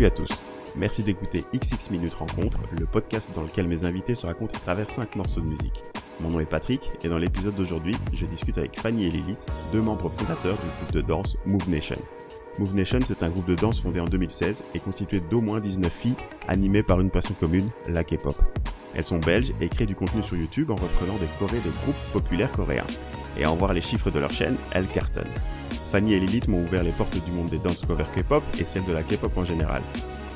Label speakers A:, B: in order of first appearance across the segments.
A: Salut à tous. Merci d'écouter XX Minutes Rencontre, le podcast dans lequel mes invités se racontent à travers 5 morceaux de musique. Mon nom est Patrick et dans l'épisode d'aujourd'hui, je discute avec Fanny et Lilith, deux membres fondateurs du groupe de danse Move Nation. Move Nation, c'est un groupe de danse fondé en 2016 et constitué d'au moins 19 filles animées par une passion commune, la K-pop. Elles sont belges et créent du contenu sur YouTube en reprenant des chorés de groupes populaires coréens. Et en voir les chiffres de leur chaîne, elles cartonnent. Fanny et Lilith m'ont ouvert les portes du monde des danse cover K-pop et celles de la K-pop en général.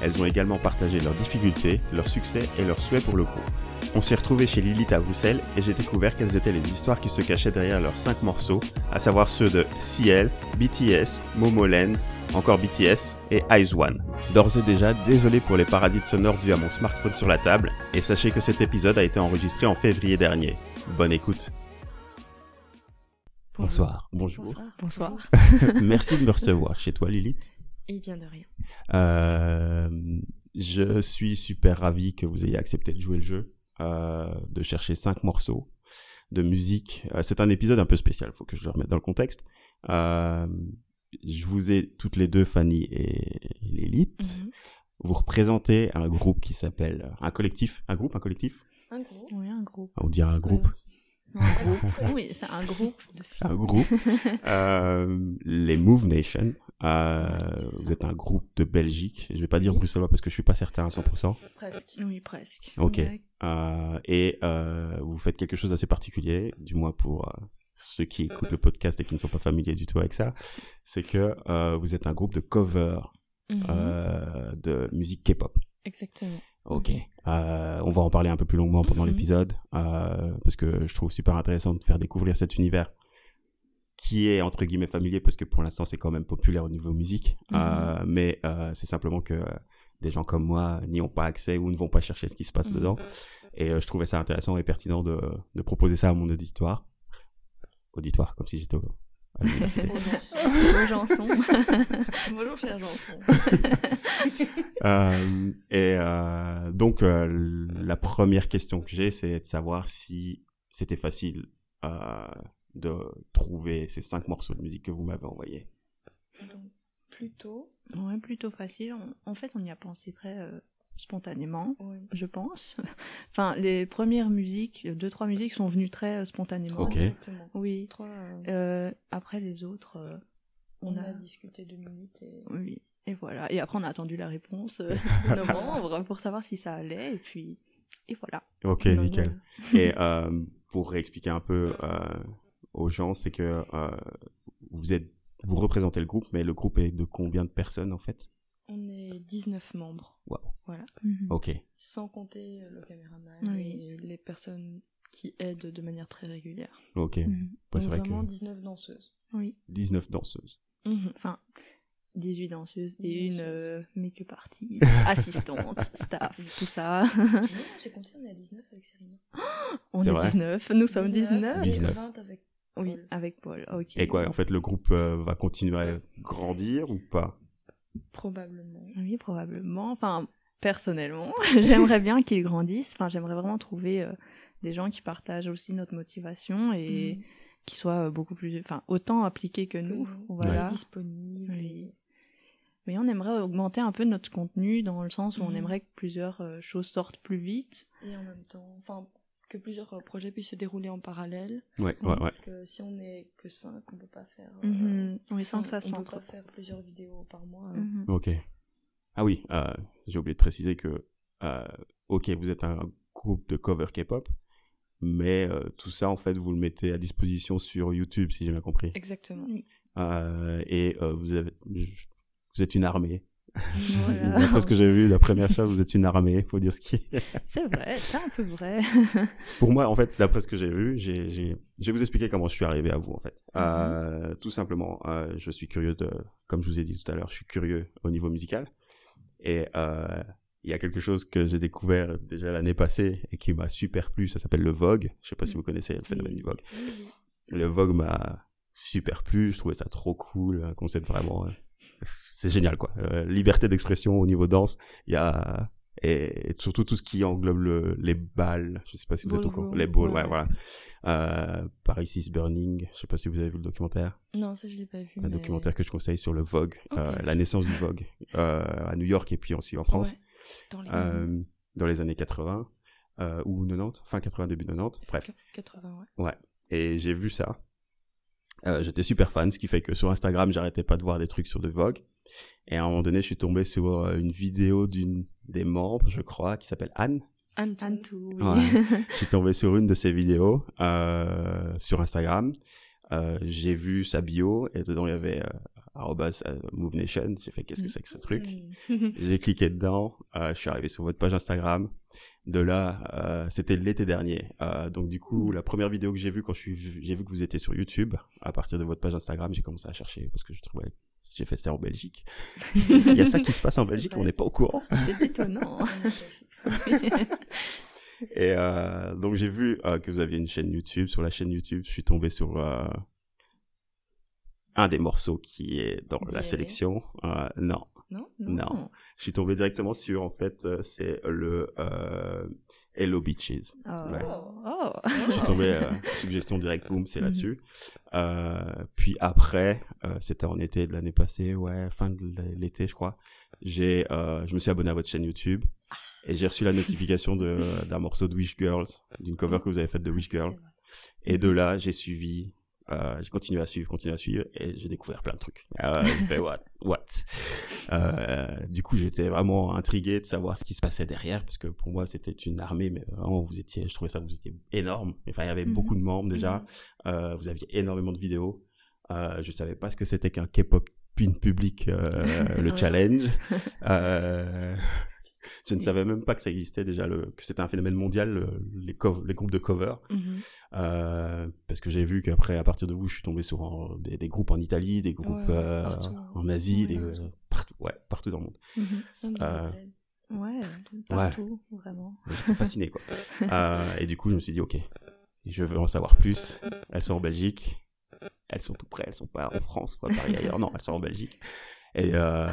A: Elles ont également partagé leurs difficultés, leurs succès et leurs souhaits pour le groupe. On s'est retrouvés chez Lilith à Bruxelles et j'ai découvert quelles étaient les histoires qui se cachaient derrière leurs 5 morceaux, à savoir ceux de CL, BTS, Momoland, encore BTS et Eyes One. D'ores et déjà, désolé pour les paradis sonores dus à mon smartphone sur la table, et sachez que cet épisode a été enregistré en février dernier. Bonne écoute. Bonsoir. Bonjour.
B: Bonsoir.
A: Merci de me recevoir chez toi, Lilith.
B: Et bien de rien.
A: Euh, je suis super ravi que vous ayez accepté de jouer le jeu, euh, de chercher cinq morceaux de musique. Euh, c'est un épisode un peu spécial, faut que je le remette dans le contexte. Euh, je vous ai toutes les deux, Fanny et Lilith.
B: Mhm.
A: Vous représentez un groupe qui s'appelle un collectif, un groupe, un collectif?
B: Un groupe. Oui, un groupe.
A: On dirait un groupe.
B: Un groupe. oui, c'est un groupe de filles.
A: un groupe, euh, les Move Nation. Euh, vous êtes un groupe de Belgique. Je vais pas dire bruxellois parce que je suis pas certain à 100%.
B: Presque. Oui, presque.
A: Ok.
B: Ouais.
A: Euh, et euh, vous faites quelque chose d'assez particulier, du moins pour euh, ceux qui écoutent le podcast et qui ne sont pas familiers du tout avec ça. C'est que euh, vous êtes un groupe de cover
B: Mhm.
A: euh, de musique K-pop.
B: Exactement.
A: Ok. Euh, on va en parler un peu plus longuement pendant
B: Mhm.
A: l'épisode euh, parce que je trouve super intéressant de faire découvrir cet univers qui est entre guillemets familier parce que pour l'instant c'est quand même populaire au niveau musique,
B: Mhm.
A: Euh, mais euh, c'est simplement que des gens comme moi n'y ont pas accès ou ne vont pas chercher ce qui se passe
B: Mhm.
A: dedans. Et je trouvais ça intéressant et pertinent de, de proposer ça à mon auditoire. Auditoire, comme si j'étais au- à l'université.
B: Bonjour Janson. Bonjour cher Janson.
A: Euh, et euh, donc, euh, la première question que j'ai, c'est de savoir si c'était facile euh, de trouver ces cinq morceaux de musique que vous m'avez envoyés.
B: Donc, plutôt. Ouais, plutôt facile. On- En fait, on y a pensé très spontanément, je pense. enfin, les premières musiques, deux, trois musiques sont venues très euh, spontanément.
A: Ok.
C: Exactement.
B: Oui.
C: Trois, euh,
B: Euh, après les autres, euh,
C: on,
B: on,
C: a...
B: a...
C: discuté deux minutes et
B: Oui, et voilà. Et après, on a attendu la réponse euh, de novembre pour savoir si ça allait, et puis, et voilà.
A: Ok, nickel. Et euh, pour réexpliquer un peu euh, aux gens, c'est que euh, vous êtes, vous représentez le groupe, mais le groupe est de combien de personnes en fait?
C: On est 19 membres.
A: Waouh.
C: Voilà.
B: Mhm.
A: Ok,
C: Sans compter le caméraman
B: Oui.
C: et les personnes qui aident de manière très régulière.
A: ok.
B: Mhm.
A: Ouais, c'est vrai
C: vraiment
A: que
C: 19 danseuses.
B: Oui.
A: 19 danseuses.
B: Mhm. Enfin, 18 danseuses et
C: 18
B: une euh, make-up artiste, assistante, staff, tout ça.
C: non, j'ai compté, on est à 19 avec Serena.
B: On
A: C'est
B: est
A: vrai
B: 19, nous sommes 19.
C: et
A: 19.
C: 20 avec
B: Oui,
C: Paul.
B: avec Paul, ok.
A: Et quoi, en fait, le groupe euh, va continuer à grandir ou pas?
C: Probablement.
B: Oui, probablement. Enfin, personnellement, j'aimerais bien qu'ils grandissent. Enfin, j'aimerais vraiment trouver euh, des gens qui partagent aussi notre motivation et
C: Mhm.
B: qui soient euh, beaucoup plus, enfin, autant appliqués que nous. Voilà.
C: Disponible.
B: Oui.
C: et-
B: Mais on aimerait augmenter un peu notre contenu dans le sens où on
C: Mhm.
B: aimerait que plusieurs euh, choses sortent plus vite.
C: Et en même temps, enfin, que plusieurs euh, projets puissent se dérouler en parallèle.
A: Ouais, ouais, ouais.
C: Parce que si on est que 5, on peut pas faire. euh,
B: Mhm. Oui, sans que ça
C: on peut pas
B: s'entre.
C: faire plusieurs vidéos par mois. euh.
B: Mhm.
A: Ok. Ah oui, euh, j'ai oublié de préciser que, euh, ok, vous êtes un groupe de cover K-pop, mais euh, tout ça, en fait, vous le mettez à disposition sur YouTube, si j'ai bien compris.
C: Exactement.
A: Euh, et euh, vous, avez, vous êtes une armée.
B: Voilà.
A: D'après ce que j'ai vu, d'après mes recherches, vous êtes une armée, faut dire ce qui est.
B: C'est vrai, c'est un peu vrai.
A: Pour moi, en fait, d'après ce que j'ai vu, j'ai, j'ai, je vais vous expliquer comment je suis arrivé à vous, en fait. Euh, tout simplement, euh, je suis curieux de, comme je vous ai dit tout à l'heure, je suis curieux au niveau musical. Et euh, il y a quelque chose que j'ai découvert déjà l'année passée et qui m'a super plu, ça s'appelle le Vogue. Je sais pas si vous connaissez le phénomène du Vogue. Le Vogue m'a super plu, je trouvais ça trop cool, un concept vraiment... c'est génial, quoi. Euh, liberté d'expression au niveau danse, il y a et surtout tout ce qui englobe les balles. Je sais pas si vous êtes au courant. Les balles, ouais, voilà. Euh, Paris is Burning. Je sais pas si vous avez vu le documentaire.
C: Non, ça je l'ai pas vu.
A: Un documentaire que je conseille sur le Vogue, euh, la naissance du Vogue à New York et puis aussi en France. Dans, les... Dans les années 80 euh, ou 90, fin 80 début 90, bref.
C: 80
A: ouais. Ouais. Et j'ai vu ça. Euh, j'étais super fan, ce qui fait que sur Instagram, j'arrêtais pas de voir des trucs sur le Vogue. Et à un moment donné, je suis tombé sur une vidéo d'une des membres, je crois, qui s'appelle Anne.
C: Anne, tout, oui.
A: je suis tombé sur une de ses vidéos euh, sur Instagram. Euh, j'ai vu sa bio et dedans il y avait euh, euh Move Nation. J'ai fait qu'est-ce que c'est que ce truc? Mm. J'ai cliqué dedans. Euh, je suis arrivé sur votre page Instagram. De là, euh, c'était l'été dernier. donc du coup, la première vidéo que j'ai vue quand j'ai vu que vous étiez sur YouTube, à partir de votre page Instagram, j'ai commencé à chercher parce que je trouvais j'ai fait ça en Belgique. Il y a ça qui se passe en Belgique, on n'est pas au courant.
B: C'est étonnant.
A: Et euh, donc j'ai vu euh, que vous aviez une chaîne YouTube. Sur la chaîne YouTube, je suis tombé sur euh, un des morceaux qui est dans la sélection. Euh,
B: non. non.
A: Non. Je suis tombé directement sur, en fait, euh, c'est le Hello Beaches.
B: Oh. oh.
A: Je suis tombé, euh, suggestion directe, boom, c'est mhm. là-dessus. Euh, puis après, euh, c'était en été de l'année passée, ouais, fin de l'été, je crois. J'ai, euh, je me suis abonné à votre chaîne YouTube et j'ai reçu la notification d'un morceau de Wish Girls, d'une cover que vous avez faite de Wish Girl. Et de là, j'ai suivi euh, j'ai continué à suivre, continué à suivre, et j'ai découvert plein de trucs. Euh, j'ai fait what, what? Euh, du coup, j'étais vraiment intrigué de savoir ce qui se passait derrière, parce que pour moi, c'était une armée, mais vraiment, vous étiez, je trouvais ça, vous étiez énorme. Enfin, il y avait mhm. beaucoup de membres déjà. Mhm. Euh, vous aviez énormément de vidéos. Euh, je savais pas ce que c'était qu'un K-pop pin public, le challenge. Euh, je ne savais même pas que ça existait déjà, le, que c'était un phénomène mondial, les, les groupes de cover. Mhm. euh, parce que j'ai vu qu'après, à partir de vous, je suis tombé sur des, groupes en Italie, des groupes euh, en Asie, des, euh, partout, ouais, partout dans le monde.
B: Mhm. Euh, ouais, partout, vraiment.
A: J'étais fasciné, quoi. et du coup, je me suis dit, ok, je veux en savoir plus. Elles sont en Belgique. Elles sont tout près, elles sont pas en France, pas Paris ailleurs. Non, elles sont en Belgique. Et, euh,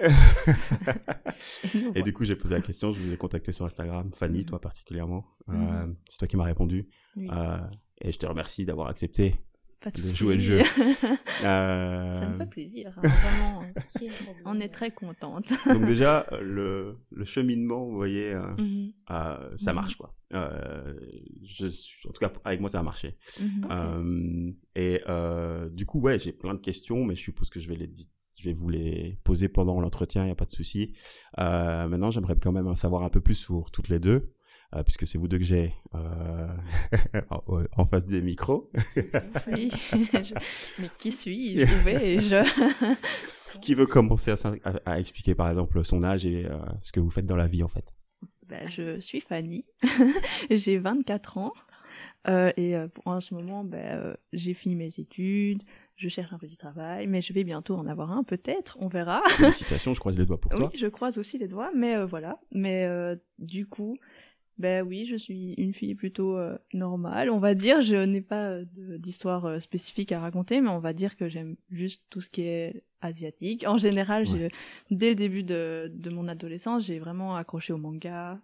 A: et du coup, j'ai posé la question, je vous ai contacté sur Instagram, Fanny, toi particulièrement. Euh, mhm. c'est toi qui m'as répondu. Euh, et je te remercie d'avoir accepté de jouer le jeu.
B: euh... Ça me fait plaisir, hein, vraiment. On est très contente.
A: Donc déjà, le, le cheminement, vous voyez, euh, ça mhm. marche quoi. Euh, je, en tout cas, avec moi, ça a marché. et du coup, ouais, j'ai plein de questions, mais je suppose que je vais les je vais vous les poser pendant l'entretien, il n'y a pas de souci. Euh, maintenant, j'aimerais quand même en savoir un peu plus sur toutes les deux, euh, puisque c'est vous deux que j'ai euh, en, face des micros.
B: oui, mais qui suis-je? Vais-je?
A: Qui veut commencer à, expliquer par exemple son âge et euh, ce que vous faites dans la vie en fait?
B: Ben, Je suis Fanny, j'ai 24 ans. Euh, et en ce moment, ben, j'ai fini mes études, je cherche un petit travail, mais je vais bientôt en avoir un, peut-être, on verra.
A: Félicitations, je croise les doigts pour toi.
B: Oui, je croise aussi les doigts, mais euh, voilà. Mais euh, du coup, ben oui, je suis une fille plutôt euh, normale, on va dire. Je n'ai pas d'histoire spécifique à raconter, mais on va dire que j'aime juste tout ce qui est asiatique. En général, dès le début de, de mon adolescence, j'ai vraiment accroché au manga,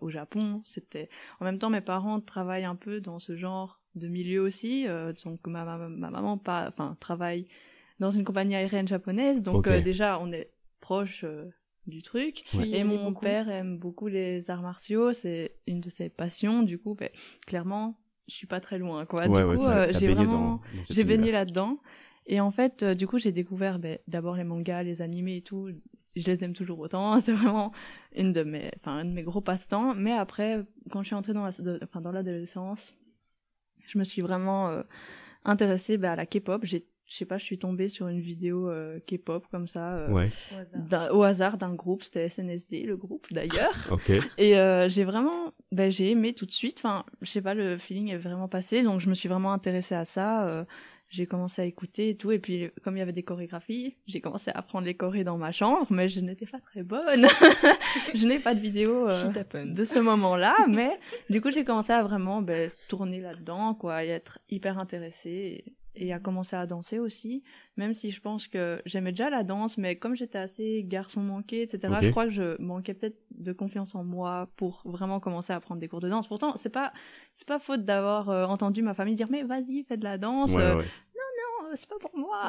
B: au Japon. C'était en même temps mes parents travaillent un peu dans ce genre de milieu aussi. Euh, donc ma, ma, ma maman pas, enfin travaille dans une compagnie aérienne japonaise, donc euh, déjà on est proche euh, du truc. Et mon père aime beaucoup les arts martiaux, c'est une de ses passions. Du coup, ben, clairement, je suis pas très loin, quoi. du coup, j'ai vraiment, j'ai baigné là-dedans. Et en fait, du coup, j'ai découvert ben, d'abord les mangas, les animés et tout. Je les aime toujours autant. C'est vraiment une de mes, enfin, un de mes gros passe-temps. Mais après, quand je suis entrée dans la, enfin, dans l'adolescence, je me suis vraiment euh, intéressée bah, à la K-pop. J'ai je sais pas, je suis tombée sur une vidéo euh, K-pop comme ça, euh, au hasard d'un groupe, c'était SNSD le groupe d'ailleurs.
A: okay.
B: Et euh, j'ai vraiment, ben j'ai aimé tout de suite. Enfin, je sais pas, le feeling est vraiment passé, donc je me suis vraiment intéressée à ça. J'ai commencé à écouter et tout et puis comme il y avait des chorégraphies j'ai commencé à apprendre les chorés dans ma chambre mais je n'étais pas très bonne. Je n'ai pas de vidéo euh, de ce moment là mais du coup j'ai commencé à vraiment ben, tourner là dedans quoi et être hyper intéressée et à commencer à danser aussi, même si je pense que j'aimais déjà la danse, mais comme j'étais assez garçon manqué, etc., je crois que je manquais peut-être de confiance en moi pour vraiment commencer à prendre des cours de danse. Pourtant, c'est pas, c'est pas faute d'avoir euh, entendu ma famille dire, mais vas-y, fais de la danse. Euh, non, non, c'est pas pour moi.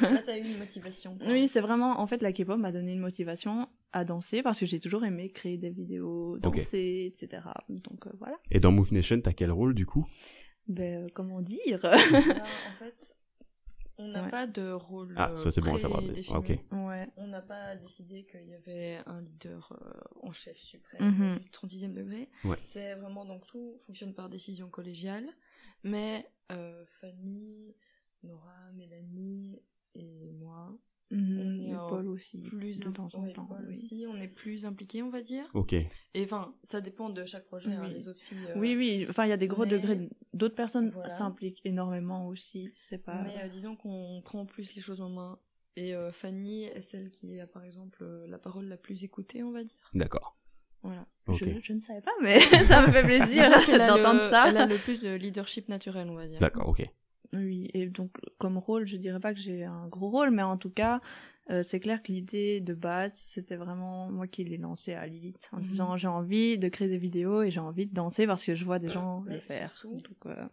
C: Là, t'as eu une motivation.
B: Oui, c'est vraiment, en fait, la K-pop m'a donné une motivation à danser parce que j'ai toujours aimé créer des vidéos, danser, etc. Donc, euh, voilà.
A: Et dans Move Nation, t'as quel rôle, du coup?
B: Ben, comment dire?
C: en fait, on n'a pas de rôle.
A: Ah, ça c'est bon à savoir. Ok.
B: Ouais.
C: On n'a pas décidé qu'il y avait un leader euh, en chef suprême 36e mhm. degré.
A: Ouais.
C: C'est vraiment donc tout fonctionne par décision collégiale. Mais euh, Fanny, Nora, Mélanie et moi,
B: On est Paul aussi
C: plus de temps en temps aussi on est plus impliqué on va dire.
A: Ok. Et
C: enfin ça dépend de chaque projet hein, les autres filles
B: oui euh, oui enfin il y a des gros degrés. D'autres personnes s'impliquent énormément aussi c'est pas
C: mais euh, disons qu'on prend plus les choses en main. Et euh, Fanny est celle qui a par exemple la parole la plus écoutée on va dire.
A: D'accord.
C: Voilà.
B: Je, je, ne savais pas mais ça me fait plaisir d'entendre ça.
C: elle a le plus de leadership naturel on va dire.
A: D'accord ok
B: oui, et donc comme rôle, je dirais pas que j'ai un gros rôle, mais en tout cas, euh, c'est clair que l'idée de base, c'était vraiment moi qui l'ai lancé à Lilith, en mhm. disant j'ai envie de créer des vidéos et j'ai envie de danser parce que je vois des gens le faire.
C: euh,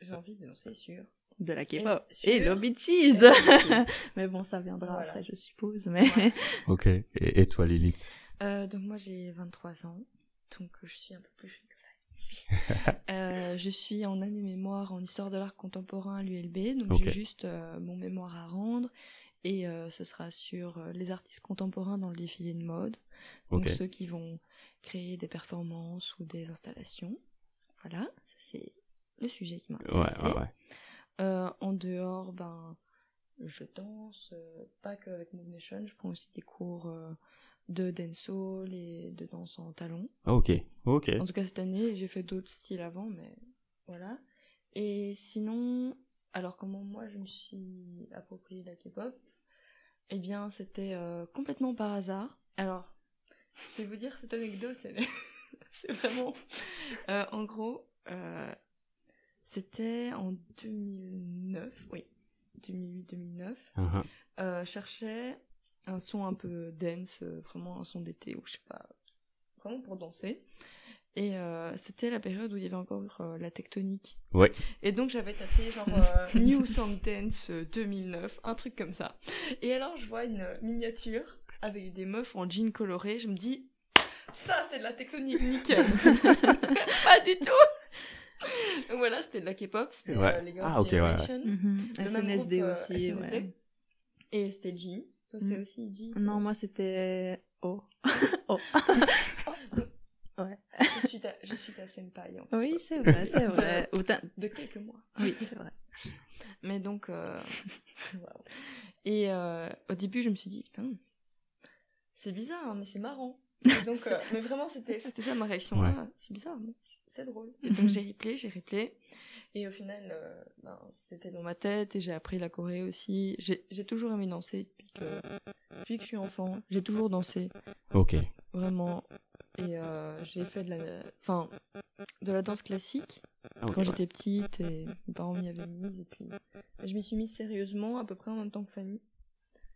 C: j'ai envie de danser sur
B: de la K-pop et, Lobby Cheese. mais bon, ça viendra après, je suppose. Mais
A: ok. Et, toi, Lilith?
C: Euh, Donc moi, j'ai 23 ans, donc je suis un peu plus euh, je suis en année mémoire en histoire de l'art contemporain à l'ULB, donc j'ai juste euh, mon mémoire à rendre et euh, ce sera sur les artistes contemporains dans le défilé de mode, donc ceux qui vont créer des performances ou des installations. Voilà, c'est le sujet qui m'a intéressé. en dehors, ben, je danse, pas qu'avec Move Nation, je prends aussi des cours de dancehall et de danse en talons.
A: Ah, ok, ok.
C: En tout cas, cette année, j'ai fait d'autres styles avant, mais voilà. Et sinon, alors comment moi je me suis approprié la K-pop? Eh bien, c'était euh, complètement par hasard. Alors, je vais vous dire cette anecdote, c'est vraiment... Euh, en gros, euh, c'était en 2009, oui, 2008-2009. Uh -huh. cherchais un son un peu dense, euh, vraiment un son d'été ou je sais pas, vraiment pour danser. Et euh, c'était la période où il y avait encore euh, la tectonique.
A: Ouais.
C: Et donc j'avais tapé genre New Song Dance 2009, un truc comme ça. Et alors je vois une miniature avec des meufs en jean coloré, je me dis ça c'est de la tectonique nickel. pas du tout. Donc voilà, c'était de la K-pop, c'était les Girls ah, okay, Generation. Ouais,
B: ouais. Le SNSD aussi, ouais.
C: Et c'était G. Toi, c'est mm. aussi J
B: Non, moi, c'était O. oh.
C: ouais. Je suis ta, je suis ta senpai. En
B: oui, c'est vrai, c'est vrai.
C: De, de, quelques mois.
B: Oui, c'est vrai.
C: Mais donc, euh... et euh, au début, je me suis dit, putain, c'est bizarre, mais c'est marrant. donc, euh, mais vraiment, c'était, c'était ça ma réaction. Ah, c'est bizarre, mais c'est drôle. Et donc, j'ai replay, j'ai replay. Et au final, euh, ben, c'était dans ma tête et j'ai appris la Corée aussi. J'ai toujours aimé danser depuis que, depuis que je suis enfant. J'ai toujours dansé.
A: Ok.
C: Vraiment. Et euh, j'ai fait de la, enfin, de la danse classique ah, quand j'étais petite et mes parents m'y avaient mise. Et puis, je m'y suis mise sérieusement à peu près en même temps que Fanny.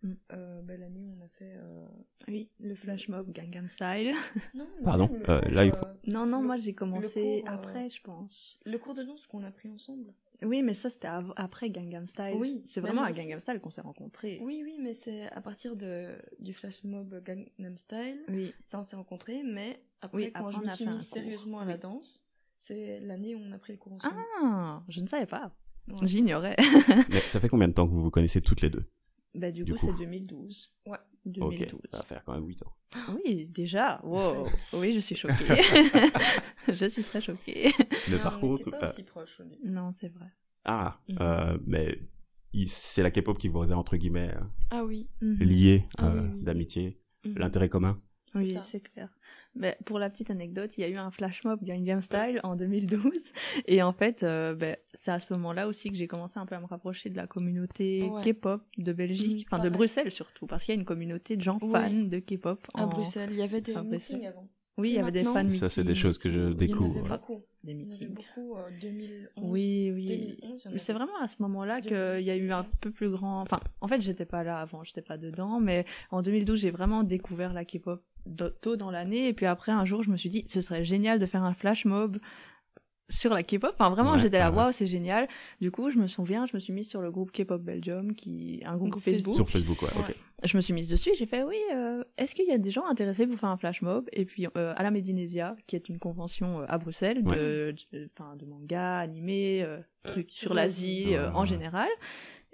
C: Mm. Euh, ben, l'année où on a fait euh,
B: oui le flash mob Gangnam Style.
A: Non, pardon euh, là il faut
B: non non moi j'ai commencé après je pense.
C: le cours de danse qu'on a pris ensemble.
B: Oui mais ça c'était après Gangnam Style.
C: Oui
B: c'est vraiment à Gangnam Style qu'on s'est rencontrés.
C: Oui oui mais c'est à partir de du flash mob Gangnam Style
B: oui.
C: ça on s'est rencontrés mais après quand je me suis mise sérieusement à la danse c'est l'année où on a pris le cours ensemble.
B: Ah je ne savais pas. J'ignorais.
A: Mais ça fait combien de temps que vous vous connaissez toutes les deux?
B: Bah, du, coup, c'est 2012.
C: Ouais.
B: 2012.
A: Ok, ça va faire quand même 8 ans.
B: Oui, déjà. Wow. oui, je suis choquée. je suis très choquée.
A: Le parcours.
C: C'est pas aussi proche.
B: Non, c'est vrai.
A: Ah, mhm. euh, mais c'est la K-pop qui vous a entre guillemets euh,
C: ah oui.
A: Mhm. lié ah euh, d'amitié, mhm. l'intérêt commun.
B: Oui, c'est clair. Mais pour la petite anecdote, il y a eu un flash mob Gangnam Style en 2012 et en fait, euh, ben, c'est à ce moment-là aussi que j'ai commencé un peu à me rapprocher de la communauté K-pop de Belgique, enfin de Bruxelles surtout, parce qu'il y a une communauté de gens fans de K-pop
C: à Bruxelles. Il y avait des meetings avant.
B: Oui, il y avait des fans
A: Ça, c'est des choses que je découvre.
C: Il y en avait beaucoup. Des meetings. beaucoup, 2011.
B: Oui, oui. C'est vraiment à ce moment-là qu'il y a eu un peu plus grand. Enfin, en fait, j'étais pas là avant, j'étais pas dedans, mais en 2012, j'ai vraiment découvert la K-pop tôt dans l'année. Et puis après, un jour, je me suis dit, ce serait génial de faire un flash mob sur la K-pop. Enfin, vraiment, j'étais là, waouh, c'est génial. Du coup, je me souviens, je me suis mise sur le groupe K-pop Belgium, qui un groupe, Facebook.
A: Sur Facebook, ouais, ok.
B: Je me suis mise dessus, j'ai fait, oui, euh, est-ce qu'il y a des gens intéressés pour faire un flash mob? Et puis, euh, à la Médinésia, qui est une convention euh, à Bruxelles de, enfin, de, manga, animé, trucs sur l'Asie en général.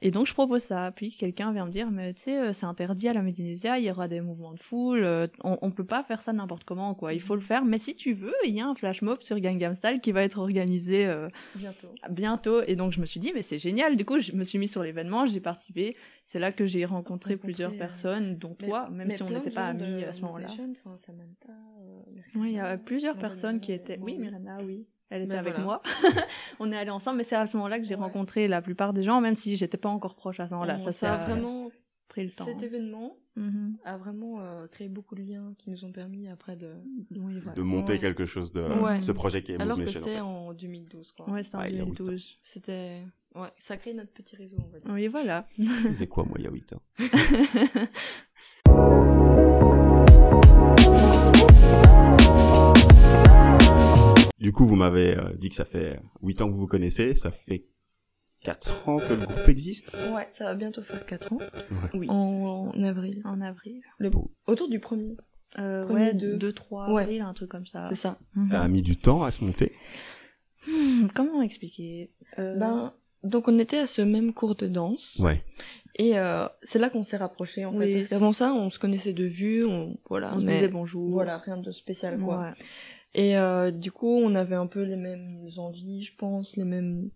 B: Et donc je propose ça. Puis quelqu'un vient me dire, mais tu sais, euh, c'est interdit à la Médinésia, il y aura des mouvements de foule, euh, on, on peut pas faire ça n'importe comment, quoi. Il faut le faire. Mais si tu veux, il y a un flash mob sur Gangnam Style qui va être organisé euh,
C: bientôt.
B: Bientôt. Et donc je me suis dit, mais c'est génial. Du coup, je me suis mis sur l'événement, j'ai participé. C'est là que j'ai rencontré, plusieurs personnes, dont toi, même si on n'était pas amis à ce moment-là. Oui, il y a plusieurs personnes qui étaient. Oui, Mirana, oui. Elle était avec moi. on est allés ensemble, mais c'est à ce moment-là que j'ai rencontré la plupart des gens, même si j'étais pas encore proche à ce moment-là.
C: Ça, ça, a vraiment pris le temps. Cet événement mm-hmm. a vraiment euh, créé beaucoup de liens qui nous ont permis après de
A: de monter quelque chose de ce projet qui est
C: Alors que c'était en, 2012 quoi.
B: Ouais, c'était en 2012.
C: C'était ouais, ça a créé notre petit réseau on va dire.
B: Oui, voilà.
A: C'est quoi moi il y a 8 ans? Du coup, vous m'avez euh, dit que ça fait 8 ans que vous vous connaissez, ça fait 4 ans que le groupe existe
C: Ouais, ça va bientôt faire 4 ans. Oui. En, avril.
B: En avril.
C: Le, autour du premier.
B: Euh, ouais, 2, 3 avril, un truc comme ça.
C: C'est ça.
A: Ça a mis du temps à se monter
B: hmm, Comment expliquer?
C: Euh... Ben, donc on était à ce même cours de danse.
A: Ouais.
C: Et euh, c'est là qu'on s'est rapprochés en fait. Parce qu'avant ça, on se connaissait de vue, on, voilà,
B: on se disait bonjour.
C: Voilà, rien de spécial quoi. Ouais. Et euh, du coup, on avait un peu les mêmes envies, je pense, les mêmes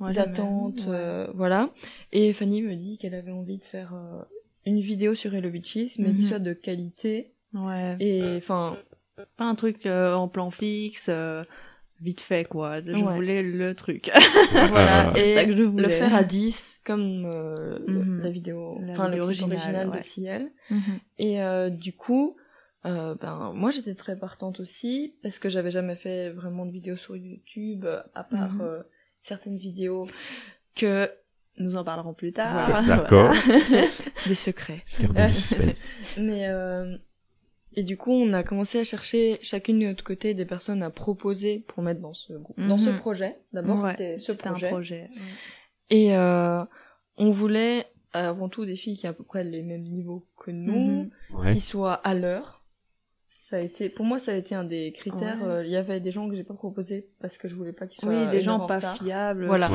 C: attentes, euh, voilà. Et Fanny me dit qu'elle avait envie de faire euh, une vidéo sur Hello mais qui mhm. soit de qualité.
B: Ouais.
C: Et enfin,
B: pas un truc en plan fixe vite fait quoi je voulais le truc
C: voilà c'est ça que je voulais le faire à 10 comme mhm. la vidéo enfin l'original de Ciel mhm. et du coup euh, ben moi j'étais très partante aussi parce que j'avais jamais fait vraiment de vidéos sur YouTube à part mhm. euh, certaines vidéos que nous en parlerons plus tard.
A: D'accord.
C: des secrets.
A: suspense.
C: Mais euh, et du coup on a commencé à chercher chacune de notre côté des personnes à proposer pour mettre dans ce groupe, dans ce mhm. projet. D'abord c'était ce projet. Un projet. Et euh, on voulait avant tout des filles qui ont à peu près les mêmes niveaux que nous, mhm. qui soient à l'heure ça a été pour moi ça a été un des critères euh, il y avait des gens que j'ai pas proposé parce que je voulais pas qu'ils soient
B: oui des gens pas fiables.
C: Voilà.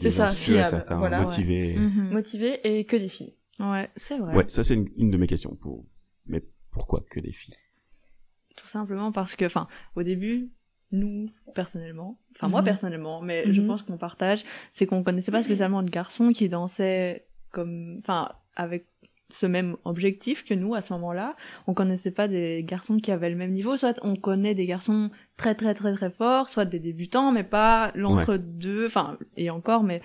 A: C'est ça fiables. voilà, motivés.
C: Mhm. motivés et que des filles.
B: Ouais c'est vrai.
A: Ouais ça c'est une, de mes questions pour mais pourquoi que des filles?
B: Tout simplement parce que enfin au début nous personnellement enfin moi mhm. personnellement mais je mhm. pense qu'on partage c'est qu'on connaissait pas spécialement de garçons qui dansaient comme enfin avec ce même objectif que nous à ce moment-là. On connaissait pas des garçons qui avaient le même niveau. Soit on connaît des garçons très très très très forts, soit des débutants, mais pas l'entre-deux. Enfin, et encore, mais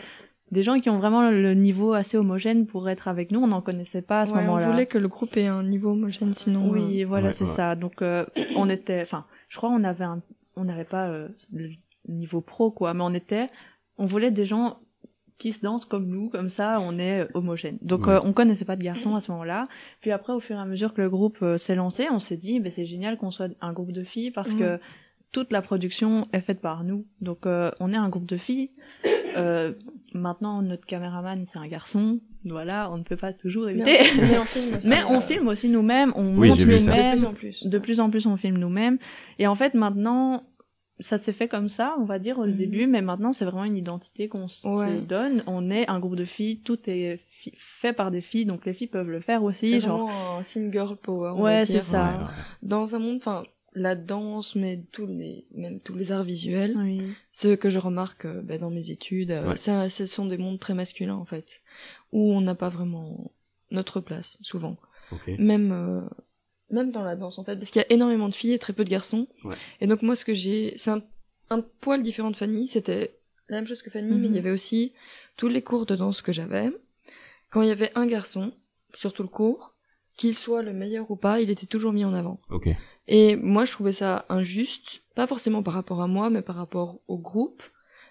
B: des gens qui ont vraiment le niveau assez homogène pour être avec nous. On n'en connaissait pas à ce moment-là.
C: On voulait que le groupe ait un niveau homogène, sinon.
B: Oui, euh, voilà, c'est ça. Donc, euh, on était, enfin, je crois on avait un, on n'avait pas euh, le niveau pro quoi, mais on était, on voulait des gens qui se dansent comme nous, comme ça, on est homogène. Donc euh, on connaissait pas de garçons à ce moment-là. Puis après, au fur et à mesure que le groupe euh, s'est lancé, on s'est dit, ben c'est génial qu'on soit un groupe de filles parce que toute la production est faite par nous. Donc euh, on est un groupe de filles. maintenant, notre caméraman c'est un garçon. Voilà, on ne peut pas toujours éviter. Mais, on filme aussi, Mais on filme aussi nous-mêmes, on monte nous-mêmes. De plus en plus. De plus en plus, on filme nous-mêmes. Et en fait, maintenant, ça s'est fait comme ça, on va dire, au mhm. début, mais maintenant c'est vraiment une identité qu'on se donne. On est un groupe de filles, tout est fait par des filles, donc les filles peuvent le faire aussi.
C: C'est genre un single power.
B: On ouais, c'est ça.
C: Dans un monde, enfin, la danse, mais tous les, même tous les arts visuels, ce que je remarque euh, ben, dans mes études, euh, ce sont des mondes très masculins en fait, où on n'a pas vraiment notre place souvent. Même euh, même dans la danse en fait, parce qu'il y a énormément de filles et très peu de garçons. Ouais. Et donc moi ce que j'ai, c'est un, un, poil différent de Fanny, c'était la même chose que Fanny, mais il y mhm. avait aussi tous les cours de danse que j'avais. Quand il y avait un garçon sur tout le cours, qu'il soit le meilleur ou pas, il était toujours mis en avant.
A: Okay.
C: Et moi, je trouvais ça injuste, pas forcément par rapport à moi, mais par rapport au groupe,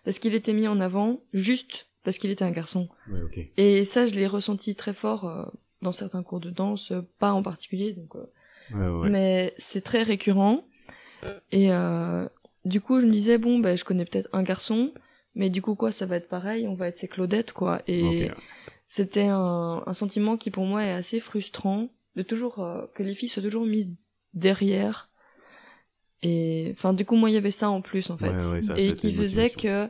C: parce qu'il était mis en avant juste parce qu'il était un garçon.
A: Ouais,
C: Et ça, je l'ai ressenti très fort euh, dans certains cours de danse, pas en particulier, donc. Euh, mais c'est très récurrent. Et du coup, je me disais bon, ben, je connais peut-être un garçon, mais du coup quoi, ça va être pareil, on va être ses Claudettes quoi. Et c'était un, un, sentiment qui pour moi est assez frustrant de toujours que les filles soient toujours mises derrière. Et enfin, du coup, moi, il y avait ça en plus, en fait. et qui faisait que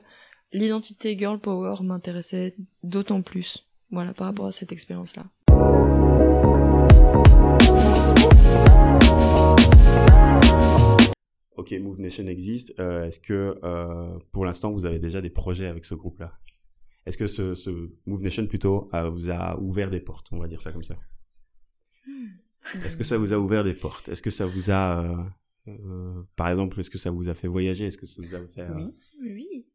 C: l'identité girl power m'intéressait d'autant plus. Voilà, par rapport à cette expérience-là.
A: Ok, Move Nation existe. Euh, est-ce que euh, pour l'instant vous avez déjà des projets avec ce groupe-là? Est-ce que ce, ce, Move Nation plutôt euh, vous a ouvert des portes, on va dire ça comme ça? Hmm. Est-ce que ça vous a ouvert des portes? Est-ce que ça vous a, euh, euh, par exemple, est-ce que ça vous a fait voyager? Est-ce que ça vous a fait
C: Oui, oui,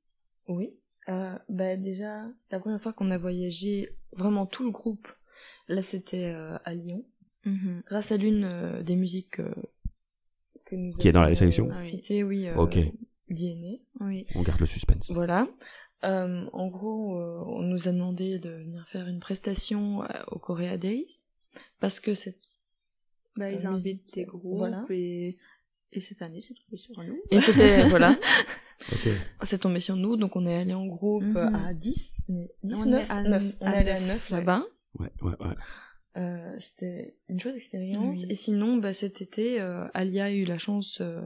C: oui. Euh, bah déjà, la première fois qu'on a voyagé, vraiment tout le groupe, là c'était à Lyon, mhm. grâce à l'une des musiques que nous
A: qui est dans la sélection.
C: Cité, oui.
A: ok.
C: DNA.
B: Oui.
A: On garde le suspense.
C: Voilà. en gros, on nous a demandé de venir faire une prestation au Korea Days parce que c'est
B: bah, ils invitent des groupes et, et cette année c'est tombé sur nous.
C: Et c'était, voilà. C'est tombé sur nous, donc on est allé en groupe mhm. à 10, 10 9, à 9. On est allé à 9 là-bas.
A: Ouais, ouais, ouais.
C: Euh, c'était une chouette expérience. Et sinon, bah, cet été, euh, Alia a eu la chance euh,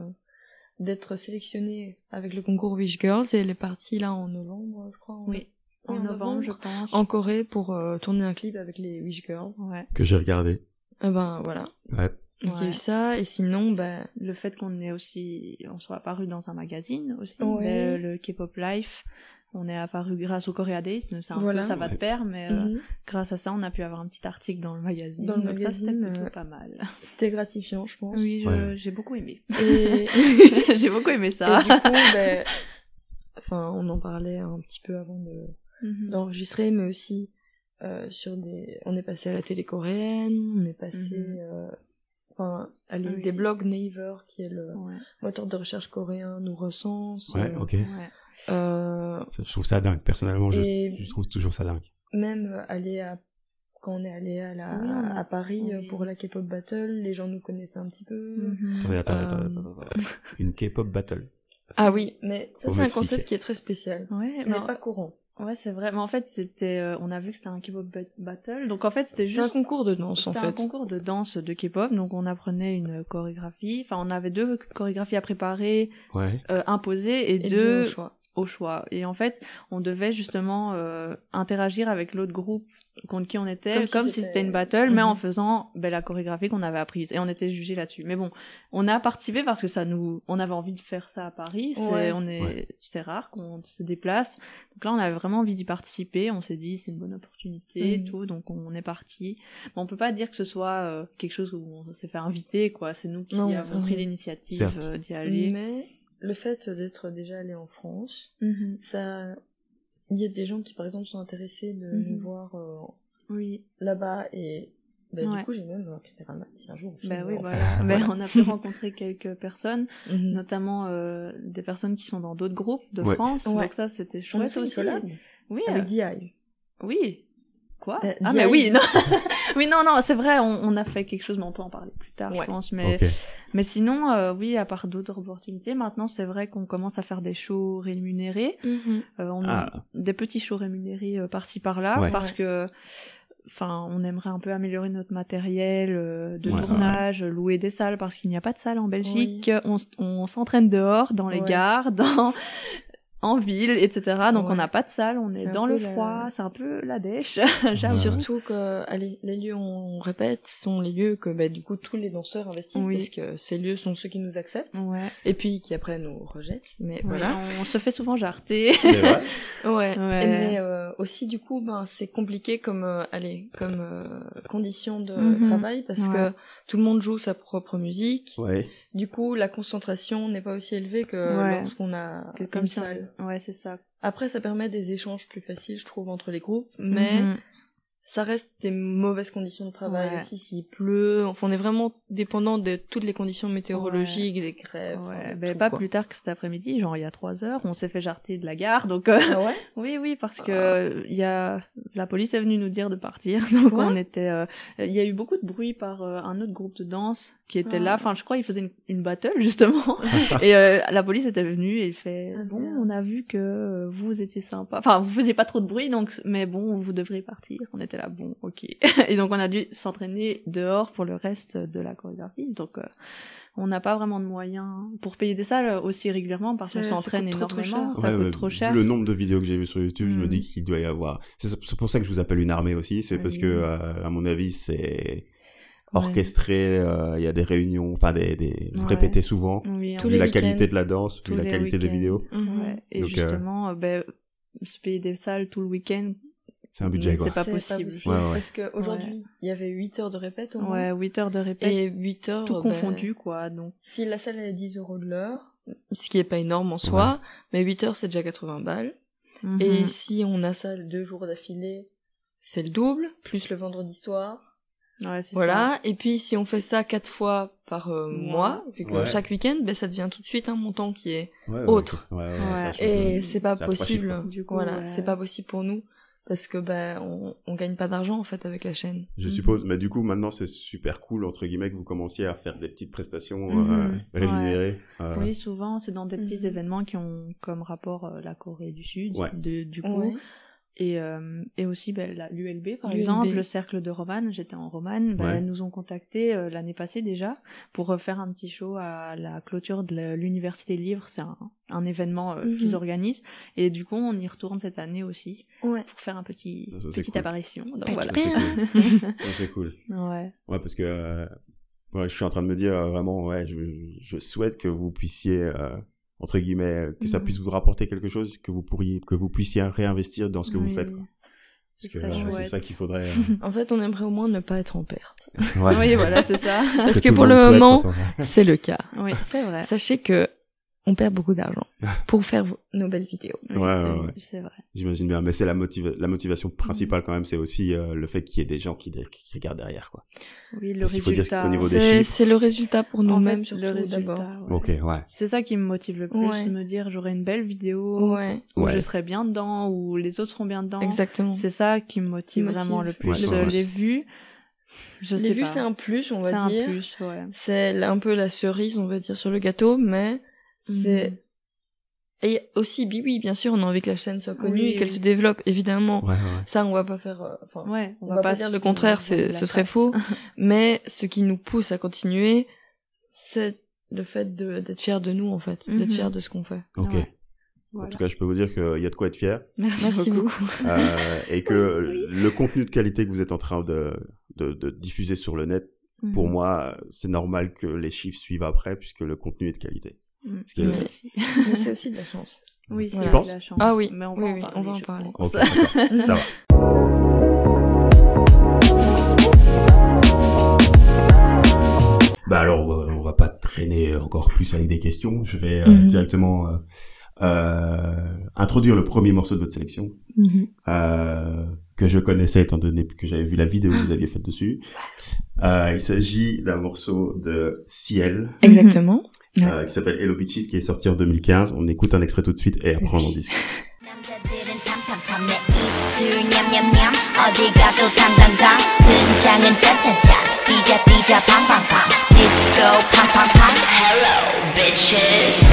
C: d'être sélectionnée avec le concours Wish Girls et elle est partie là en novembre, je crois.
B: Oui. En, novembre, je pense.
C: En Corée pour euh, tourner un clip avec les Wish Girls.
B: Ouais.
A: Que j'ai regardé.
C: Eh ben voilà.
A: Ouais.
C: Donc il y a eu ça, et sinon, ben...
B: Le fait qu'on ait aussi, on soit apparu dans un magazine aussi, ben, le K-pop Life, on est apparu grâce au Korea Days, c'est un peu ça va de pair, mais euh, mhm. grâce à ça, on a pu avoir un petit article dans le magazine.
C: Dans le donc magazine, ça,
B: c'était plutôt pas mal.
C: C'était gratifiant, je pense.
B: Oui, j'ai beaucoup aimé. Et... j'ai beaucoup aimé ça.
C: Et du coup, ben... enfin, on en parlait un petit peu avant de... Mhm. d'enregistrer, mais aussi euh, sur des on est passé à la télé coréenne on est passé mhm. euh, enfin à des blogs Naver qui est le moteur de recherche coréen nous recense
A: ouais euh, ok je trouve ça dingue personnellement je, trouve toujours ça dingue
C: même aller à quand on est allé à la à Paris pour la K-pop battle les gens nous connaissaient un petit peu
A: mhm. attendez, attendez, attendez, une K-pop battle
C: ah oui mais ça c'est un concept qui est très spécial
B: ouais,
C: n'est pas courant
B: Ouais, c'est vrai. Mais en fait, c'était, euh, on a vu que c'était un K-pop battle. Donc en fait, c'était juste
C: un concours de danse.
B: En fait,
C: c'était
B: un concours de danse de K-pop. Donc on apprenait une chorégraphie. Enfin, on avait deux chorégraphies à préparer,
A: ouais.
B: euh, imposées, et, deux, au choix. Au choix. Et en fait, on devait justement euh, interagir avec l'autre groupe contre qui on était, comme, si, c'était une battle, mais en mhm. faisant ben, la chorégraphie qu'on avait apprise. Et on était jugé là-dessus. Mais bon, on a participé parce que ça nous, on avait envie de faire ça à Paris. C'est, on est, c'est rare qu'on se déplace. Donc là, on avait vraiment envie d'y participer. On s'est dit, c'est une bonne opportunité, et mhm. tout. Donc on est parti. Mais on peut pas dire que ce soit euh, quelque chose où on s'est fait inviter, quoi. C'est nous qui avons pris l'initiative euh, d'y aller.
C: Mais le fait d'être déjà allé en France, mhm. ça il y a des gens qui, par exemple, sont intéressés de nous mhm. voir euh,
B: oui.
C: là-bas et bah, du coup, j'ai même un si un jour.
B: Bah oui, voilà. Mais on a pu rencontrer quelques personnes, mhm. notamment euh, des personnes qui sont dans d'autres groupes de France. Donc ça, c'était chouette aussi.
C: Oui. Avec euh... DI.
B: Oui. Quoi? Bah, Ah mais oui, non. oui, non, non, c'est vrai, on, on, a fait quelque chose, mais on peut en parler plus tard, je pense. Mais, mais sinon, euh, oui, à part d'autres opportunités, maintenant, c'est vrai qu'on commence à faire des shows rémunérés. Mm-hmm. euh, on a ah. des petits shows rémunérés euh, par-ci par-là, parce que enfin on aimerait un peu améliorer notre matériel euh, de tournage louer des salles parce qu'il n'y a pas de salle en Belgique on, on s'entraîne dehors dans les gares dans en ville, etc. Donc on n'a pas de salle, on est, dans le froid, c'est un peu la dèche.
C: Surtout que, allez, les lieux, on répète, sont les lieux que, bah, du coup, tous les danseurs investissent parce que ces lieux sont ceux qui nous acceptent. Et puis qui après nous rejettent. Mais voilà.
B: On se fait souvent jarter.
C: ouais. Mais euh, aussi, du coup, ben, c'est compliqué comme, euh, allez, comme euh, condition de mhm. travail parce que tout le monde joue sa propre musique.
A: Ouais.
C: Du coup, la concentration n'est pas aussi élevée que lorsqu'on a comme une salle.
B: Ouais, c'est ça.
C: Après, ça permet des échanges plus faciles, je trouve, entre les groupes, mais mhm. Ça reste des mauvaises conditions de travail aussi s'il pleut. Enfin, on est vraiment dépendant de toutes les conditions météorologiques, des grèves.
B: Ouais, ben, pas plus tard que cet après-midi, genre il y a trois heures, on s'est fait jarter de la gare. Donc euh,
C: ah ouais
B: oui, oui, parce que il y a la police est venue nous dire de partir. Donc on était, euh, il y a eu beaucoup de bruit par euh, un autre groupe de danse qui était là. Ah. Enfin, je crois ils faisaient une, une battle justement. et la police était venue et il fait ah, bon, on a vu que vous étiez sympa. Enfin, vous faisiez pas trop de bruit, donc mais bon, vous devriez partir. On était là, bon, ok. et donc on a dû s'entraîner dehors pour le reste de la chorégraphie. Donc euh, on n'a pas vraiment de moyens pour payer des salles aussi régulièrement parce qu'on s'entraîne énormément. ça coûte trop cher.
A: Vu le nombre de vidéos que j'ai vues sur YouTube, je me dis qu'il doit y avoir. C'est pour ça que je vous appelle une armée aussi. C'est parce que, euh, à mon avis, c'est orchestré, euh, il y a des réunions, enfin des, des vous répétez souvent, vu la qualité de la danse, vu la qualité des vidéos.
B: Et justement, ben, se payer des salles tout le week-end,
A: c'est un budget, quoi.
B: C'est pas possible.
C: Parce qu'aujourd'hui, il y avait 8 heures de répète au moins.
B: Ouais, 8 heures de répète.
C: Et 8 heures.
B: Tout ben, confondu, quoi, donc.
C: Si la salle est à 10 euros de l'heure, ce qui est pas énorme en soi, mais 8 heures, c'est déjà 80 balles. Mhm. Et si on a ça deux jours d'affilée, c'est le double, plus le vendredi soir.
B: Ouais, c'est
C: voilà. Et puis, si on fait ça quatre fois par euh, mois, vu que chaque week-end, ben, ça devient tout de suite un montant qui est autre. Et c'est pas possible. Du coup, voilà, c'est pas possible pour nous parce que ben on, on gagne pas d'argent en fait avec la chaîne.
A: Je suppose, mais du coup maintenant c'est super cool entre guillemets que vous commenciez à faire des petites prestations euh, mhm. rémunérées.
B: Euh. Oui, souvent c'est dans des petits mhm. événements qui ont comme rapport euh, la Corée du Sud, de, du coup. Et, euh, et aussi ben, l'ULB, par exemple, le cercle de Romane, j'étais en Romane, ben, nous ont contacté euh, l'année passée déjà pour refaire un petit show à la clôture de l'université livre, c'est un, un événement euh, mhm. qu'ils organisent, et du coup on y retourne cette année aussi pour faire un petit petite apparition. Donc voilà.
A: C'est cool.
B: Ouais.
A: Ouais, parce que ouais, je suis en train de me dire vraiment, ouais, je, je souhaite que vous puissiez entre guillemets, que ça mhm. puisse vous rapporter quelque chose, que vous pourriez, que vous puissiez réinvestir dans ce que vous faites. Quoi. c'est ça qu'il faudrait. Euh,
C: en fait, on aimerait au moins ne pas être en perte.
B: oui, voilà, c'est ça.
C: Parce que, pour le moment, c'est le cas.
B: Oui, c'est vrai.
C: Sachez que on perd beaucoup d'argent pour faire nos belles vidéos.
A: Ouais, ouais, ouais.
B: C'est vrai.
A: J'imagine bien. Mais c'est la, la motivation principale quand même, c'est aussi euh, le fait qu'il y ait des gens qui, qui regardent derrière, quoi.
B: Oui, le résultat.
C: C'est le résultat pour nous-mêmes, surtout d'abord.
A: Ok, ouais.
B: C'est ça qui me motive le plus, de me dire j'aurai une belle vidéo,
C: ouais.
B: où je serai bien dedans, où les autres seront bien dedans.
C: Exactement.
B: C'est ça qui me motive, vraiment le plus. les vues, je
C: les
B: vues,
C: c'est un plus, on va dire.
B: C'est un plus, ouais.
C: C'est un peu la cerise, on va dire, sur le gâteau, mais c'est mhm. et aussi oui bien sûr on a envie que la chaîne soit connue et qu'elle se développe évidemment ça on va pas faire euh, enfin
B: ouais,
C: on, va, pas, dire le contraire c'est ce serait faux mais ce qui nous pousse à continuer c'est le fait d'être fier de nous en fait d'être mhm. fier de ce qu'on fait
A: ok En tout cas, je peux vous dire qu'il y a de quoi être fier.
B: Merci, beaucoup.
A: Euh, et que le contenu de qualité que vous êtes en train de, de, de diffuser sur le net, pour mhm. moi, c'est normal que les chiffres suivent après, puisque le contenu est de qualité.
C: Mm. C'est aussi de la chance.
B: Oui, c'est
A: de la
B: chance.
C: Ah oui,
B: mais on
C: va, en, parler, on va en parler.
A: ça va. Bah alors, on va pas traîner encore plus avec des questions. Je vais euh, mm-hmm. directement euh, euh, introduire le premier morceau de votre sélection euh, que je connaissais étant donné que j'avais vu la vidéo que vous aviez faite dessus. Euh, il s'agit d'un morceau de Ciel.
C: Exactement.
A: Euh, qui s'appelle Hello Beaches, qui est sorti en 2015. On écoute un extrait tout de suite et après on en discute. Hello, bitches.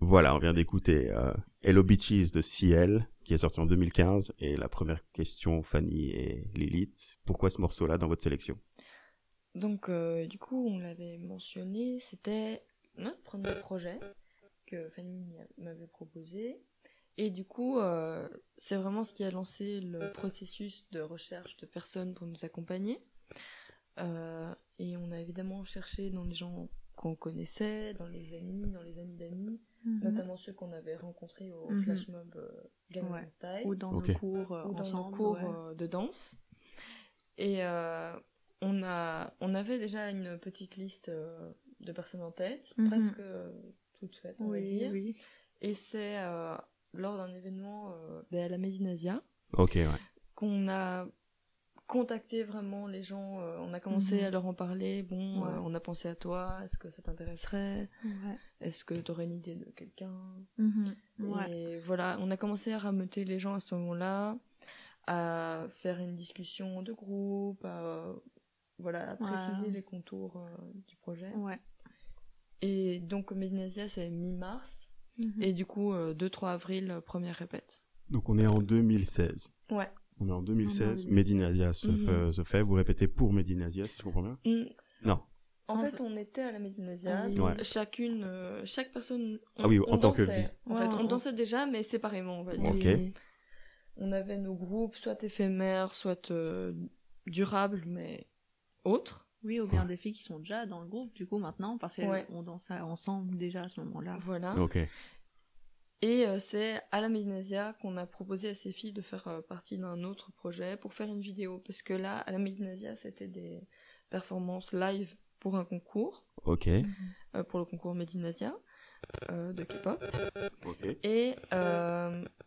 A: Voilà, on vient d'écouter euh, Hello Beaches de Ciel, qui est sorti en 2015. Et la première question, Fanny et Lilith, pourquoi ce morceau-là dans votre sélection?
C: Donc, euh, du coup, on l'avait mentionné, c'était notre premier projet que Fanny m'avait proposé. Et du coup, euh, c'est vraiment ce qui a lancé le processus de recherche de personnes pour nous accompagner. Euh, et on a évidemment cherché dans les gens qu'on connaissait, dans les amis, dans les amis d'amis, mhm. notamment ceux qu'on avait rencontrés au mhm. flash mob euh, Style.
B: Ou dans nos cours,
C: ou dans nos cours de danse. Et on, a, on avait déjà une petite liste de personnes en tête, mhm. presque toute faite, on va dire. Et c'est lors d'un événement ben, à la Medinasia qu'on a contacter vraiment les gens. Euh, on a commencé mhm. à leur en parler. Bon, euh, on a pensé à toi. Est-ce que ça t'intéresserait? Est-ce que tu aurais une idée de quelqu'un? Mhm. Et voilà, on a commencé à rameuter les gens à ce moment-là, à faire une discussion de groupe, à, voilà, à préciser les contours euh, du projet. Et donc, Medinasia, c'est mi-mars. Mhm. Et du coup, 2-3 avril, première répète.
A: Donc, on est en 2016.
C: Ouais.
A: On est en 2016. Medinasia se, mhm. se, fait. Vous répétez pour Medinasia, si je comprends bien mm. Non.
C: En fait, on était à la Medinasia. Chacune, euh, chaque personne.
A: ah oui, en tant que vie.
C: En fait, on dansait déjà, mais séparément, on va dire.
A: Ok.
C: On avait nos groupes, soit éphémères, soit euh, durables, mais autres.
B: Oui, ou bien des filles qui sont déjà dans le groupe, du coup, maintenant, parce qu'on dansait ensemble déjà à ce moment-là.
C: Voilà.
A: Ok.
C: Et euh, c'est à la Medinasia qu'on a proposé à ces filles de faire euh, partie d'un autre projet pour faire une vidéo. Parce que là, à la Medinasia, c'était des performances live pour un concours.
A: Ok.
C: Euh, pour le concours Medinasia de K-pop.
A: Ok.
C: Et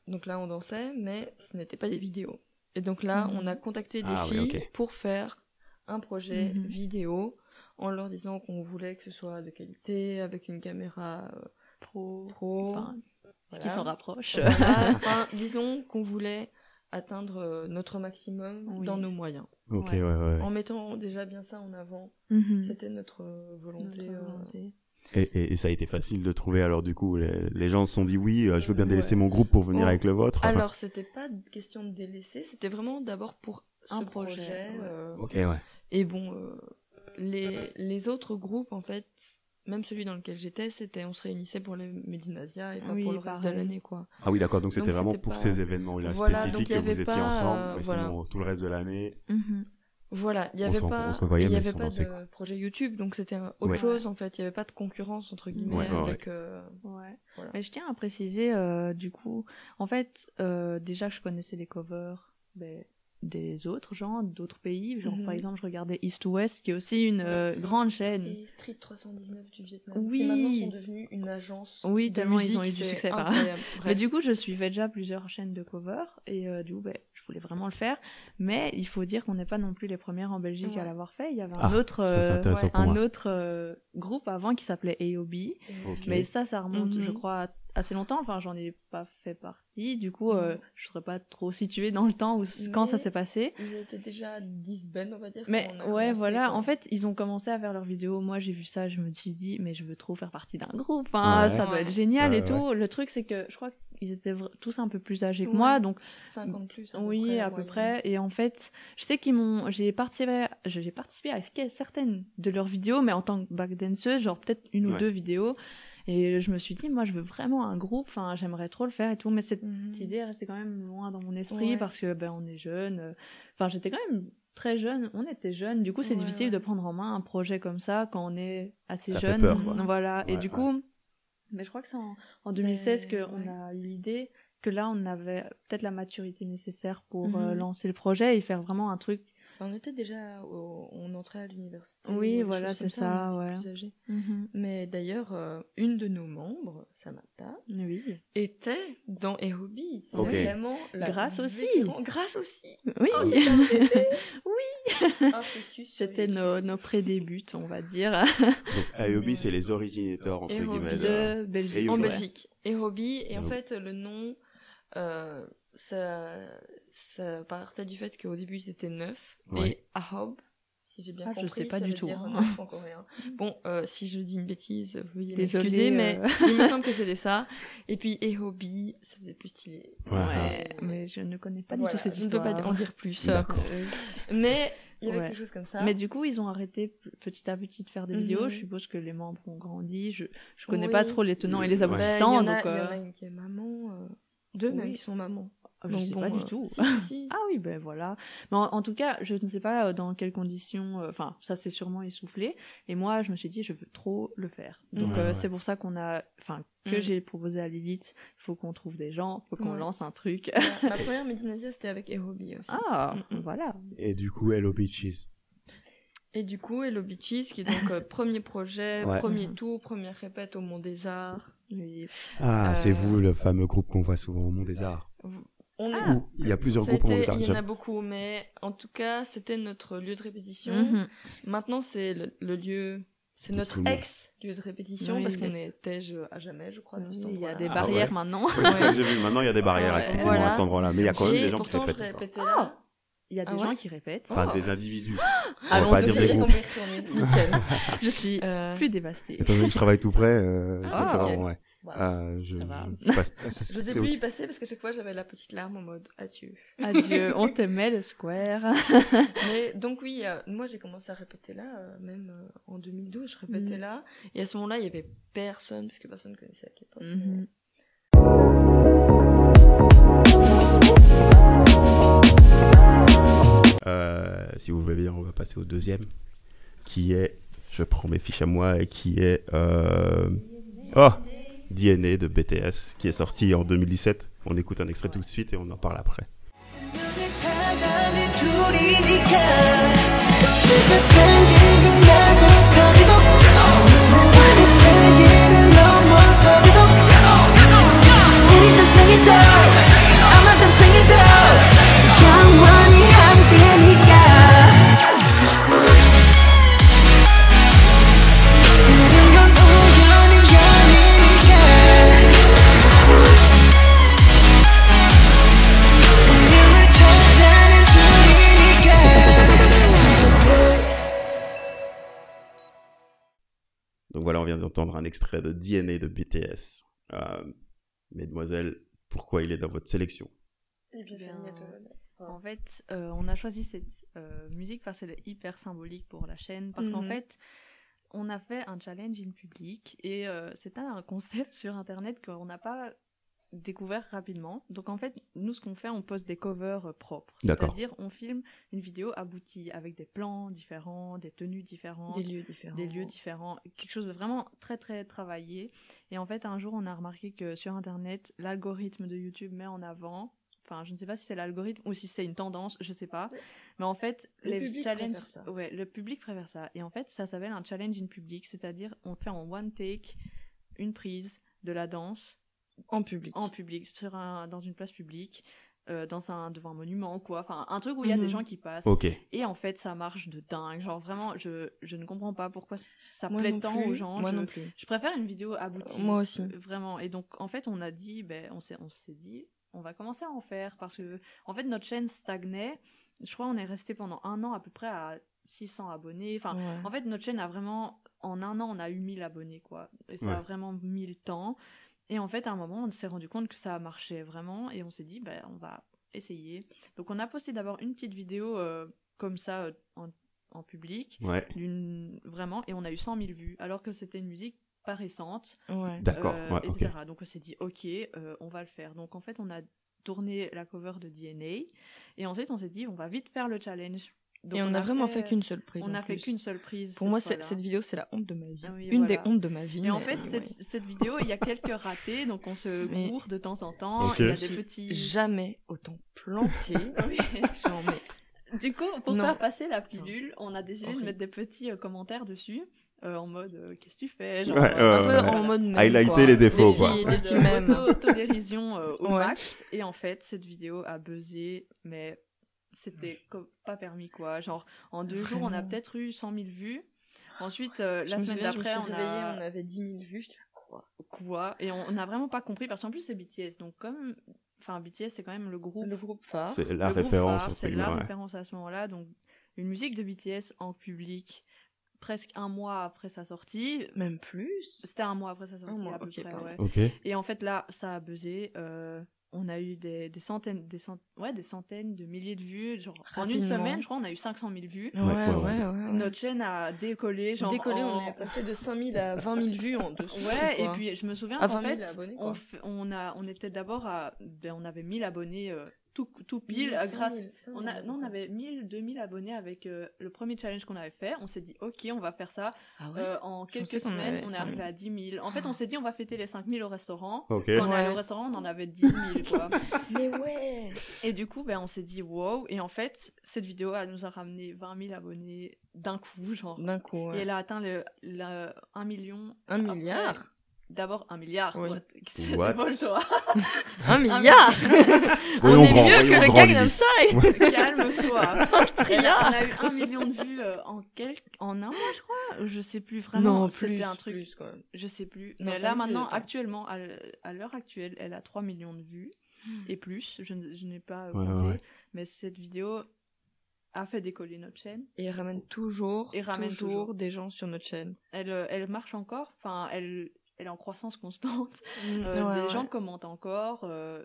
C: donc là, on dansait, mais ce n'était pas des vidéos. Et donc là, mhm. on a contacté des ah filles pour faire un projet mhm. vidéo en leur disant qu'on voulait que ce soit de qualité, avec une caméra pro, pro
B: ce qui s'en rapproche.
C: enfin, disons qu'on voulait atteindre euh, notre maximum dans nos moyens.
A: Ok, ouais. Ouais,
C: En mettant déjà bien ça en avant, mhm. c'était notre euh, volonté. Euh,
A: et, et, ça a été facile de trouver alors du coup les, gens se sont dit oui je veux bien délaisser mon groupe pour venir avec le vôtre.
C: Alors c'était pas question de délaisser, c'était vraiment d'abord pour un projet.
A: ok ouais.
C: Et bon les les autres groupes en fait même celui dans lequel j'étais, c'était on se réunissait pour les Medinasia et pas pour le reste de l'année quoi.
A: Ah oui d'accord, donc c'était vraiment pour ces événements-là spécifiques que vous étiez ensemble, mais sinon tout le reste de l'année.
C: Mhm. Voilà, il n'y avait pas, il y avait pas de projet YouTube, donc c'était autre chose en fait. Il n'y avait pas de concurrence entre guillemets avec. Euh,
B: ouais. Mais je tiens à préciser, euh, du coup, en fait, euh, déjà je connaissais les covers, ben, des autres gens, d'autres pays. Genre, par mhm. exemple, je regardais East to West, qui est aussi une euh, grande chaîne.
C: Et Street 319 du Vietnam. Oui. Qui maintenant sont devenus une agence.
B: Oui, tellement ils ont eu du succès. Mais du coup, je suivais déjà plusieurs chaînes de cover et euh, du coup, ben, je voulais vraiment le faire. Mais il faut dire qu'on n'est pas non plus les premières en Belgique à l'avoir fait. Il y avait un ah, autre, euh, un autre groupe avant qui s'appelait AOB. Mais ça, ça remonte, je mhm. crois, assez longtemps. Enfin, j'en ai pas fait partie. Du coup, euh, je serais pas trop située dans le temps où quand ça s'est passé.
C: Ils étaient déjà 10 ben, on va dire.
B: Mais ouais, voilà. En fait, ils ont commencé à faire leurs vidéos. Moi, j'ai vu ça, je me suis dit, mais je veux trop faire partie d'un groupe. Hein, Ça doit être génial et tout. Le truc, c'est que je crois qu'ils étaient tous un peu plus âgés que moi, donc
C: 50 plus.
B: À oui,
C: près,
B: à peu près. Et en fait, je sais qu'ils m'ont, j'ai participé, j'ai participé à certaines de leurs vidéos, mais en tant que backdanceuse, genre peut-être une ou deux vidéos. Et je me suis dit, moi, je veux vraiment un groupe. Enfin, j'aimerais trop le faire et tout. Mais cette mhm. idée restait quand même loin dans mon esprit parce que, ben, on est jeune. Enfin, j'étais quand même très jeune. On était jeunes. Du coup, c'est difficile de prendre en main un projet comme ça quand on est assez
A: ça
B: jeune.
A: Fait peur,
B: Voilà. et du coup, mais je crois que c'est en, en 2016 qu'on a eu l'idée que là, on avait peut-être la maturité nécessaire pour euh, mhm. lancer le projet et faire vraiment un truc
C: on était déjà, on entrait à l'université.
B: Oui, voilà, c'est ça, ouais.
C: Mhm. Mais d'ailleurs, euh, une de nos membres, Samantha,
B: oui.
C: était dans Erobi.
B: C'est vraiment la grâce aussi.
C: Grâce aussi.
B: Oui.
C: Oh,
B: oui. Oh, C'était nos, nos prédébuts, on va dire.
A: Donc, c'est les originateurs entre guillemets de
C: Belgique. En Belgique. Erobi, et en fait, le nom. Euh, ça, ça partait du fait qu'au début c'était neuf et Ahob, si j'ai bien ah, compris,
B: je sais pas
C: ça
B: du
C: veut
B: tout.
C: Dire en coréen. Bon, euh, si je dis une bêtise, veuillez m'excuser, mais euh. il me semble que c'était ça. Et puis Ehobi, ça faisait plus stylé.
B: Ouais, mais je ne connais pas du tout cette histoire.
C: Je ne peux pas en dire plus. Euh, mais il y avait quelque chose comme ça.
B: Mais du coup, ils ont arrêté petit à petit de faire des vidéos. Mhm. Je suppose que les membres ont grandi. Je je connais pas trop les tenants et les aboutissants.
C: Il y,
B: en a,
C: y en a une qui est maman, deux même qui sont mamans.
B: Ah, je sais pas du tout. ah oui, ben voilà. Mais en, tout cas, je ne sais pas dans quelles conditions. Enfin, ça s'est sûrement essoufflé. Et moi, je me suis dit, je veux trop le faire. Donc c'est pour ça qu'on a, enfin, que mm. j'ai proposé à Lilith. Il faut qu'on trouve des gens, il faut qu'on lance un truc.
C: Ma première Médinasia, c'était avec Erobi aussi.
B: Ah, mm, mm. voilà.
A: Et du coup, Hello Beaches.
C: Et du coup, Hello Beaches, qui est donc euh, premier projet, premier tour, première répète au Mont des Arts.
A: Ah, c'est euh, vous, le fameux groupe qu'on voit souvent au Mont des Arts. On ah. Il y a plusieurs groupes Arts.
C: Il y en a beaucoup, mais en tout cas, c'était notre lieu de répétition. Mhm. Maintenant, c'est le, lieu c'est notre ex lieu de répétition parce qu'on était à jamais, je crois.
B: il y a des ah barrières maintenant.
A: c'est ça que j'ai vu. Maintenant, il y a des barrières à cet endroit-là, mais il y a quand même des gens qui répètent.
C: Je répétais là. Ah
B: il y a des gens qui répètent.
A: Enfin, des individus.
C: Ah on va pas dire des groupes. Nickel.
B: je suis euh... plus dévastée.
A: Étant donné que je travaille tout près, euh, ah, ouais. Euh, je,
C: je, passe, je sais plus y passer parce qu'à chaque fois j'avais la petite larme en mode adieu.
B: Adieu, on t'aimait le square.
C: Mais donc oui, euh, moi j'ai commencé à répéter là, euh, même euh, en 2012, je répétais mm. là. Et à ce moment-là, il y avait personne, parce que personne ne connaissait la K-pop. Mm-hmm.
A: Euh, si vous voulez bien, on va passer au deuxième, qui est, je prends mes fiches à moi, et qui est euh, oh, DNA de BTS, qui est sorti en 2017. On écoute un extrait tout de suite et on en parle après. Voilà, on vient d'entendre un extrait de DNA de BTS. Euh, mesdemoiselles, pourquoi il est dans votre sélection?
B: Eh En fait, euh, on a choisi cette euh, musique parce qu'elle est hyper symbolique pour la chaîne, parce qu'en mhm. fait, on a fait un challenge in public et c'était un concept sur Internet qu'on n'a pas découvert rapidement. Donc en fait, nous ce qu'on fait, on poste des covers euh, propres. C'est-à-dire on filme une vidéo aboutie avec des plans différents, des tenues différentes,
C: des lieux différents,
B: des lieux différents, quelque chose de vraiment très très travaillé. Et en fait, un jour, on a remarqué que sur internet, l'algorithme de YouTube met en avant Enfin, je ne sais pas si c'est l'algorithme ou si c'est une tendance, je sais pas. Mais en fait,
C: le les challenges,
B: ouais, le public préfère ça. Et en fait, ça s'appelle un challenge in public, c'est-à-dire on fait en one take une prise de la danse
C: en public.
B: En public, sur un, dans une place publique, euh, dans un, devant un monument, quoi. Enfin, un truc où il y a des mhm. gens qui passent. Et en fait, ça marche de dingue. Genre, vraiment, je, je ne comprends pas pourquoi ça plaît tant aux gens.
C: Moi
B: je,
C: non plus.
B: Je préfère une vidéo aboutie.
C: Moi aussi.
B: Vraiment. Et donc, en fait, on a dit, ben, on s'est, on s'est dit, on va commencer à en faire parce que, en fait, notre chaîne stagnait. Je crois on est resté pendant un an à peu près à 600 abonnés. Enfin, en fait, notre chaîne a vraiment, en un an, on a eu 1000 abonnés, quoi. Et ça a vraiment mis le temps. Et en fait, à un moment, on s'est rendu compte que ça marchait vraiment et on s'est dit, bah, on va essayer. Donc, on a posté d'abord une petite vidéo euh, comme ça euh, en, en, public,
A: ouais.
B: vraiment, et on a eu 100 000 vues, alors que c'était une musique pas récente,
A: ouais. d'accord,
B: euh, etc. Donc, on s'est dit, ok, on va le faire. Donc, en fait, on a tourné la cover de DNA et ensuite, on s'est dit, on va vite faire le challenge
C: et on, a, vraiment fait, qu'une seule prise.
B: On a fait qu'une seule prise.
C: Pour moi, cette vidéo, c'est la honte de ma vie. Ah une des hontes de ma vie.
B: Et en fait, cette, vidéo, il y a quelques ratés, donc on se mais... court de temps en temps. Il y a des petits.
C: Jamais autant planté. Genre,
B: mais... Du coup, pour faire passer la pilule, on a décidé de mettre des petits euh, commentaires dessus. Euh, en mode euh, qu'est-ce que tu fais genre
A: ouais, un peu
C: en mode
A: highlighter les défauts
C: des petits,
A: quoi
C: des petits mèmes
B: autodérision au max et en fait cette vidéo a buzzé mais c'était pas permis quoi. Genre en deux jours on a peut-être eu 100 000 vues. Ensuite euh, la semaine d'après on a
C: on avait 10 000 vues.
B: quoi Quoi? Et on n'a vraiment pas compris parce qu'en plus c'est BTS donc comme enfin BTS c'est quand même le groupe
C: le groupe phare.
A: C'est la référence
B: c'est la référence à ce moment-là donc une musique de BTS en public presque un mois après sa sortie.
C: Même plus
B: C'était un mois après sa sortie à peu près, ouais.
A: Okay.
B: Et en fait là, ça a buzzé. Euh, on a eu des, des centaines, des, ouais, des centaines de milliers de vues. Genre, en une semaine, je crois, on a eu 500 000 vues.
C: Ouais, ouais, ouais,
B: Notre chaîne a décollé. Genre,
C: décollé, on est passé de 5 000 à 20 000 vues en deux
B: Ouais, et puis je me souviens, en fait, on, on, a, on était d'abord à, ben, on avait 1000 abonnés euh, tout, tout pile grâce on a non on avait 1000 2000 abonnés avec euh, le premier challenge qu'on avait fait. On s'est dit ok on va faire ça ah euh, en quelques semaines. on, est arrivé à 10 000 en fait on s'est dit on va fêter les 5 000 au restaurant.
A: Quand
B: on est allé au restaurant on en avait 10 000 quoi.
C: Mais ouais.
B: Et du coup ben on s'est dit wow. Et en fait cette vidéo elle nous a ramené 20 000 abonnés d'un coup genre.
C: D'un coup
B: et elle a atteint le, 1 million
C: 1 milliard
B: D'abord un milliard.
A: Oui.
B: What? Toi?
C: Un milliard On est mieux que le Gangnam Style
B: Calme-toi. on a eu un million de vues euh, en quelques... en un mois, je crois. Je sais plus vraiment.
C: Non, c'était un truc.
B: Plus, même. Je sais plus. Mais là maintenant, actuellement, à l'heure actuelle, elle a 3 millions de vues hmm. et plus. Je, n'ai pas compté. Mais cette vidéo a fait décoller notre chaîne.
C: Et elle ramène toujours, et ramène toujours, des gens sur notre chaîne.
B: Elle, euh, elle marche encore. Enfin, elle, elle est en croissance constante. Mm. Euh, des gens commentent encore. Euh,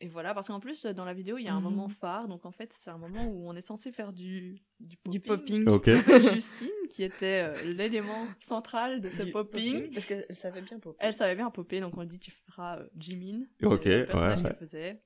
B: et voilà, parce qu'en plus, dans la vidéo, il y a un mm-hmm. moment phare. Donc, en fait, c'est un moment où on est censé faire du,
C: du popping.
B: Justine, qui était euh, l'élément central de ce popping.
C: Parce qu'elle savait bien popper.
B: Elle savait bien popper, donc on dit tu feras Jimin.
A: Ok,
B: le personnage qu'elle faisait.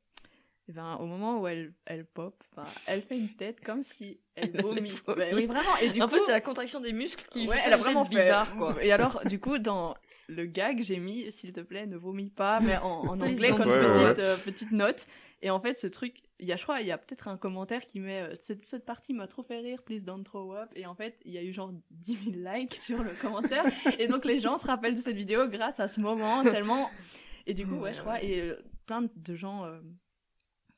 B: Et ben, au moment où elle, elle pop, ben, elle fait une tête comme si elle vomit. Ben oui, vraiment. Et du
C: en
B: coup,
C: fait, c'est la contraction des muscles qui
B: ouais, elle a vraiment bizarre, quoi. Et alors, du coup, dans le gag, j'ai mis, s'il te plaît, ne vomis pas, mais en, anglais, comme petite, euh, petite note. Et en fait, ce truc, il y a, je crois, il y a peut-être un commentaire qui met, euh, cette, cette partie m'a trop fait rire, please don't throw up. Et en fait, il y a eu genre 10 000 likes sur le commentaire. et donc, les gens se rappellent de cette vidéo grâce à ce moment, tellement. Et du coup, ouais, je crois, et euh, plein de gens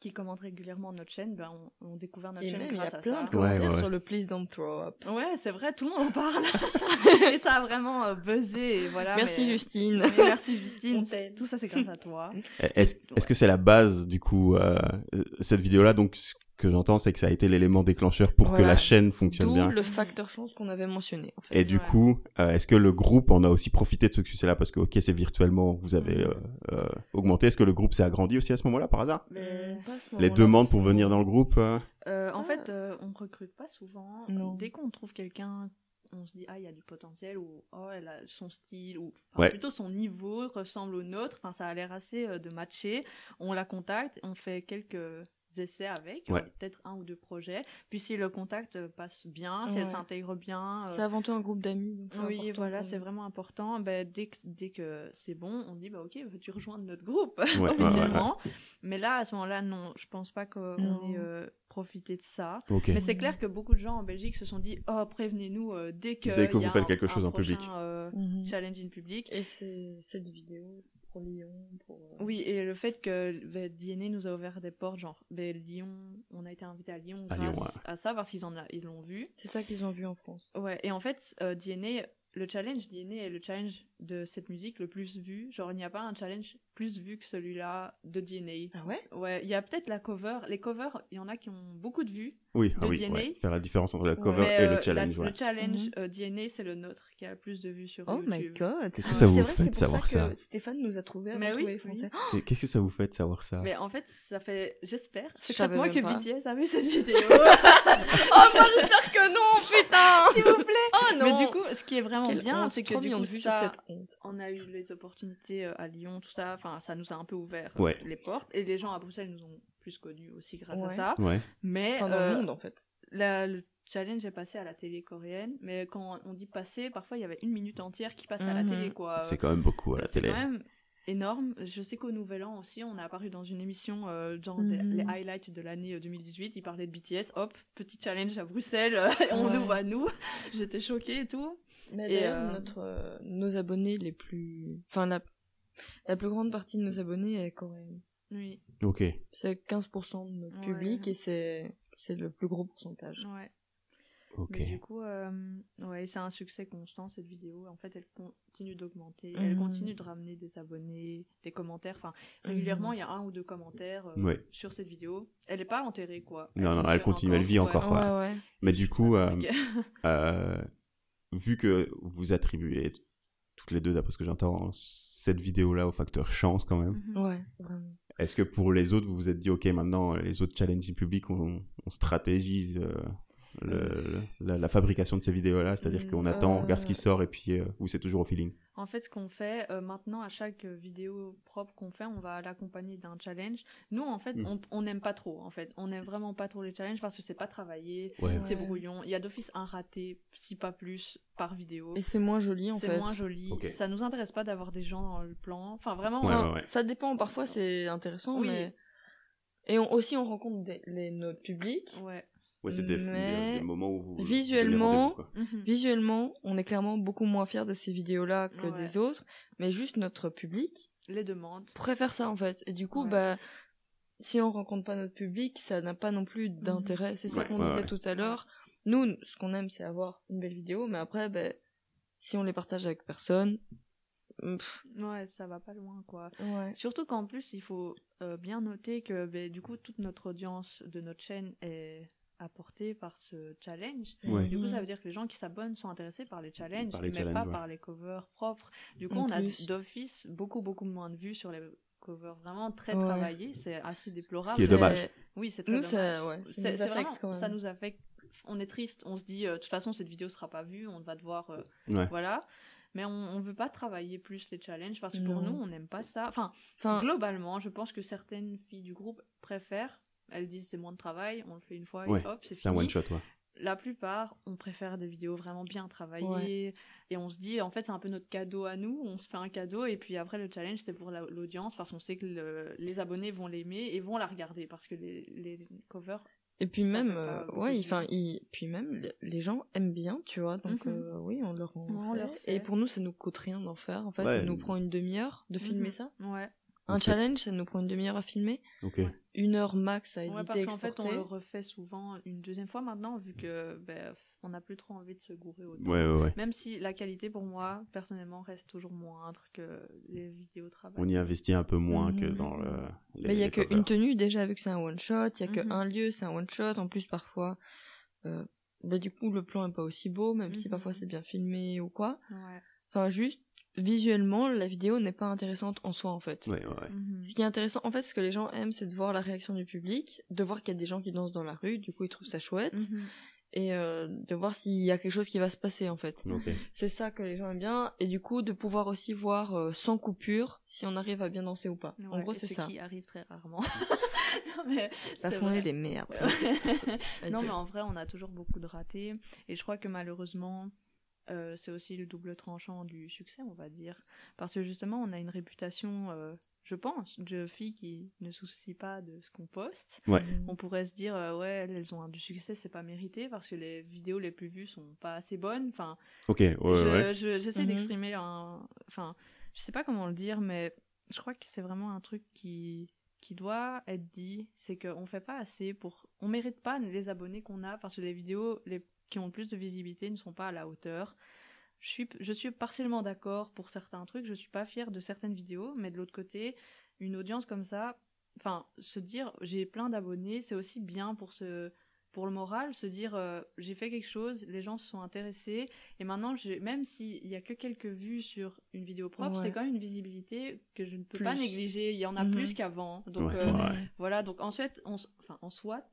B: qui commentent régulièrement notre chaîne, ben, on, découvert notre chaîne grâce à ça.
C: Il y a plein de commentaires sur le Please Don't Throw Up.
B: Ouais, c'est vrai, tout le monde en parle. et ça a vraiment euh, buzzé. Et voilà,
C: merci Justine.
B: merci Justine. tout ça, c'est grâce à toi.
A: Est-ce est que c'est la base, du coup, euh, cette vidéo-là Donc, que j'entends, c'est que ça a été l'élément déclencheur pour que la chaîne fonctionne bien.
C: le facteur chance qu'on avait mentionné. En
A: fait. Et du coup, euh, est-ce que le groupe en a aussi profité de ce succès-là? Parce que ok, c'est virtuellement, vous avez euh, euh, augmenté. Est-ce que le groupe s'est agrandi aussi à ce moment-là par hasard? Les demandes pour venir dans le groupe.
B: en ah. fait, on recrute pas souvent. Dès qu'on trouve quelqu'un on se dit ah il y a du potentiel ou oh elle a son style ou plutôt son niveau ressemble au nôtre enfin ça a l'air assez de matcher on la contacte on fait quelques essais avec, euh, peut-être un ou deux projets. Puis si le contact euh, passe bien, si elle s'intègre bien.
C: Euh, c'est avant tout un groupe d'amis.
B: Oui, voilà, c'est vraiment important. Ben, dès que, dès que c'est bon, on dit bah ok, veux-tu rejoindre notre groupe? Officiellement Mais là, à ce moment-là, non, je pense pas qu'on ait profité de ça. Mais c'est clair que beaucoup de gens en Belgique se sont dit oh prévenez-nous dès que
A: dès que vous faites quelque chose en public.
B: Mhm. Challenge in public.
C: Et c'est cette vidéo pour Lyon. Pour,
B: euh, Oui, et le fait que ben, DNA nous a ouvert des portes, genre ben, Lyon, on a été invité à Lyon grâce à ça parce qu'ils en ils l'ont vu.
C: C'est ça qu'ils ont vu en France.
B: Ouais, et en fait, euh, DNA, le challenge DNA est le challenge de cette musique le plus vu. Genre, il n'y a pas un challenge plus vu que celui-là de DNA.
C: Ah ouais?
B: Ouais, il y a peut-être la cover. Les covers, il y en a qui ont beaucoup de vues.
A: Oui, ah oui
B: DNA.
A: faire la différence entre la cover et le
B: euh,
A: challenge.
B: Le challenge mhm. euh, DNA, c'est le nôtre qui a le plus de vues sur
C: oh
B: YouTube.
C: Oh my god
A: Qu'est-ce que ça vous fait de savoir
C: ça, Stéphane nous a trouvé
B: Mais oui,
C: les Français.
A: Qu'est-ce que ça vous fait de savoir ça?
B: Mais en fait, ça fait, j'espère, moi que BTS a vu cette vidéo.
C: oh moi j'espère que non, putain
B: S'il vous plaît
C: Oh non
B: Mais du coup, ce qui est vraiment bien, c'est que du coup, ça, on a eu les opportunités euh, à Lyon, tout ça. Enfin, ça nous a un peu ouvert euh, les portes. Et les gens à Bruxelles nous ont plus connus aussi grâce à ça. Mais
C: dans le euh, monde en fait.
B: le challenge est passé à la télé coréenne, mais quand on dit passer, parfois il y avait une minute entière qui passait à la télé, mhm. quoi.
A: C'est quand même beaucoup à la télé.
B: C'est quand même énorme. Je sais qu'au Nouvel An aussi, on a apparu dans une émission, genre mhm. les highlights de l'année 2018. Ils parlaient de BTS. Hop, petit challenge à Bruxelles. on nous voit nous. J'étais choquée et tout.
C: Mais d'ailleurs, notre, nos abonnés les plus, enfin la la plus grande partie de nos abonnés est coréenne.
B: Oui.
A: Ok.
C: C'est 15% de notre public et c'est, c'est le plus gros pourcentage.
B: Ouais.
A: Ok.
B: Mais du coup, euh, ouais, c'est un succès constant cette vidéo. En fait, elle continue d'augmenter, elle mhm. continue de ramener des abonnés, des commentaires. Enfin, régulièrement, mhm. il y a un ou deux commentaires euh, sur cette vidéo. Elle n'est pas enterrée, quoi.
A: non, non, elle continue, elle vit encore.
C: Ouais, ouais.
A: Mais du coup, euh, vu que vous attribuez toutes les deux, d'après ce que j'entends, cette vidéo-là au facteur chance quand même.
C: Mhm. Ouais, vraiment.
A: Est-ce que pour les autres, vous vous êtes dit, ok, maintenant, les autres challenges publics, on, on stratégise le, la, fabrication de ces vidéos-là C'est-à-dire qu'on attend, on regarde ce qui sort et puis, ou c'est toujours au feeling
B: en fait, ce qu'on fait euh, maintenant, à chaque vidéo propre qu'on fait, on va l'accompagner d'un challenge. Nous, en fait, mm. on n'aime pas trop. En fait, on n'aime vraiment pas trop les challenges parce que c'est pas travaillé, c'est brouillon. Il y a d'office un raté, si pas plus, par vidéo.
C: Et c'est moins joli, en fait.
B: C'est moins joli. Ça nous intéresse pas d'avoir des gens dans le plan. Enfin, vraiment.
C: ça dépend. Parfois, c'est intéressant, mais et aussi on rencontre les, notre public.
B: Ouais.
A: Ouais, c'est des, moments où vous
C: visuellement, mhm. visuellement, on est clairement beaucoup moins fiers de ces vidéos-là que des autres, mais juste notre public
B: les demandes
C: préfère ça en fait. Et du coup, bah, si on rencontre pas notre public, ça n'a pas non plus mhm. d'intérêt. C'est ça qu'on disait tout à l'heure. Nous, ce qu'on aime, c'est avoir une belle vidéo, mais après, ben, si on les partage avec personne,
B: ouais, ça va pas loin, quoi. Surtout qu'en plus, il faut euh, bien noter que, ben, du coup, toute notre audience de notre chaîne est apporté par ce challenge. Du coup, ça mm. veut dire que les gens qui s'abonnent sont intéressés par les challenges, mais pas par les covers propres. Du coup, on a d'office beaucoup, beaucoup moins de vues sur les covers vraiment très travaillés. C'est assez déplorable.
A: C'est dommage.
B: Oui, c'est très nous, Ça, ouais, ça, nous affecte ça nous affecte. On est triste. On se dit, euh, de toute façon, cette vidéo sera pas vue. On va devoir, euh, voilà mais on, on veut pas travailler plus les challenges parce que pour nous on n'aime pas ça enfin, enfin, globalement je pense que certaines filles du groupe préfèrent elles disent c'est moins de travail, on le fait une fois et hop, c'est fini.
A: C'est un one shot, ouais.
B: La plupart, on préfère des vidéos vraiment bien travaillées et on se dit en fait c'est un peu notre cadeau à nous, on se fait un cadeau et puis après le challenge c'est pour l'audience parce qu'on sait que les abonnés vont l'aimer et vont la regarder parce que les, les covers
C: et puis même, euh, ouais, enfin, puis même les gens aiment bien, tu vois, donc mhm. euh, oui, on leur, en Et pour nous, ça nous coûte rien d'en faire. En fait, ça nous prend une demi-heure de filmer mhm. ça.
B: Ouais.
C: Un challenge, ça nous prend une demi-heure à filmer. Une heure max à éditer, ouais,
B: parce qu'en fait, on le refait souvent une deuxième fois maintenant, vu que ben, on n'a plus trop envie de se gourer autant.
A: Ouais, ouais, ouais.
B: Même si la qualité, pour moi, personnellement, reste toujours moindre que les vidéos travail.
A: On y investit un peu moins que mhm. dans le.
C: Mais il y a qu'une tenue déjà, vu que c'est un one shot. Il y a qu'un mhm. lieu, c'est un one shot. En plus, parfois. Euh, bah, du coup, le plan est pas aussi beau, même si parfois mhm. c'est bien filmé ou quoi.
B: Ouais.
C: Enfin, juste, visuellement, la vidéo n'est pas intéressante en soi, en fait.
A: Ouais, ouais.
C: Mhm. Ce qui est intéressant, en fait, ce que les gens aiment, c'est de voir la réaction du public, de voir qu'il y a des gens qui dansent dans la rue, du coup, ils trouvent ça chouette. Mhm. Et euh, de voir s'il y a quelque chose qui va se passer en fait. C'est ça que les gens aiment bien et du coup de pouvoir aussi voir euh, sans coupure si on arrive à bien danser ou pas. en gros c'est ça.
B: qui arrive très rarement.
C: non mais parce qu'on est des merdes.
B: non mais en vrai on a toujours beaucoup de ratés et je crois que malheureusement euh, c'est aussi le double tranchant du succès, on va dire. Parce que justement, on a une réputation, euh, je pense, de filles qui ne soucient pas de ce qu'on poste. On pourrait se dire, euh, ouais, elles ont du succès, c'est pas mérité parce que les vidéos les plus vues sont pas assez bonnes. Enfin,
A: ok, ouais,
B: j'essaie mhm. d'exprimer un. Enfin, je sais pas comment le dire, mais je crois que c'est vraiment un truc qui qui doit être dit, c'est qu'on fait pas assez pour, on mérite pas les abonnés qu'on a parce que les vidéos les qui ont le plus de visibilité ne sont pas à la hauteur. Je suis, je suis partiellement d'accord pour certains trucs, je suis pas fière de certaines vidéos, mais de l'autre côté, une audience comme ça, enfin, se dire j'ai plein d'abonnés, c'est aussi bien pour ce, pour le moral, se dire euh, j'ai fait quelque chose, les gens se sont intéressés, et maintenant, même s'il y a que quelques vues sur une vidéo propre, c'est quand même une visibilité que je ne peux pas négliger. Il y en a mhm. plus qu'avant, donc euh, voilà. Donc ensuite, on, enfin, en soit,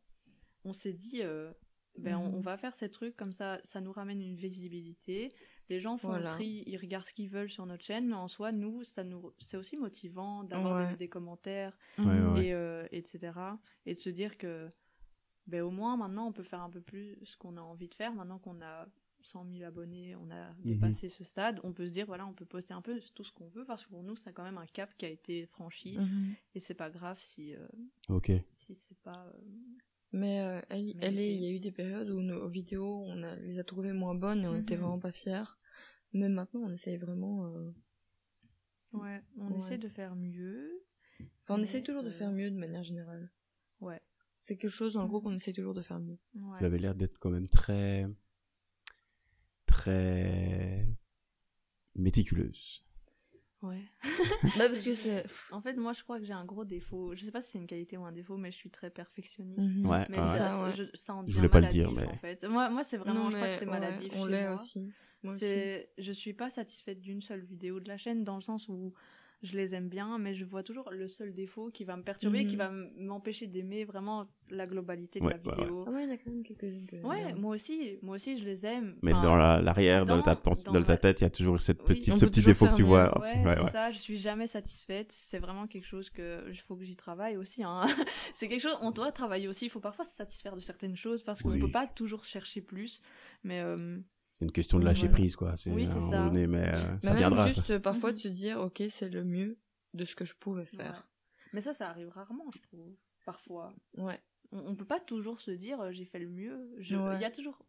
B: on s'est dit euh, ben on, mhm. va faire ces trucs comme ça, ça nous ramène une visibilité. Les gens font le tri, ils regardent ce qu'ils veulent sur notre chaîne, mais en soi, nous, ça nous, c'est aussi motivant d'avoir des, commentaires et euh, etc. Et de se dire que, ben au moins maintenant, on peut faire un peu plus ce qu'on a envie de faire. Maintenant qu'on a 100 000 abonnés, on a mhm. dépassé ce stade, on peut se dire voilà, on peut poster un peu tout ce qu'on veut parce que pour nous, c'est quand même un cap qui a été franchi mhm. et c'est pas grave si. Euh,
A: ok.
B: Si c'est pas. Euh,
C: mais euh, elle, elle il y a eu des périodes où nos vidéos, on les a trouvées moins bonnes et on était mhm. vraiment pas fiers. Mais maintenant, on essaye vraiment. Euh,
B: ouais, on essaie de faire mieux.
C: Enfin, on essaye toujours de faire mieux de manière générale.
B: Ouais.
C: C'est quelque chose, en gros, qu'on essaye toujours de faire mieux.
A: Vous avez l'air d'être quand même très. très. méticuleuse.
B: Ouais.
C: bah parce que c'est.
B: En fait, moi, je crois que j'ai un gros défaut. Je sais pas si c'est une qualité ou un défaut, mais je suis très perfectionniste.
A: Mhm. Ouais.
B: Mais ça, Je, ça
A: je voulais pas le dire, mais.
B: En fait. Moi, moi c'est vraiment. je crois que c'est maladif.
C: on l'est aussi.
B: Moi aussi. Je suis pas satisfaite d'une seule vidéo de la chaîne dans le sens où je les aime bien, mais je vois toujours le seul défaut qui va me perturber, qui mhm. va m'empêcher d'aimer vraiment la globalité de la vidéo.
C: Ah ouais, il y a quand même quelques-unes que
B: Ouais, moi aussi, moi aussi, je les aime.
A: Mais dans l'arrière, dans, ta, dans, ta tête, il y a toujours cette petite, ce petit défaut que tu vois.
B: Ouais, c'est ça, je suis jamais satisfaite. C'est vraiment quelque chose que il faut que j'y travaille aussi. Hein. c'est quelque chose, on doit travailler aussi. Il faut parfois se satisfaire de certaines choses parce qu'on ne peut pas toujours chercher plus. Mais. Euh,
A: c'est une question de lâcher prise, quoi.
B: Oui, c'est ça.
A: mais euh, ça viendra.
C: juste euh, parfois de se dire, ok, c'est le mieux de ce que je pouvais faire.
B: Mais ça, ça arrive rarement, je trouve. Parfois.
C: Ouais.
B: On, ne peut pas toujours se dire, euh, j'ai fait le mieux. Il y a toujours.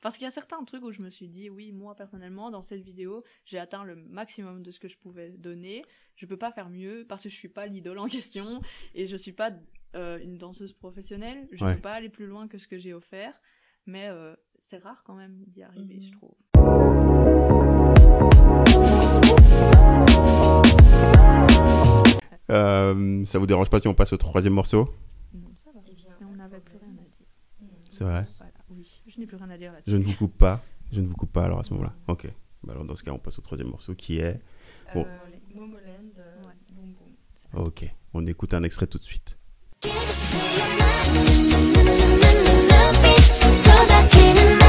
B: Parce qu'il y a certains trucs où je me suis dit, oui, moi personnellement, dans cette vidéo, j'ai atteint le maximum de ce que je pouvais donner. Je peux pas faire mieux parce que je suis pas l'idole en question et je suis pas une danseuse professionnelle. Je ne peux pas aller plus loin que ce que j'ai offert. Mais c'est rare quand même d'y arriver, je mhm. trouve.
A: Euh, ça vous dérange pas si on passe au troisième morceau?
B: Non, ça va. Eh bien, on n'avait plus rien à dire.
A: C'est vrai?
B: Oui, je n'ai plus rien à dire là-dessus.
A: Je ne vous coupe pas. Je ne vous coupe pas alors à ce moment-là. Ok. Bah alors dans ce cas, on passe au troisième morceau qui est.
C: Bon. Euh, Momoland, euh.
A: Ok. On écoute un extrait tout de suite. 사라지는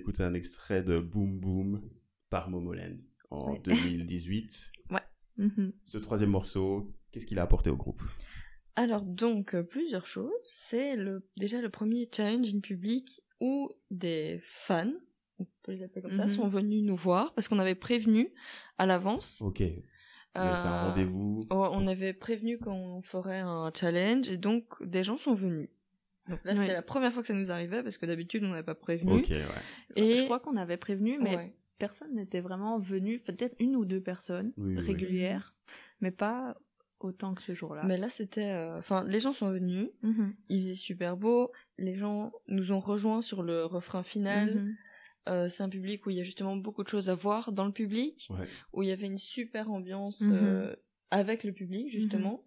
A: d'écouter un extrait de Boom Boom par Momoland en 2018.
C: Ouais.
A: Mhm. Ce troisième morceau, qu'est-ce qu'il a apporté au groupe?
C: Alors donc euh, plusieurs choses. C'est le déjà le premier challenge in public où des fans, on peut les appeler comme ça, mhm. sont venus nous voir parce qu'on avait prévenu à l'avance.
A: Ok. Vous avez fait un euh, rendez-vous.
C: on avait prévenu qu'on ferait un challenge et donc des gens sont venus. Donc là, c'est la première fois que ça nous arrivait parce que d'habitude, on n'avait pas prévenu.
A: Ok, ouais.
B: Et je crois qu'on avait prévenu, mais personne n'était vraiment venu. Peut-être une ou deux personnes régulières, mais pas autant que ce jour-là.
C: Mais là, c'était. Euh, enfin, les gens sont venus. Mm-hmm. Il faisait super beau. Les gens nous ont rejoints sur le refrain final. Euh, c'est un public où il y a justement beaucoup de choses à voir dans le public, où il y avait une super ambiance mm-hmm. euh, avec le public justement.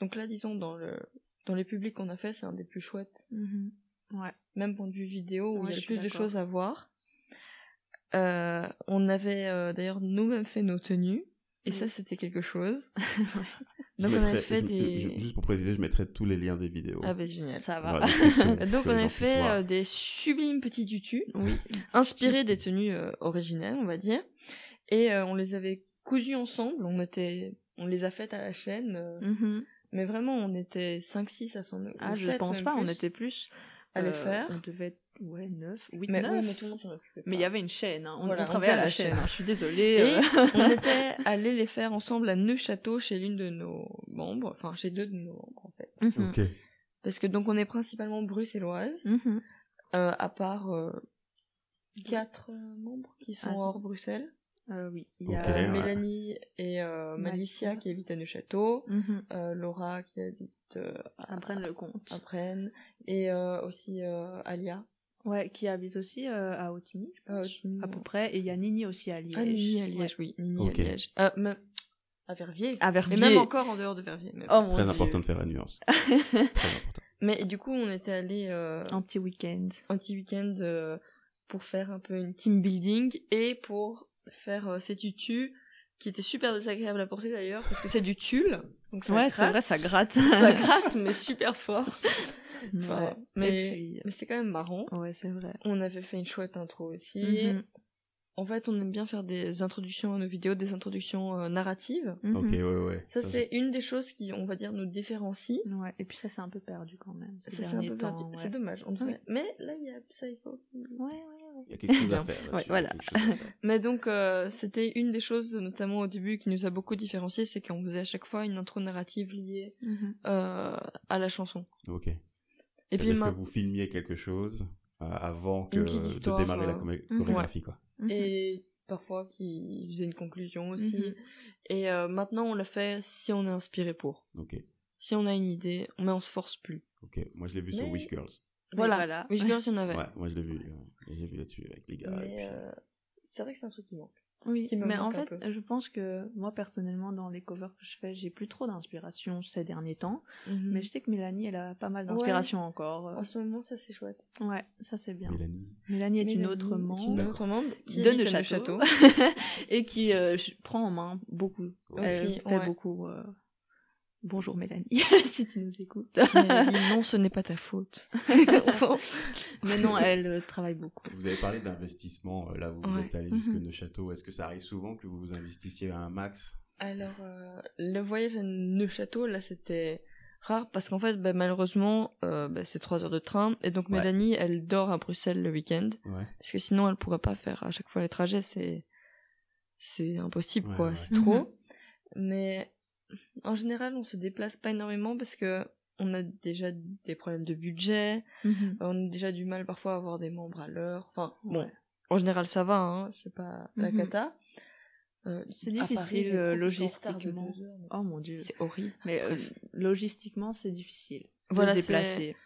C: Donc là, disons dans le dans les publics qu'on a fait, c'est un des plus chouettes.
B: Mhm. Ouais.
C: Même point de vue vidéo, où il y a plus de choses à voir. Euh, on avait euh, d'ailleurs nous-mêmes fait nos tenues. Et ça, c'était quelque chose.
A: Donc on a fait des... juste pour préciser, je mettrai tous les liens des vidéos.
C: Ah bah génial, ça va. Donc on a fait euh, des sublimes petits tutus, oui, inspirés des tenues originales, on va dire. Et on les avait cousus ensemble, on était, on les a faites à la chaîne. Mhm. Mais vraiment, on était 5-6 à s'en
B: Ah, je pense pas, on était plus
C: à les euh, faire.
B: On devait être, ouais, 9, 8,
C: mais,
B: 9.
C: Oui, mais tout le monde s'en occupait.
B: Mais il y avait une chaîne, hein. on, travaillait à la, chaîne, hein. je suis désolée.
C: Et euh. on était allés les faire ensemble à Neuchâteau chez l'une de nos membres, enfin chez deux de nos membres en fait.
A: Mhm. Ok.
C: Parce que donc on est principalement bruxelloise, mm euh, à part euh, quatre membres qui sont ah. hors Bruxelles.
B: Euh, oui,
C: il y a Mélanie et euh, Malicia qui habitent à Neuchâteau, mhm. euh, Laura qui habite
B: à le compte,
C: Apprenne, et aussi Alia.
B: Ouais, qui habite aussi à Otigny, à peu près, et il y a Nini aussi à Liège.
C: Ah, Nini à Liège, oui, Nini à Liège. même à Verviers.
B: À Verviers.
C: Et même encore en dehors de Verviers.
A: Oh, Très important de faire la nuance. Très
C: important. Mais du coup, on était allé
B: anti-weekend,
C: anti-weekend pour faire un peu une team building et pour faire euh, ces tutus qui étaient super désagréables à porter d'ailleurs parce que c'est du tulle.
B: Donc ça ouais, c'est vrai, ça gratte.
C: ça gratte, mais super fort. mais, mais c'est quand même marrant.
B: Ouais, c'est vrai.
C: On avait fait une chouette intro aussi. Mhm. En fait, on aime bien faire des introductions à nos vidéos, des introductions euh, narratives.
A: Ok, ouais, ouais.
C: Ça, c'est une des choses qui, on va dire, nous différencie.
B: Ouais, et puis ça, c'est un peu perdu quand même.
C: Ça, c'est un peu perdu. C'est dommage. Mais là, il y a ça, il faut.
B: Ouais, ouais.
A: Il y a quelque chose à faire.
C: ouais, voilà. Mais donc, euh, c'était une des choses, notamment au début, qui nous a beaucoup différencié, c'est qu'on faisait à chaque fois une intro narrative liée mhm. euh, à la chanson.
A: Ok. Et puis, que vous filmiez quelque chose euh, avant que de démarrer la chorégraphie, quoi.
C: Mhm. Et parfois qui faisait une conclusion aussi. Mhm. Et euh, maintenant, on le fait si on est inspiré pour. Ok. Si on a une idée, mais on se force plus.
A: Ok, moi je l'ai vu sur Wish Girls.
C: Voilà, Wish Girls, il y en avait.
A: Ouais, moi je l'ai vu, euh, j'ai vu là-dessus avec les gars.
C: Euh, c'est vrai que c'est un truc qui manque.
B: Oui, mais en fait, je pense que moi personnellement, dans les covers que je fais, j'ai plus trop d'inspiration ces derniers temps. Mhm. Mais je sais que Mélanie, elle a pas mal d'inspiration encore.
C: En ce moment, ça c'est chouette.
B: Ouais, ça c'est bien.
A: Mélanie.
B: Mélanie est une autre membre.
C: Une autre membre
B: qui donne le château, et qui euh, prend en main beaucoup. Aussi, elle fait beaucoup. Euh, Bonjour Mélanie, si tu nous écoutes.
C: Mélanie, non, ce n'est pas ta faute.
B: Mais non, elle euh, travaille beaucoup.
A: Vous avez parlé d'investissement, euh, là vous, êtes allé jusque mhm. Neuchâteau. Est-ce que ça arrive souvent que vous vous investissiez à un max?
C: Alors, euh, le voyage à Neuchâteau, là c'était rare parce qu'en fait, bah, malheureusement, bah, c'est trois heures de train et donc Mélanie, elle dort à Bruxelles le week-end. Parce que sinon, elle pourrait pas faire à chaque fois les trajets, c'est c'est impossible quoi, c'est trop. Mhm. Mais en général, on se déplace pas énormément parce que on a déjà des problèmes de budget, mhm. on a déjà du mal parfois à avoir des membres à l'heure. Enfin, bon, en général, ça va, hein, c'est pas la mhm. cata.
B: Euh, c'est difficile euh, logistiquement. Oh mon dieu.
C: C'est horrible.
B: Mais euh, logistiquement, c'est difficile. Voilà, de se déplacer.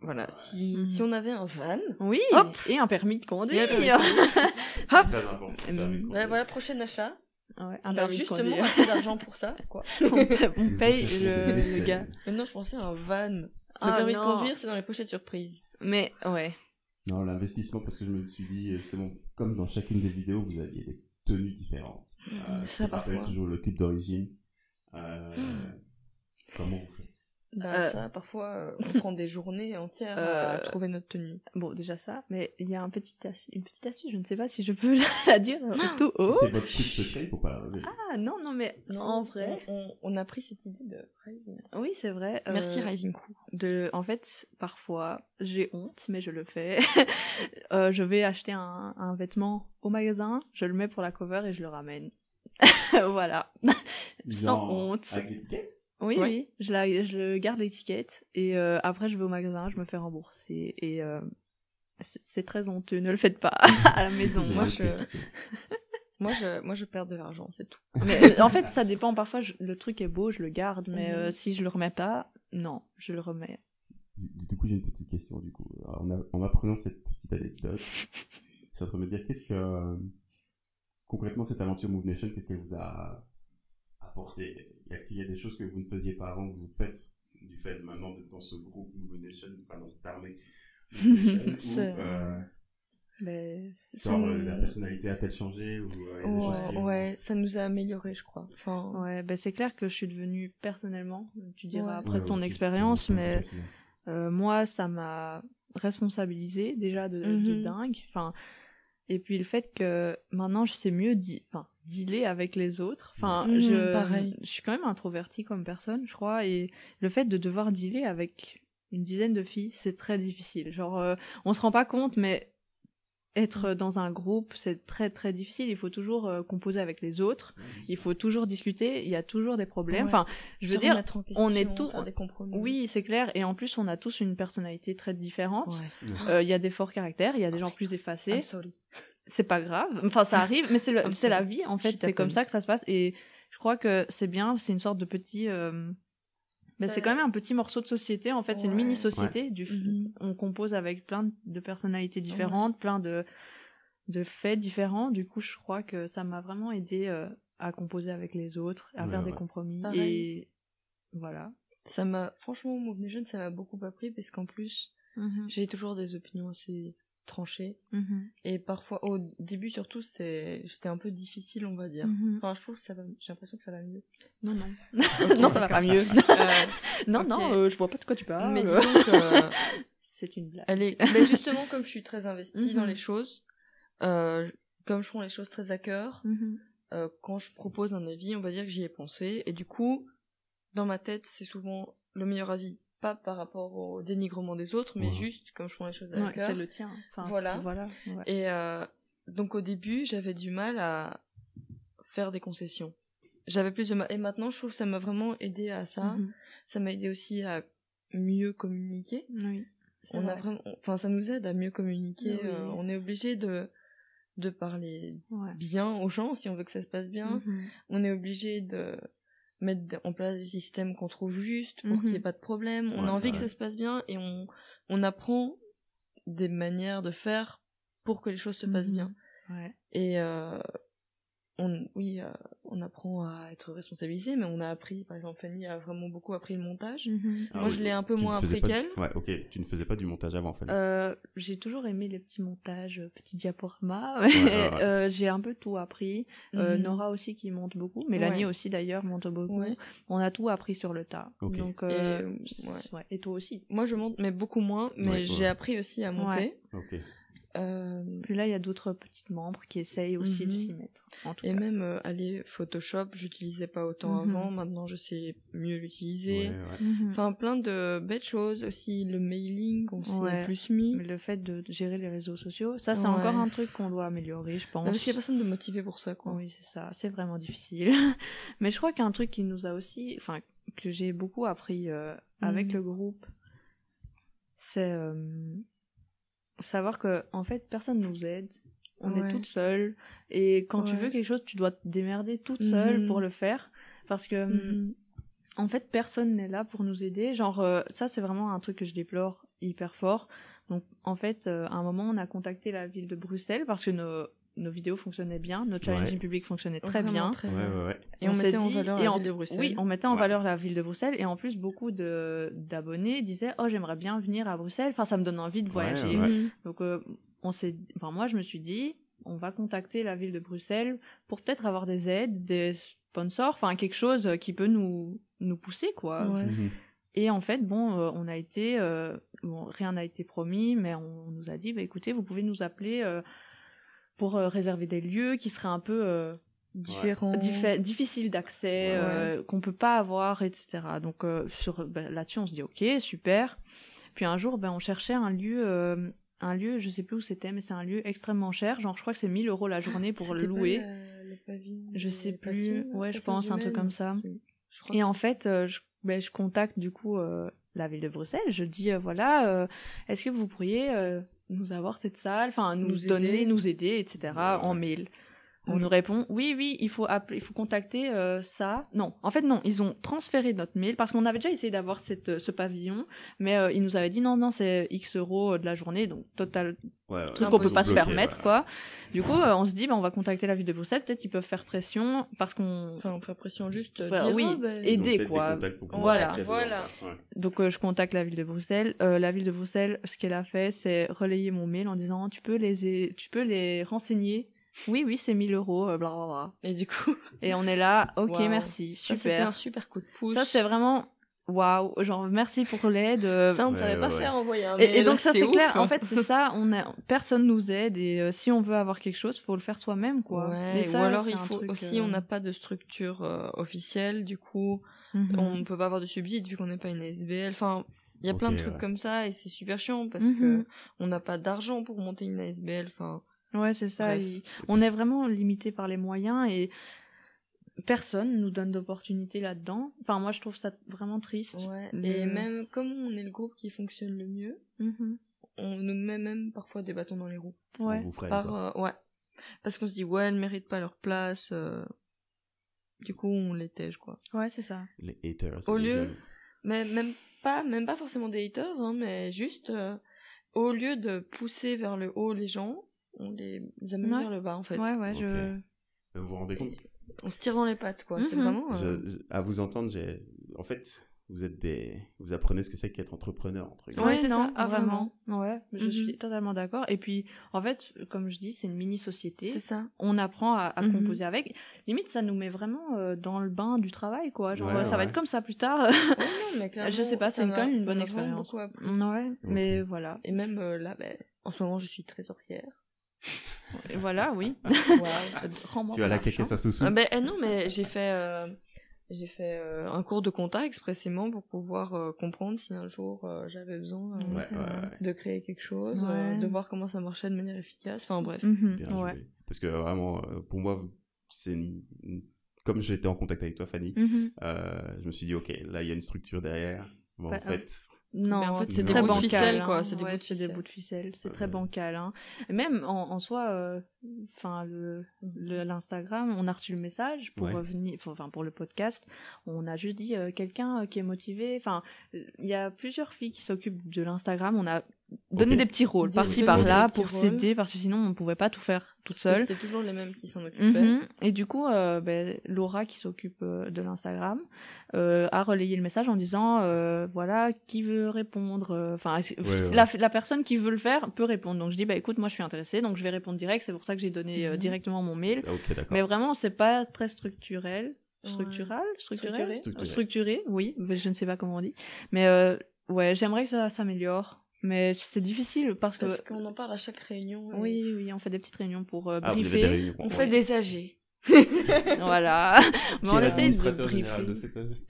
C: Voilà, si, mhm. si on avait un van.
B: Oui, et un permis de conduire.
C: Hop. voilà, prochain achat. Ouais, Alors justement, assez d'argent pour ça, quoi.
B: on paye le, le gars.
C: Maintenant, je pensais à un van. Le ah, permis de conduire, c'est dans les pochettes surprises.
B: Mais, ouais.
A: Non, l'investissement, parce que je me suis dit, justement, comme dans chacune des vidéos, vous aviez des tenues différentes.
C: Mmh, euh, ça, parfois.
A: toujours le type d'origine. Euh, mmh. Comment vous faites?
C: Bah euh, ça, parfois, euh, on prend des journées entières à euh, trouver notre tenue.
B: Bon, déjà ça, mais il y a un petit une petite astuce, je ne sais pas si je peux la, dire tout haut.
A: c'est votre truc secret, il faut pas la révéler.
B: Ah non, non, mais non, en vrai...
C: On, on, a pris cette idée de Rising.
B: Oui, c'est vrai.
C: Merci Rising Crew.
B: De, en fait, parfois, j'ai honte, mais je le fais. je vais acheter un, un vêtement au magasin, je le mets pour la cover et je le ramène. voilà. Sans honte.
A: Avec l'étiquette?
B: Oui, oui, je, la, je garde l'étiquette et euh, après je vais au magasin, je me fais rembourser et euh, c'est très honteux, ne le faites pas à la maison.
C: moi, je... moi, je, moi je perds de l'argent, c'est tout.
B: Mais en fait, ça dépend. Parfois, le truc est beau, je le garde, mais euh, si je le remets pas, non, je le remets.
A: Du, coup, j'ai une petite question. Du coup, en, apprenant cette petite anecdote, je suis en train de me dire qu'est-ce que concrètement cette aventure Move Nation, qu'est-ce qu'elle vous a apporté? Est-ce qu'il y a des choses que vous ne faisiez pas avant que vous faites du fait maintenant d'être dans ce groupe Move Nation, enfin dans cette armée euh, genre, euh, la personnalité a-t-elle changé ou
C: euh, ouais, ça nous a amélioré, je crois. Enfin...
B: Ouais, ben c'est clair que je suis devenue personnellement, tu diras après ton expérience, mais moi ça m'a responsabilisé déjà de, de mhm. dingue. Enfin, et puis le fait que maintenant je sais mieux dire, enfin dealer avec les autres. Enfin,
C: mmh,
B: je, je suis quand même introvertie comme personne, je crois, et le fait de devoir dealer avec une dizaine de filles, c'est très difficile. Genre, euh, on se rend pas compte, mais être dans un groupe, c'est très très difficile. Il faut toujours euh, composer avec les autres. il faut toujours discuter. Il y a toujours des problèmes. Enfin, je veux dire, on est tous. Oui, c'est clair. Et en plus, on a tous une personnalité très différente. Euh, il y a des forts caractères. Il y a des gens plus effacés c'est pas grave. Enfin, ça arrive, mais c'est c'est la vie en fait. C'est comme ça que ça se passe. Et je crois que c'est bien. C'est une sorte de petit. Euh... Mais c'est quand même un petit morceau de société. En fait, c'est une mini société. Du, mhm. on compose avec plein de personnalités différentes, plein de de faits différents. Du coup, je crois que ça m'a vraiment aidé euh, à composer avec les autres, à faire des compromis. Et voilà.
C: Ça m'a, franchement, mon jeune, ça m'a beaucoup appris parce qu'en plus, mhm. j'ai toujours des opinions assez tranché. Mhm. Et parfois, au début surtout, c'était un peu difficile, on va dire. Mhm. Enfin, je trouve que ça va, j'ai l'impression que ça va mieux.
B: Non, non. non, ça va pas mieux. Euh, non, non, euh, je vois pas de quoi tu parles.
C: Mais disons que...
B: C'est une blague.
C: Elle est... Mais justement, comme je suis très investie dans mhm. les choses, euh, comme je prends les choses très à cœur, quand je propose un avis, on va dire que j'y ai pensé. Et du coup, dans ma tête, c'est souvent le meilleur avis pas par rapport au dénigrement des autres, mais juste comme je prends les choses à
B: C'est le tien.
C: voilà. voilà. Et euh, donc au début, j'avais du mal à faire des concessions. J'avais plus de mal. Et maintenant, je trouve que ça m'a vraiment aidé à ça. Mhm. Ça m'a aidé aussi à mieux communiquer.
B: Oui.
C: On a vraiment, enfin, ça nous aide à mieux communiquer. Euh, on est obligé de de parler bien aux gens si on veut que ça se passe bien. Mhm. On est obligé de mettre en place des systèmes qu'on trouve justes pour qu'il n'y ait mhm. pas de problème. On a envie que ça se passe bien et on, on apprend des manières de faire pour que les choses se passent bien. Et euh, on, oui, euh, on apprend à être responsabilisé, mais on a appris, par exemple, Fanny a vraiment beaucoup appris le montage. Mhm. Ah Moi, je l'ai un peu moins appris qu'elle.
A: Ouais, ok. Tu ne faisais pas du montage avant, Fanny
B: euh, J'ai toujours aimé les petits montages, euh, petits diaporamas. j'ai un peu tout appris. Mhm. Nora aussi qui monte beaucoup. Mélanie aussi, d'ailleurs, monte beaucoup. On a tout appris sur le tas. Donc, et, et, toi aussi
C: Moi, je monte, mais beaucoup moins. Mais j'ai appris aussi à monter.
A: Ok.
B: Euh... Puis là, il y a d'autres petites membres qui essayent aussi de mhm. s'y mettre.
C: et même euh, aller Photoshop, j'utilisais pas autant mhm. avant. Maintenant, je sais mieux l'utiliser. Mhm. Enfin, plein de belles choses aussi. Le mailing, on s'y plus mis.
B: Mais le fait de gérer les réseaux sociaux, ça, c'est encore un truc qu'on doit améliorer, je pense.
C: parce qu'il y a personne de motivé pour ça, quoi.
B: Oui, c'est ça. C'est vraiment difficile. Mais je crois qu'un truc qui nous a aussi, enfin, que j'ai beaucoup appris euh, avec le groupe, c'est euh, savoir que en fait personne nous aide. On est toute seule et quand tu veux quelque chose tu dois te démerder toute seule mhm. pour le faire. Parce que mhm. en fait personne n'est là pour nous aider. Genre euh, ça c'est vraiment un truc que je déplore hyper fort. Donc en fait euh, à un moment on a contacté la ville de Bruxelles parce que nos nos vidéos fonctionnaient bien, notre challenge public fonctionnait très bien.
C: et on, mettait en valeur la ville de Bruxelles.
B: Oui, on mettait en valeur la ville de Bruxelles et en plus beaucoup de d'abonnés disaient oh j'aimerais bien venir à Bruxelles, enfin ça me donne envie de voyager. Mhm. Donc euh, on s'est, enfin moi je me suis dit on va contacter la ville de Bruxelles pour peut-être avoir des aides, des sponsors, enfin quelque chose qui peut nous nous pousser quoi. Mhm. Et en fait, bon, euh, on a été, euh, bon, rien n'a été promis, mais on, nous a dit, bah, écoutez, vous pouvez nous appeler pour euh, réserver des lieux qui seraient un peu euh, différents, difficiles d'accès, euh, qu'on peut pas avoir, etc. Donc sur ben, là-dessus, on se dit ok, super. Puis un jour, ben on cherchait un lieu un lieu, je sais plus où c'était, mais c'est un lieu extrêmement cher. Genre, je crois que c'est 1000 euros la journée pour le louer. je sais plus. ouais, je pense, un truc comme ça. Et en fait, je, ben, je contacte du coup la ville de Bruxelles. Je dis, voilà, est-ce que vous pourriez nous avoir cette salle, enfin nous, donner, nous aider, etc. en mail. On nous répond oui, oui, il faut appeler, il faut contacter euh, ça. Non, en fait non, ils ont transféré notre mail parce qu'on avait déjà essayé d'avoir cette euh, ce pavillon, mais euh, ils nous avaient dit non, non, c'est X euros de la journée, donc total truc qu'on peut pas se permettre quoi. Du coup, on se dit bah, on va contacter la ville de Bruxelles, peut-être ils peuvent faire pression parce qu'on.
C: Enfin, on fait pression juste.
B: oui,
C: oh,
B: ben, aider quoi. Voilà, voilà. Donc je contacte la ville de Bruxelles. la ville de Bruxelles, ce qu'elle a fait, c'est relayer mon mail en disant tu peux les tu peux les renseigner oui, oui, c'est 1000 euros, blablabla. Euh,
C: et du coup.
B: Et on est là, ok, merci, super.
C: C'était un super coup de pouce.
B: Ça, c'est vraiment, waouh, genre, merci pour l'aide. Euh.
C: Ça, on ne savait pas faire envoyer un
B: mail. Et, donc, ça, c'est clair. En fait, c'est ça, on a, personne nous aide et euh, si on veut avoir quelque chose, faut le faire soi-même, quoi.
C: Ouais, ou alors, il faut aussi, on n'a pas de structure officielle, du coup, mhm. on ne peut pas avoir de subside vu qu'on n'est pas une ASBL. Enfin, il y a plein de trucs comme ça et c'est super chiant parce mhm. que on n'a pas d'argent pour monter une ASBL. Enfin,
B: Ouais, c'est ça. On est vraiment limité par les moyens et personne nous donne d'opportunités là-dedans. Enfin, moi, je trouve ça vraiment triste.
C: Ouais. Et même comme on est le groupe qui fonctionne le mieux, mm-hmm. on nous met même parfois des bâtons dans les roues.
A: Ouais. vous
C: par, euh, ouais. Parce qu'on se dit, ouais, elles méritent pas leur place. Euh. Du coup, on les tège, quoi.
B: Ouais, c'est ça.
A: Les haters.
C: Au lieu, mais même pas, même pas forcément des haters, hein, mais juste, euh, au lieu de pousser vers le haut les gens, on les amène vers le bas en fait.
B: Ouais, ouais, je...
A: Vous vous rendez compte
C: On se tire dans les pattes quoi. C'est mhm. vraiment.
A: Euh, à vous entendre, j'ai. En fait, vous êtes des. Vous apprenez ce que c'est qu'être entrepreneur entre
B: Ouais, c'est ça, ah, vraiment. Ouais, je mhm. suis totalement d'accord. Et puis, en fait, comme je dis, c'est une mini société.
C: C'est ça.
B: On apprend à, mhm. composer avec. Limite, ça nous met vraiment euh, dans le bain du travail, quoi. Genre, ça va être comme ça plus tard.
C: non, mais
B: je sais pas, c'est quand même une bonne expérience. Ouais, mais voilà.
C: Et même euh, là, ben, en ce moment, je suis trésorière
B: voilà, oui.
A: tu as la caisse à sous
C: ah, ben, eh non, mais j'ai fait, euh, j'ai fait euh, un cours de compta expressément pour pouvoir euh, comprendre si un jour j'avais besoin de créer quelque chose, de voir comment ça marchait de manière efficace. Enfin bref.
B: Mhm.
A: Parce que vraiment, pour moi, c'est comme j'étais en contact avec toi, Fanny, mhm. je me suis dit, ok, là il y a une structure derrière. Bon, en fait,
B: Non, en fait, c'est des, bouts de ficelle, quoi. C'est des, bouts de ficelle. C'est très bancal. Hein. Même en, en soi, euh, enfin, le, l'Instagram, on a reçu le message pour revenir, enfin, pour le podcast. On a juste dit euh, quelqu'un euh, qui est motivé. Enfin, il y a plusieurs filles qui s'occupent de l'Instagram. On a donné des petits rôles par-ci par-là pour s'aider parce que sinon on pouvait pas tout faire toute seule.
C: C'était toujours les mêmes qui s'en occupaient. Mhm.
B: Et du coup, euh, ben, Laura qui s'occupe de l'Instagram euh, a relayé le message en disant euh, voilà qui veut répondre. Enfin, la, la, personne qui veut le faire peut répondre. Donc je dis bah écoute moi je suis intéressée donc je vais répondre direct. C'est pour ça que j'ai donné mhm. directement mon mail. Mais vraiment c'est pas très structurel structural, structuré, structuré, oui, je ne sais pas comment on dit, mais euh, ouais, j'aimerais que ça s'améliore, mais c'est difficile parce que
C: parce qu'on en parle à chaque réunion.
B: Oui, oui, on fait des petites réunions pour euh, ah, briefer.
C: on fait des AG.
B: voilà. Mais on essaie de briefer.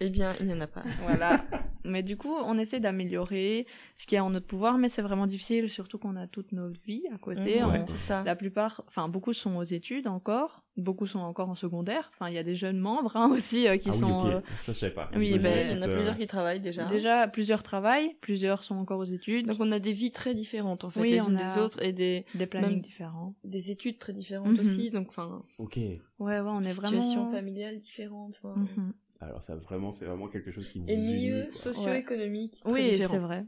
C: eh bien, il n'y en a pas.
B: Voilà. mais du coup, on essaie d'améliorer ce qui est en notre pouvoir, mais c'est vraiment difficile, surtout qu'on a toute notre vie à côté.
C: C'est ça.
B: La plupart, enfin, beaucoup sont aux études encore, beaucoup sont encore en secondaire. Enfin, il y a des jeunes membres hein, aussi euh, qui
A: ah,
B: sont.
A: Oui, euh, Ça, je sais pas.
B: Oui,
C: ben, il y en a plusieurs qui travaillent déjà.
B: Déjà, plusieurs travaillent, plusieurs sont encore aux études.
C: Donc, on a des vies très différentes en fait, les unes des autres et des
B: des plannings différents,
C: des études très différentes mhm. aussi. Donc, enfin.
A: Ok.
B: Ouais, ouais, on est vraiment.
C: Situations familiales différentes.
B: Mhm.
A: Alors, ça vraiment, c'est vraiment quelque chose qui.
C: Et milieux socio-économiques.
B: Oui, c'est vrai.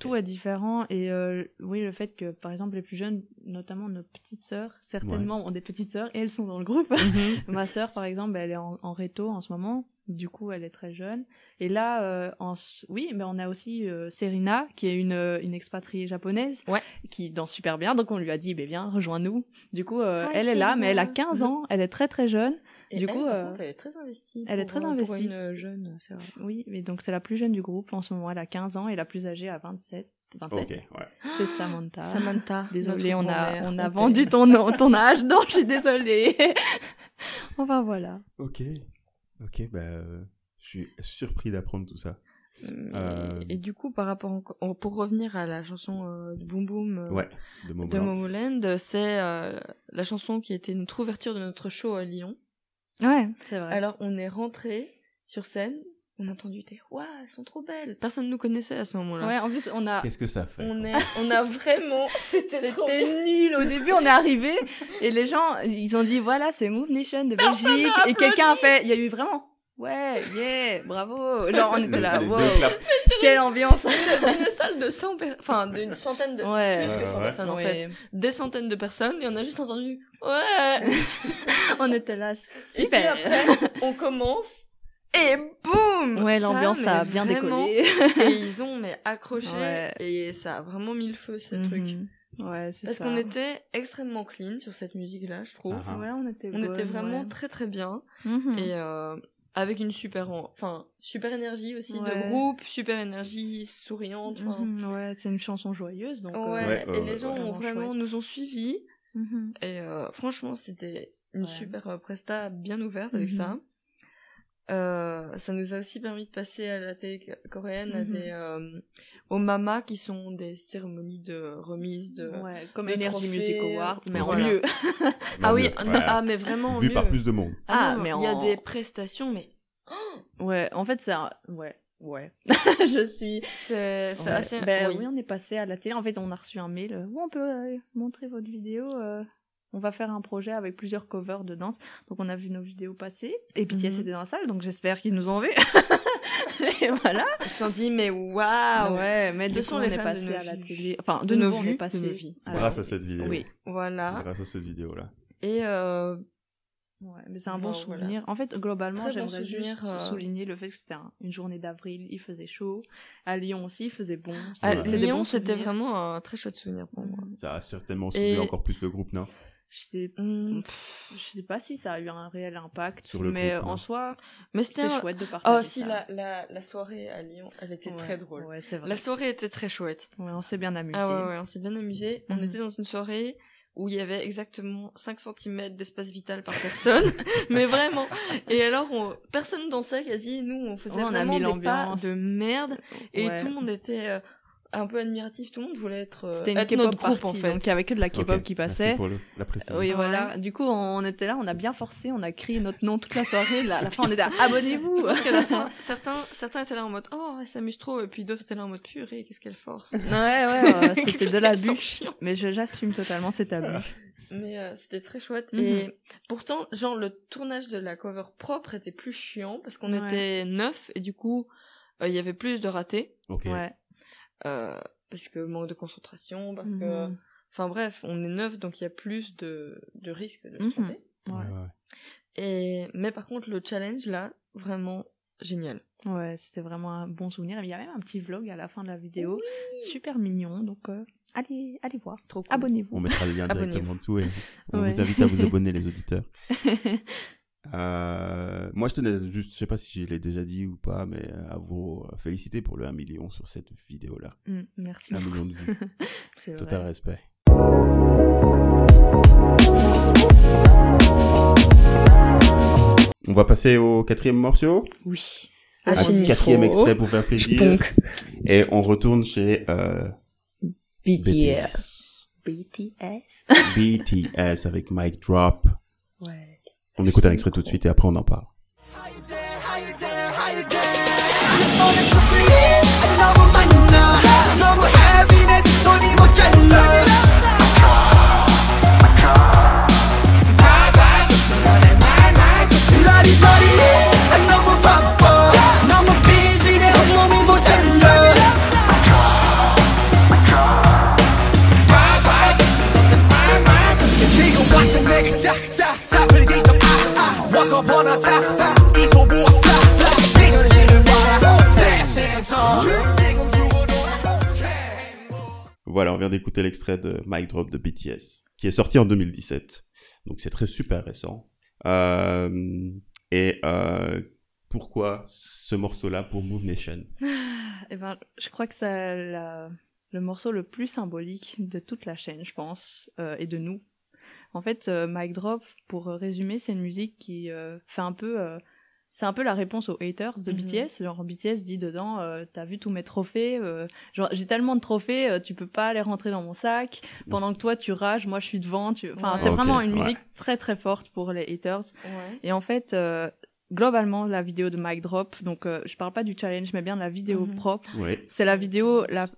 B: Tout est différent et euh, oui le fait que par exemple les plus jeunes, notamment nos petites sœurs, certainement ont des petites sœurs et elles sont dans le groupe. Mhm. Ma sœur par exemple, elle est en, en, réto en ce moment, du coup elle est très jeune. Et là, euh, en, oui, mais on a aussi euh, Serena qui est une, une expatriée japonaise,
C: ouais.
B: qui danse super bien. Donc on lui a dit, ben viens rejoins-nous. Du coup, ah, elle est là, mais elle a 15 ans, elle est très très jeune
C: du
B: elle,
C: coup, euh, elle est très investie.
B: Elle est très investie. Pour
C: une jeune, c'est vrai.
B: Oui, mais donc c'est la plus jeune du groupe en ce moment. Elle a 15 ans et la plus âgée a 27. 27.
A: Ok, ouais.
B: C'est Samantha.
C: Samantha.
B: Désolée, on a, on a vendu ton, ton âge, donc je suis désolée. enfin voilà.
A: Ok. Ok, bah, euh, je suis surpris d'apprendre tout ça.
C: Euh... Et du coup, par rapport, pour revenir à la chanson euh, de Boom Boom euh,
A: ouais,
C: de, Momoland, c'est euh, la chanson qui était notre ouverture de notre show à Lyon.
B: Ouais, c'est vrai.
C: Alors on est rentré sur scène, on a entendu des waouh, elles sont trop belles. Personne ne nous connaissait à ce moment-là.
B: Ouais, en plus on a.
A: Qu'est-ce que ça fait
C: On est, on a vraiment.
B: C'était nul. Au début, on est arrivé et les gens, ils ont dit voilà, c'est Move Nation de Belgique et quelqu'un a fait. Il y a eu vraiment ouais, yeah, bravo. Genre, on était là, wow, quelle ambiance.
C: Une, salle de 100 enfin, d'une centaine de,
B: ouais,
C: que 100 personnes, en fait. Des centaines de personnes, et on a juste entendu, ouais.
B: on était là, super.
C: Et puis après, on commence, et boum
B: Ouais, l'ambiance a bien décollé.
C: et ils ont, mais, accroché, et ça a vraiment mis le feu, ce truc.
B: Mhm. Ouais, c'est
C: Parce qu'on était extrêmement clean sur cette musique-là, je trouve.
B: Ah. Ouais, on était
C: On était vraiment très très bien.
B: Mhm.
C: Et euh, avec une super enfin super énergie aussi de groupe super énergie souriante
B: mhm, ouais c'est une chanson joyeuse donc
C: ouais, euh, et les gens ont vraiment nous ont suivis. Mhm. et euh, franchement c'était une super euh, presta bien ouverte avec mhm. ça. Euh, ça nous a aussi permis de passer à la télé coréenne à des aux mamas qui sont des cérémonies de remise de
B: ouais, comme Energy Music Awards
C: mais en mieux. ah oui ah mais vraiment
A: vu par plus de monde.
C: Ah, ah mais il y a des prestations mais
B: ouais en fait c'est ouais ouais. Je suis
C: c'est assez
B: ben oui. on est passé à la télé. En fait on a reçu un mail où on peut euh, montrer votre vidéo euh, on va faire un projet avec plusieurs covers de danse. Donc on a vu nos vidéos passer. Et BTS mm était dans la salle, donc j'espère qu'ils nous ont vu. et voilà.
C: Ils se sont dit, mais waouh
B: Ouais, mais Ce sont les on est passé à la télé. Enfin, de, nouveau, on est passé. De
C: vies.
A: Grâce à cette vidéo.
B: Oui.
C: Voilà.
A: Grâce à cette vidéo-là.
C: Et euh...
B: Ouais, mais c'est un bon, souvenir. En fait, globalement, j'aimerais juste euh, souligner le fait que c'était une journée d'avril, il faisait chaud. À Lyon aussi, il faisait bon.
C: À Lyon, c'était vraiment un très chouette souvenir pour moi.
A: Ça a certainement soutenu encore plus le groupe, non?
B: Je sais mmh. je sais pas si ça a eu un réel impact Sur le mais en soi
C: mais
B: c'était chouette de partager
C: oh si La, la, la soirée à Lyon elle était très drôle.
B: ouais, c'est vrai.
C: la soirée était très chouette.
B: Ouais on s'est bien amusé.
C: Ah ouais, ouais on s'est bien amusé. On était dans une soirée où il y avait exactement 5 cm d'espace vital par personne mais vraiment. Et alors on... personne dansait quasi. Nous on faisait vraiment on a mis des pas de merde. Et tout le monde était euh, un peu admiratif. Tout le monde voulait être.
B: C'était une K-pop groupe en fait. Donc il y avait que de la K-pop qui passait. Pour la précision. Oui, voilà. Du coup, on était là, on a bien forcé, on a crié notre nom toute la soirée. À la fin, on était là, abonnez-vous.
C: Parce qu'à la fin, certains, certains étaient là en mode, oh, elle s'amuse trop, et puis d'autres étaient là en mode, purée, qu'est-ce qu'elle force.
B: ouais, ouais, c'était de l'abus. Mais j'assume totalement cet abus.
C: Mais euh, c'était très chouette. Mhm. Et pourtant, genre, le tournage de la cover propre était plus chiant parce qu'on était neuf et du coup, euh, il y avait plus de ratés. Ouais. Euh, parce que manque de concentration, parce que. Mhm. Enfin bref, on est neuf donc il y a plus de, de risques de se mhm. Ouais. Et, mais par contre, le challenge là, vraiment génial.
B: Ouais, c'était vraiment un bon souvenir. Il y a même un petit vlog à la fin de la vidéo. Super mignon. Donc, allez, allez voir. Trop Abonnez-vous.
A: On mettra le lien directement en dessous et on vous invite à vous abonner, les auditeurs. Euh, moi, je tenais juste, je sais pas si je l'ai déjà dit ou pas, mais euh, à vous féliciter pour le 1 million sur cette vidéo-là.
B: Mm, merci.
A: 1 million de vues. Total respect. On va passer au quatrième morceau.
B: Oui.
A: Un quatrième extrait pour faire plaisir. Et on retourne chez euh,
B: BTS. BTS.
A: BTS avec Mic Drop. Ouais. On écoute un extrait tout de suite et après on en parle. Voilà, on vient d'écouter l'extrait de Mic Drop de BTS, qui est sorti en 2017. Donc c'est très super récent. Euh, et euh, pourquoi ce morceau-là pour Move Nation?
B: Eh ben, Je crois que c'est le morceau le plus symbolique de toute la chaîne, je pense, euh, et de nous, en fait, euh, Mic Drop, pour résumer, c'est une musique qui euh, fait un peu euh, c'est un peu la réponse aux haters de mhm. BTS. Genre BTS dit dedans, t'as vu tous mes trophées, genre j'ai tellement de trophées, tu peux pas les rentrer dans mon sac. Pendant que toi tu rages, moi je suis devant. Tu... Enfin, c'est vraiment une musique très très forte pour les haters. Et en fait, globalement, la vidéo de Mic Drop, donc je parle pas du challenge, mais bien de la vidéo mhm. propre. C'est la vidéo la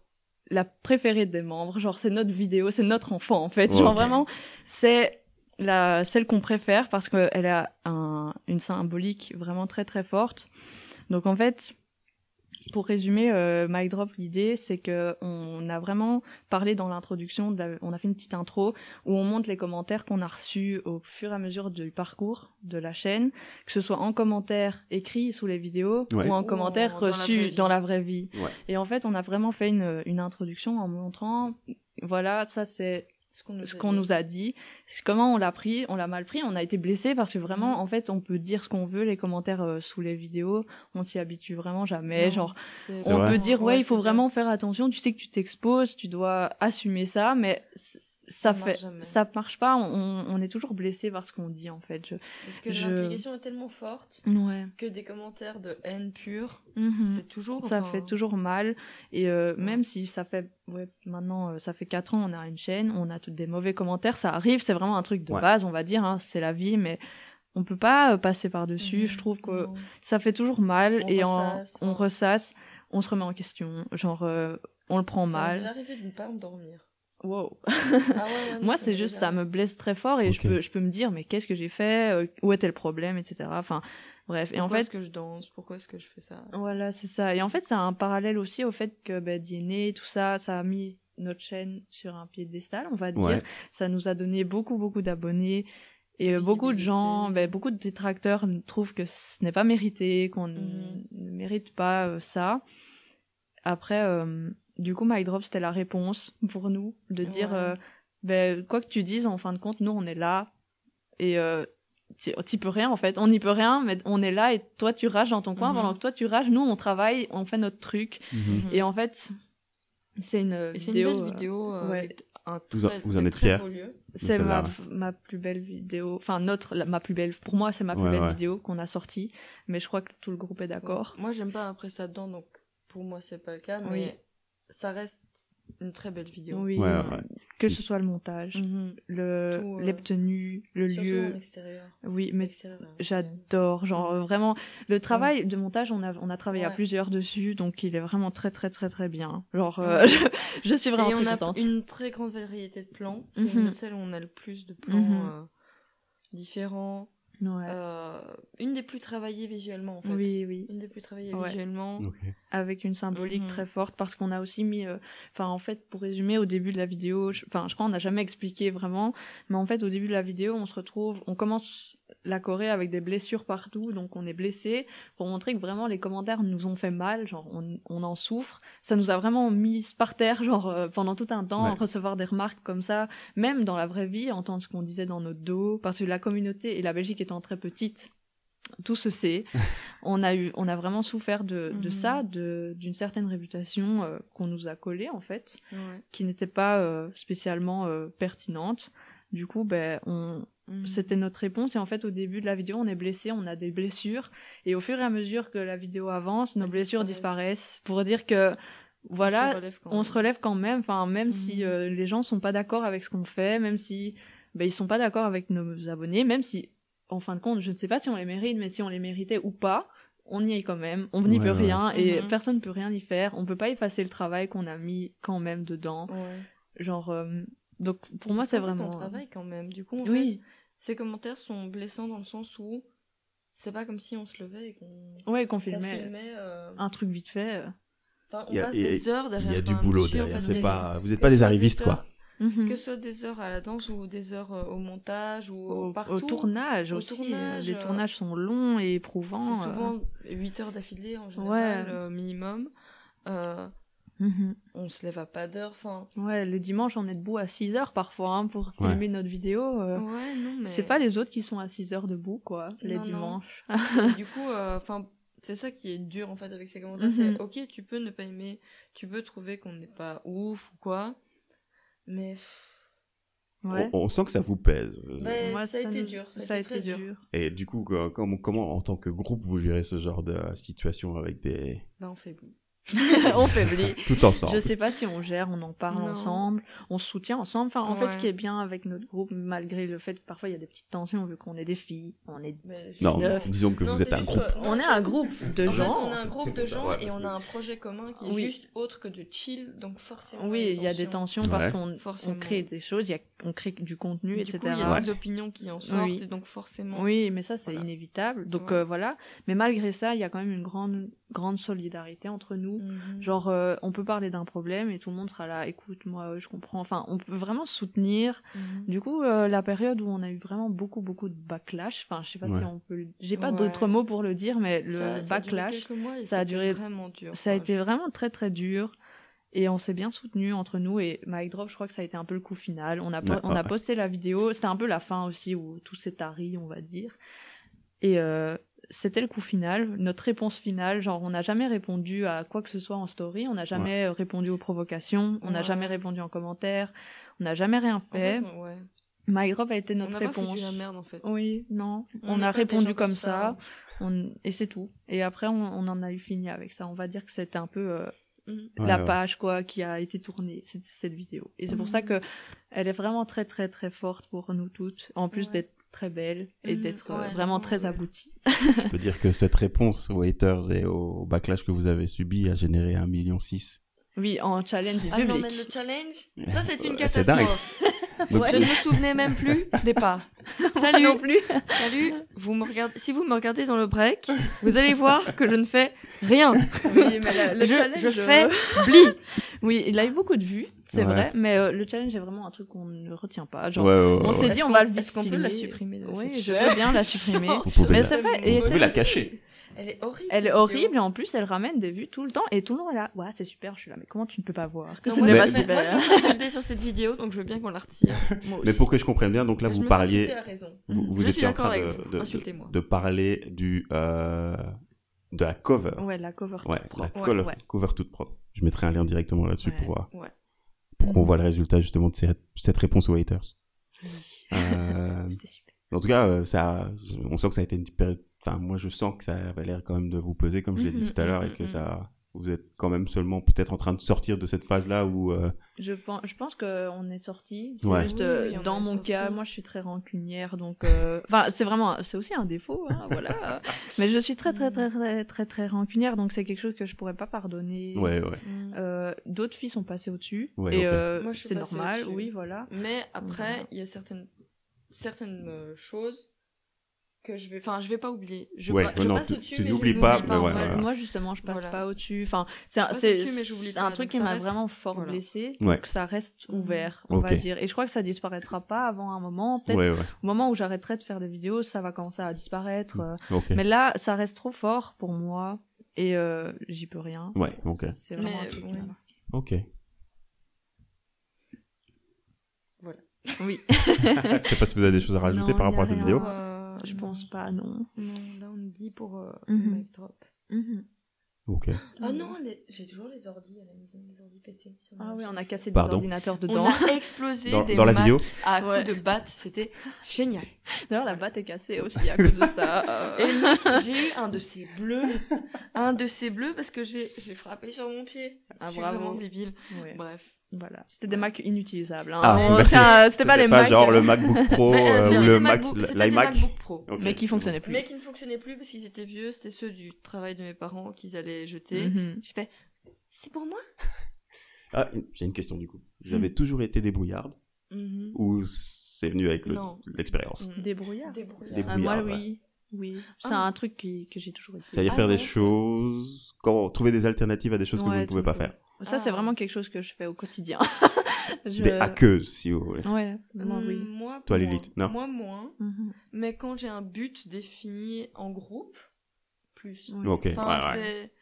B: la préférée des membres. Genre, c'est notre vidéo, c'est notre enfant, en fait. Genre, vraiment, c'est la, celle qu'on préfère parce qu'elle a un, une symbolique vraiment très, très forte. Donc, en fait, pour résumer, euh, Mic Drop, l'idée, c'est que on a vraiment parlé dans l'introduction, on a fait une petite intro où on montre les commentaires qu'on a reçus au fur et à mesure du parcours de la chaîne, que ce soit en commentaire écrit sous les vidéos ou en commentaire reçus dans la vraie vie. Et en fait, on a vraiment fait une, une introduction en montrant, voilà, ça c'est ce qu'on nous, a dit, comment on l'a pris, on l'a mal pris, on a été blessé parce que vraiment, mhm. en fait, on peut dire ce qu'on veut, les commentaires euh, sous les vidéos, on s'y habitue vraiment jamais. genre, on peut dire ouais, il faut vraiment faire attention. Tu sais que tu t'exposes, tu dois assumer ça, mais ça, fait ça marche pas on, on, est toujours blessé par ce qu'on dit en fait. Je,
C: parce que l'implication est tellement forte que des commentaires de haine pure mhm. c'est toujours
B: ça fait toujours mal. Et euh, même si ça fait ouais maintenant euh, ça fait quatre ans on a une chaîne on a toutes des mauvais commentaires ça arrive c'est vraiment un truc de base on va dire hein, c'est la vie mais on peut pas euh, passer par dessus mhm. je trouve que ça fait toujours mal et on ressasse on se remet en question. Genre on le prend mal.
C: Ça arrivé de ne pas dormir.
B: Wow. Ah Moi, c'est juste, ça me blesse très fort et je peux, je peux me dire, mais qu'est-ce que j'ai fait euh, Où était le problème, etc. Enfin, bref.
C: et en fait, est-ce que je danse? Pourquoi est-ce que je fais ça?
B: Voilà, c'est ça. Et en fait, c'est un parallèle aussi au fait que bah, DNA, tout ça, ça a mis notre chaîne sur un piédestal, on va dire. Ça nous a donné beaucoup, beaucoup d'abonnés. Et euh, beaucoup de gens, bah, beaucoup de détracteurs trouvent que ce n'est pas mérité, qu'on mhm. ne mérite pas euh, ça. Après, du coup, My Drop, c'était la réponse pour nous de dire, euh, ben, quoi que tu dises, en fin de compte, nous, on est là et euh, t'y peux rien en fait. On n'y peut rien, mais on est là et toi, tu rages dans ton coin. Mhm. Pendant que toi, tu rages, nous, on travaille, on fait notre truc. Mhm. Et en fait, c'est une vidéo.
C: Une belle vidéo. Euh, ouais.
A: Un très, vous, en êtes fiers
B: C'est ma, ma plus belle vidéo, enfin notre, ma plus belle, pour moi c'est ma plus belle vidéo qu'on a sortie, mais je crois que tout le groupe est d'accord.
C: Moi j'aime pas après ça dedans, donc pour moi c'est pas le cas, mais ça reste une très belle vidéo.
B: Oui, que ce soit le montage, mhm. le, les tenues, le lieu. Oui, mais j'adore. Genre vraiment, le travail de montage, on a, on a travaillé à plusieurs dessus, donc il est vraiment très très très très bien. Genre, euh, je, suis vraiment
C: Et on a une très grande variété de plans. C'est mhm. celle où on a le plus de plans mhm. euh, différents. Euh, une des plus travaillées visuellement en fait.
B: Oui, oui.
C: Une des plus travaillées visuellement.
B: Avec une symbolique mhm. très forte parce qu'on a aussi mis, euh, enfin en fait pour résumer au début de la vidéo, enfin je, crois qu'on n'a jamais expliqué vraiment, mais en fait au début de la vidéo on se retrouve, on commence la Corée avec des blessures partout, donc on est blessé, pour montrer que vraiment les commentaires nous ont fait mal, genre on, on en souffre. Ça nous a vraiment mis par terre, genre euh, pendant tout un temps, recevoir des remarques comme ça, même dans la vraie vie, entendre ce qu'on disait dans notre dos, parce que la communauté et la Belgique étant très petite, tout se sait. on a eu, on a vraiment souffert de, de mhm. ça, de d'une certaine réputation euh, qu'on nous a collée en fait, qui n'était pas euh, spécialement pertinente. Du coup, ben on Mm. C'était notre réponse. Et en fait, au début de la vidéo, on est blessé, on a des blessures. Et au fur et à mesure que la vidéo avance, nos blessures disparaissent. Pour dire que, voilà, on se relève quand, même. Enfin, même si mm. euh, les gens sont pas d'accord avec ce qu'on fait, même si ben, ils sont pas d'accord avec nos abonnés, même si, en fin de compte, je ne sais pas si on les mérite, mais si on les méritait ou pas, on y est quand même, on n'y peut rien et mm-hmm. personne ne peut rien y faire. On peut pas effacer le travail qu'on a mis quand même dedans. Genre, euh, donc pour moi c'est vraiment.
C: un travail quand même. Du coup, oui. Ces commentaires sont blessants dans le sens où c'est pas comme si on se levait et qu'on
B: ouais, qu'on filmait, euh, un truc vite fait.
C: Enfin, on passe des heures derrière.
A: Il y a du boulot derrière. C'est pas, vous n'êtes pas des arrivistes quoi.
C: Mhm. Que ce soit des heures à la danse ou des heures euh, au montage ou au, partout.
B: Au tournage aussi. les euh, tournages sont longs et éprouvants.
C: C'est souvent 8 heures d'affilée en général, minimum.
B: Mhm.
C: On se lève à pas d'heure. Enfin...
B: Ouais, les dimanches, on est debout à 6 heures parfois hein, pour filmer notre vidéo.
C: Euh. Ouais, non, mais...
B: C'est pas les autres qui sont à 6 heures debout, quoi, les dimanches.
C: du coup, euh, enfin, c'est ça qui est dur en fait avec ces commentaires. C'est mhm. ok, tu peux ne pas aimer, tu peux trouver qu'on n'est pas ouf ou quoi, mais.
A: Ouais. On, sent que ça vous pèse.
C: Moi, ça, a été dur. Ça, a été, dur.
A: Et du coup, comment, comment, en tant que groupe, vous gérez ce genre de situation avec des.
C: Bah, on faiblit.
B: on faiblit.
A: Tout ensemble.
B: Je sais pas si on gère, on en parle ensemble, on se soutient ensemble. Enfin, en fait, ce qui est bien avec notre groupe, malgré le fait que parfois il y a des petites tensions, vu qu'on est des filles, on est.
A: Non, disons que vous êtes un groupe.
B: on est un groupe de gens.
C: on est un groupe de gens et on a un projet commun qui est juste autre que de chill, donc forcément.
B: Oui, il y a des tensions parce qu'on crée des choses, on crée du contenu, etc.
C: Il y a des opinions qui en sortent, et donc forcément.
B: Oui, mais ça c'est inévitable. Donc euh, voilà. Mais malgré ça, il y a quand même une grande grande solidarité entre nous. Mhm. Genre, euh, on peut parler d'un problème et tout le monde sera là. Écoute, moi, je comprends. Enfin, on peut vraiment soutenir. Mhm. Du coup, euh, la période où on a eu vraiment beaucoup, beaucoup de backlash. Enfin, je sais pas si on peut. J'ai pas d'autres mots pour le dire, mais le backlash, ça a duré.
C: Vraiment dur.
B: Ça a été vraiment très, très dur. Et on s'est bien soutenu entre nous et Mike Drop, je crois que ça a été un peu le coup final. On a, on a posté la vidéo. C'était un peu la fin aussi où tout s'est tari, on va dire. Et euh, c'était le coup final, notre réponse finale. Genre, on n'a jamais répondu à quoi que ce soit en story, on n'a jamais répondu aux provocations, on n'a jamais répondu en commentaire, on n'a jamais rien fait. My Drop a été notre on réponse.
C: Pas la merde en fait.
B: Oui, non. On, a répondu comme ça, et c'est tout. Et après, on, en a eu fini avec ça. On va dire que c'était un peu euh, mm. la page quoi qui a été tournée, cette, cette vidéo. Et c'est pour ça mm. que elle est vraiment très très très forte pour nous toutes. En plus d'être très belle et mhm. d'être euh, vraiment très aboutie.
A: Je peux dire que cette réponse aux haters et au backlash que vous avez subi a généré un million six.
B: Oui, en challenge
C: ah non, mais le challenge, ça c'est une catastrophe. Je ne me souvenais même plus des pas. Salut.
B: non plus.
C: Salut. Vous me regardez, si vous me regardez dans le break, vous allez voir que je ne fais rien.
B: Oui, mais le
C: je,
B: challenge,
C: je fais bli.
B: Oui, il a eu beaucoup de vues. C'est vrai, mais euh, le challenge est vraiment un truc qu'on ne retient pas. Genre, on s'est dit, on, va le
C: Est-ce qu'on peut la supprimer
B: Oui, je veux bien la supprimer.
A: mais c'est vrai. Et vous pouvez la cacher.
C: Elle est horrible.
B: Elle est horrible et en plus elle ramène des vues tout le temps et tout le monde est là. Ouais, c'est super, je suis là. Mais comment tu ne peux pas voir
C: que ce n'est pas super Moi, je me suis insultée sur cette vidéo, donc je veux bien qu'on la retire.
A: mais pour que je comprenne bien, donc là vous parliez, vous, vous
C: je
A: étiez
C: en train
A: de, de, de, parler du euh, de la cover.
B: Ouais, la cover toute
A: ouais,
B: propre.
A: La cover, cover toute propre. Je mettrai un lien directement là-dessus pour voir. pour qu'on voit le résultat justement de cette réponse aux haters.
B: Euh, C'était super.
A: En tout cas, euh, ça, on sent que ça a été une période. Enfin, moi, je sens que ça avait l'air quand même de vous peser, comme je l'ai dit mhm, tout à l'heure, et mhm, que ça, vous êtes quand même seulement peut-être en train de sortir de cette phase-là où. Euh,
B: je pense, je pense qu'on est sorti. C'est juste euh, dans mon cas, moi je suis très rancunière, donc euh, enfin c'est vraiment, c'est aussi un défaut, hein, voilà. Mais je suis très très très très très très rancunière, donc c'est quelque chose que je pourrais pas pardonner.
A: Ouais ouais.
B: D'autres filles sont passées au-dessus et c'est normal, oui voilà.
C: Mais après, il y a certaines certaines choses que je vais enfin je vais pas oublier. Je,
A: ouais, je passe au-dessus tu n'oublies pas,
B: pas ouais, moi justement je passe pas au-dessus. Enfin c'est c'est un truc qui m'a vraiment fort blessé donc ça reste ouvert on va dire. Et je crois que ça disparaîtra pas avant un moment. Peut-être au moment où j'arrêterai de faire des vidéos ça va commencer à disparaître. Euh. mais là ça reste trop fort pour moi et euh, j'y peux rien.
A: Ouais ok.
B: C'est vraiment
A: mais, ok.
C: Voilà.
B: Oui.
A: Je sais pas si vous avez des choses à rajouter par rapport à cette vidéo
B: euh, je pense pas, non.
C: Non, là on me dit pour euh, mm drop.
B: Mhm.
A: Ok.
C: Ah non, j'ai toujours les ordis à la maison, les ordis pétés.
B: Ah oui, on a cassé des ordinateurs dedans.
C: On a explosé
A: dans,
C: des
A: dans la vidéo
C: à coup de batte, c'était génial.
B: D'ailleurs, la batte est cassée aussi à cause de ça.
C: Et j'ai eu un de ces bleus, un de ces bleus parce que j'ai frappé sur mon pied. Ah, Je suis vraiment débile. Bref.
B: Voilà, c'était des Macs inutilisables. Hein.
A: Ah,
B: c'était pas les
A: pas genre le MacBook Pro euh, ou le Mac, l'iMac.
C: Pro.
B: Mais qui fonctionnaient plus.
C: Mais qui ne fonctionnaient plus parce qu'ils étaient vieux. C'était ceux du travail de mes parents qu'ils allaient jeter. Mm J'ai fait, c'est pour moi?
A: Ah, j'ai une question du coup. Vous avez toujours été débrouillarde
C: mm
A: ou c'est venu avec l'expérience?
B: Mm. Débrouillard.
C: Débrouillard.
B: Ah, moi, oui. Oui, c'est ah. un truc qui, que j'ai toujours été.
A: Ça y est, faire ah, des choses, quand, trouver des alternatives à des choses que vous ne pouvez pas faire.
B: Ça, c'est ah. vraiment quelque chose que je fais au quotidien.
A: je... Des hackeuses, si vous voulez.
B: Ouais, moi, oui.
C: Mm, moi,
A: Toi, Lilith, non
C: Moi, moins. Mhm. Mais quand j'ai un but défini en groupe, plus.
A: Ok, ouais, ouais.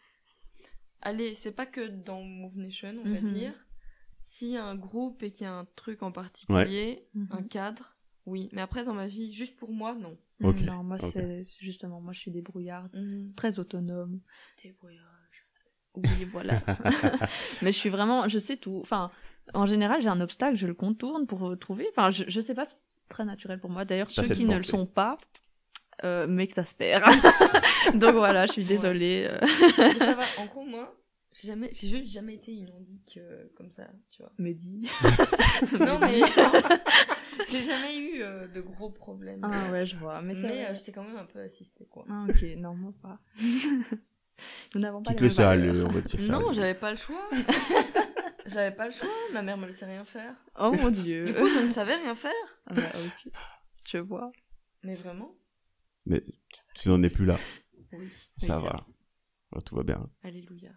C: Allez, c'est pas que dans Move Nation, on va mhm. dire. S'il y a un groupe et qu'il y a un truc en particulier, mhm. un cadre, oui. Mais après, dans ma vie, juste pour moi, non.
A: Ok.
B: Non, moi, c'est justement, moi, je suis débrouillarde, très autonome.
C: Débrouillarde.
B: Oui, voilà. mais je suis vraiment, je sais tout. Enfin, en général, j'ai un obstacle, je le contourne pour trouver. Enfin, je, je sais pas, c'est très naturel pour moi. D'ailleurs, ceux qui ne le sont pas, euh, m'exaspèrent. Donc voilà, je suis désolée.
C: mais ça va. En gros, moi, j'ai jamais, j'ai juste jamais été une euh, comme ça, tu vois.
B: Mehdi.
C: non mais j'ai jamais eu euh, de gros problèmes.
B: Ah ouais, je vois. Mais,
C: mais euh, j'étais quand même un peu assistée quoi.
B: Ah ok, non moi pas. Nous n'avons pas
A: Qui te laissait aller, on va dire ça.
C: Non, j'avais pas le choix. j'avais pas le choix. Ma mère me laissait rien faire.
B: Oh mon dieu.
C: Du coup, je ne savais rien faire.
B: Ah bah, ok. Je vois.
C: Mais vraiment.
A: Mais tu n'en es plus là.
C: Oui.
A: Ça va. Oh, tout va bien.
C: Alléluia.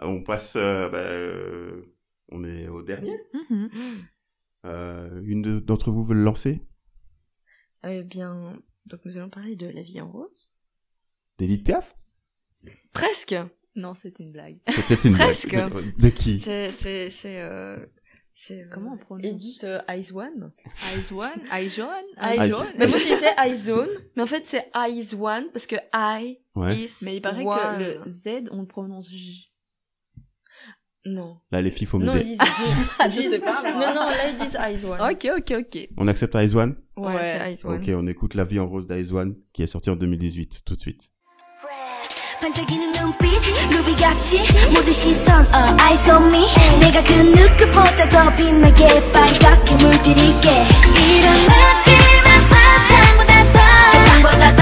A: On passe. Euh, bah, euh, on est au dernier.
B: Mm-hmm.
A: Euh, une d'entre vous veut le lancer?
C: Eh bien, donc nous allons parler de La vie en rose.
A: D'Edith Piaf?
C: Presque
B: Non, c'est une blague.
A: C'est peut-être une
C: Presque.
A: blague. De qui?
C: C'est c'est c'est euh, c'est
B: euh, comment on prononce?
C: Edith euh, Eyes One.
B: Eyes One, Eyes One,
C: Eyes One. Mais moi je disais Eyes One, mais en fait c'est Eyes One parce que I
A: ouais.
C: is
B: Mais il paraît
C: one.
B: que le Z on le prononce J.
C: Non.
A: Là, les filles, faut
C: Non,
A: m'aider.
C: ils disent
B: Je sais pas, moi.
C: Non, non, là, ils disent Eyes One.
B: Ok, ok, ok.
A: On accepte Eyes One
C: Ouais,
B: Ouais.
C: c'est Eyes One.
A: Ok, on écoute La vie en rose d'Eyes One, qui est sortie en 2018, tout de suite.
D: 반짝이는 눈빛 루비같이 모든 시선 uh, eyes on me 내가 그 누구보다 더 빛나게 빨갛게 물들일게 이런 느낌은 사탕보다 더 사탕보다 더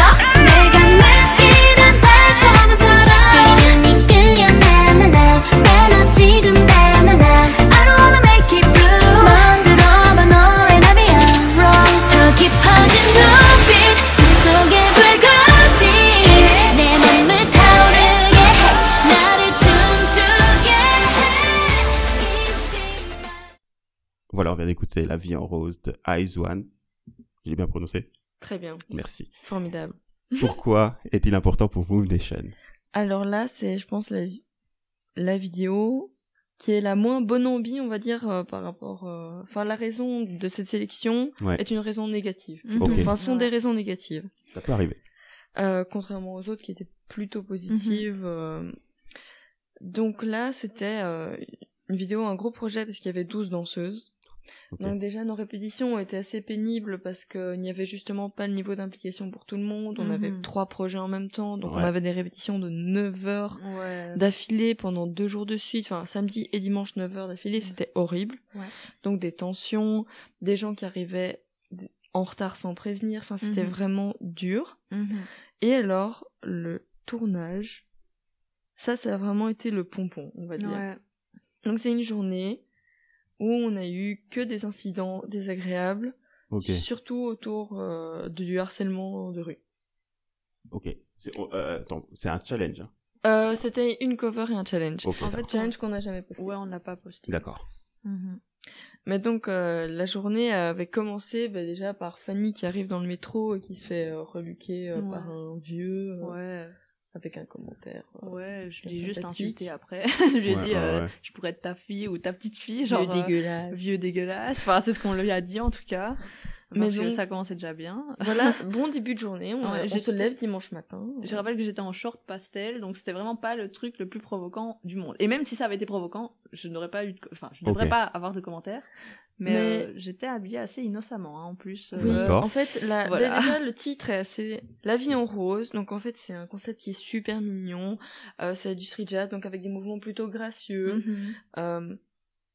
A: Voilà, on vient d'écouter La vie en rose de One. J'ai bien prononcé
C: Très bien.
A: Merci.
C: Formidable.
A: Pourquoi est-il important pour Move Nation?
C: Alors là, c'est, je pense, la, la vidéo qui est la moins bonne ambi, on va dire, euh, par rapport... euh, Enfin, la raison de cette sélection
A: Ouais.
C: est une raison négative.
B: Mhm.
C: Enfin, sont
B: Ouais.
C: des raisons négatives.
A: Ça peut arriver.
C: Euh, contrairement aux autres qui étaient plutôt positives. euh. Donc là, c'était euh, une vidéo, un gros projet parce qu'il y avait 12 danseuses. Donc déjà nos répétitions étaient assez pénibles parce qu'il n'y avait justement pas le niveau d'implication pour tout le monde. On avait
B: Mhm.
C: trois projets en même temps, donc on avait des répétitions de 9 heures
B: Ouais.
C: d'affilée pendant deux jours de suite, enfin samedi et dimanche 9 heures d'affilée, c'était horrible.
B: Ouais.
C: Donc des tensions, des gens qui arrivaient en retard sans prévenir, enfin c'était
B: Mhm.
C: vraiment dur.
B: Mhm.
C: Et alors le tournage, ça ça a vraiment été le pompon, on va dire.
B: Ouais.
C: Donc c'est une journée où on a eu que des incidents désagréables, surtout autour euh, du harcèlement de rue.
A: ok. C'est oh, euh, attends, c'est un challenge. hein.
C: Euh, c'était une cover et un challenge.
A: Ok,
C: en fait, challenge qu'on n'a jamais posté.
B: Ouais, on l'a pas posté.
A: D'accord.
B: Mhm.
C: Mais donc euh, la journée avait commencé bah, déjà par Fanny qui arrive dans le métro et qui se fait euh, reluquer euh,
B: Ouais.
C: par un vieux euh,
B: Ouais.
C: Avec un commentaire. euh,
B: Ouais, je l'ai juste insulté après. je lui ai
A: Ouais,
B: dit,
A: ouais,
B: euh,
A: ouais.
B: je pourrais être ta fille ou ta petite fille,
C: vieux
B: genre euh,
C: dégueulasse.
B: vieux dégueulasse. Enfin, c'est ce qu'on lui a dit en tout cas.
C: Mais
B: Parce que ça commençait déjà bien.
C: voilà, bon début de journée. On,
B: Ouais,
C: on se lève dimanche matin.
B: Je rappelle que j'étais en short pastel, donc c'était vraiment pas le truc le plus provoquant du monde. Et même si ça avait été provoquant, je n'aurais pas eu, de... enfin, je ne devrais
A: Ok.
B: pas avoir de commentaires. Mais,
C: Mais-
B: euh, j'étais habillée assez innocemment, hein, en plus.
C: Oui,
B: euh,
A: D'accord.
C: en fait, la,
B: Voilà.
C: bah, déjà le titre est assez La vie en rose. Donc en fait, c'est un concept qui est super mignon. Euh, c'est du street jazz, donc avec des mouvements plutôt gracieux.
B: mhm.
C: Euh,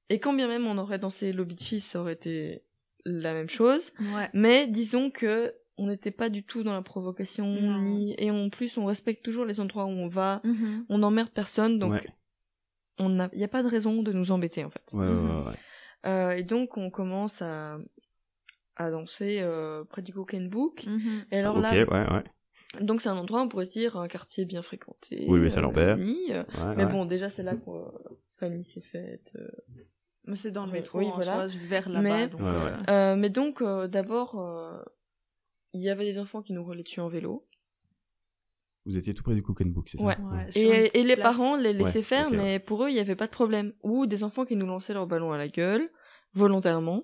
C: et quand bien même on aurait dansé Lobby Cheese, ça aurait été la même chose.
B: Ouais.
C: Mais disons que on n'était pas du tout dans la provocation,
B: Non.
C: ni et en plus on respecte toujours les endroits où on va.
B: Mhm.
C: On n'emmerde personne, donc
A: ouais.
C: on a, pas de raison de nous embêter en fait.
A: Ouais, ouais,
B: Mhm.
C: Euh, et donc on commence à à danser euh, près du Cook and Book.
B: Mhm.
C: Et alors
A: ok,
C: là,
A: ouais, ouais.
C: donc c'est un endroit on pourrait se dire un quartier bien fréquenté.
A: Oui, oui, c'est Lambert.
C: euh,
A: ouais,
C: mais
A: ouais.
C: bon, déjà c'est là que euh, Fanny s'est faite. euh,
B: Mais c'est dans le métro,
C: oui,
B: en
C: voilà.
B: soi, vers là-bas.
C: Mais-
B: donc,
A: Ouais, ouais.
C: mais donc, euh, d'abord, euh, il y avait des enfants qui nous relaient dessus en vélo.
A: Vous étiez tout près du Cook and Book, c'est ça
C: Ouais. Et, et les parents les laissaient
A: Ouais,
C: faire,
A: ouais.
C: mais pour eux, il n'y avait pas de problème. Ou des enfants qui nous lançaient leur ballon à la gueule, volontairement.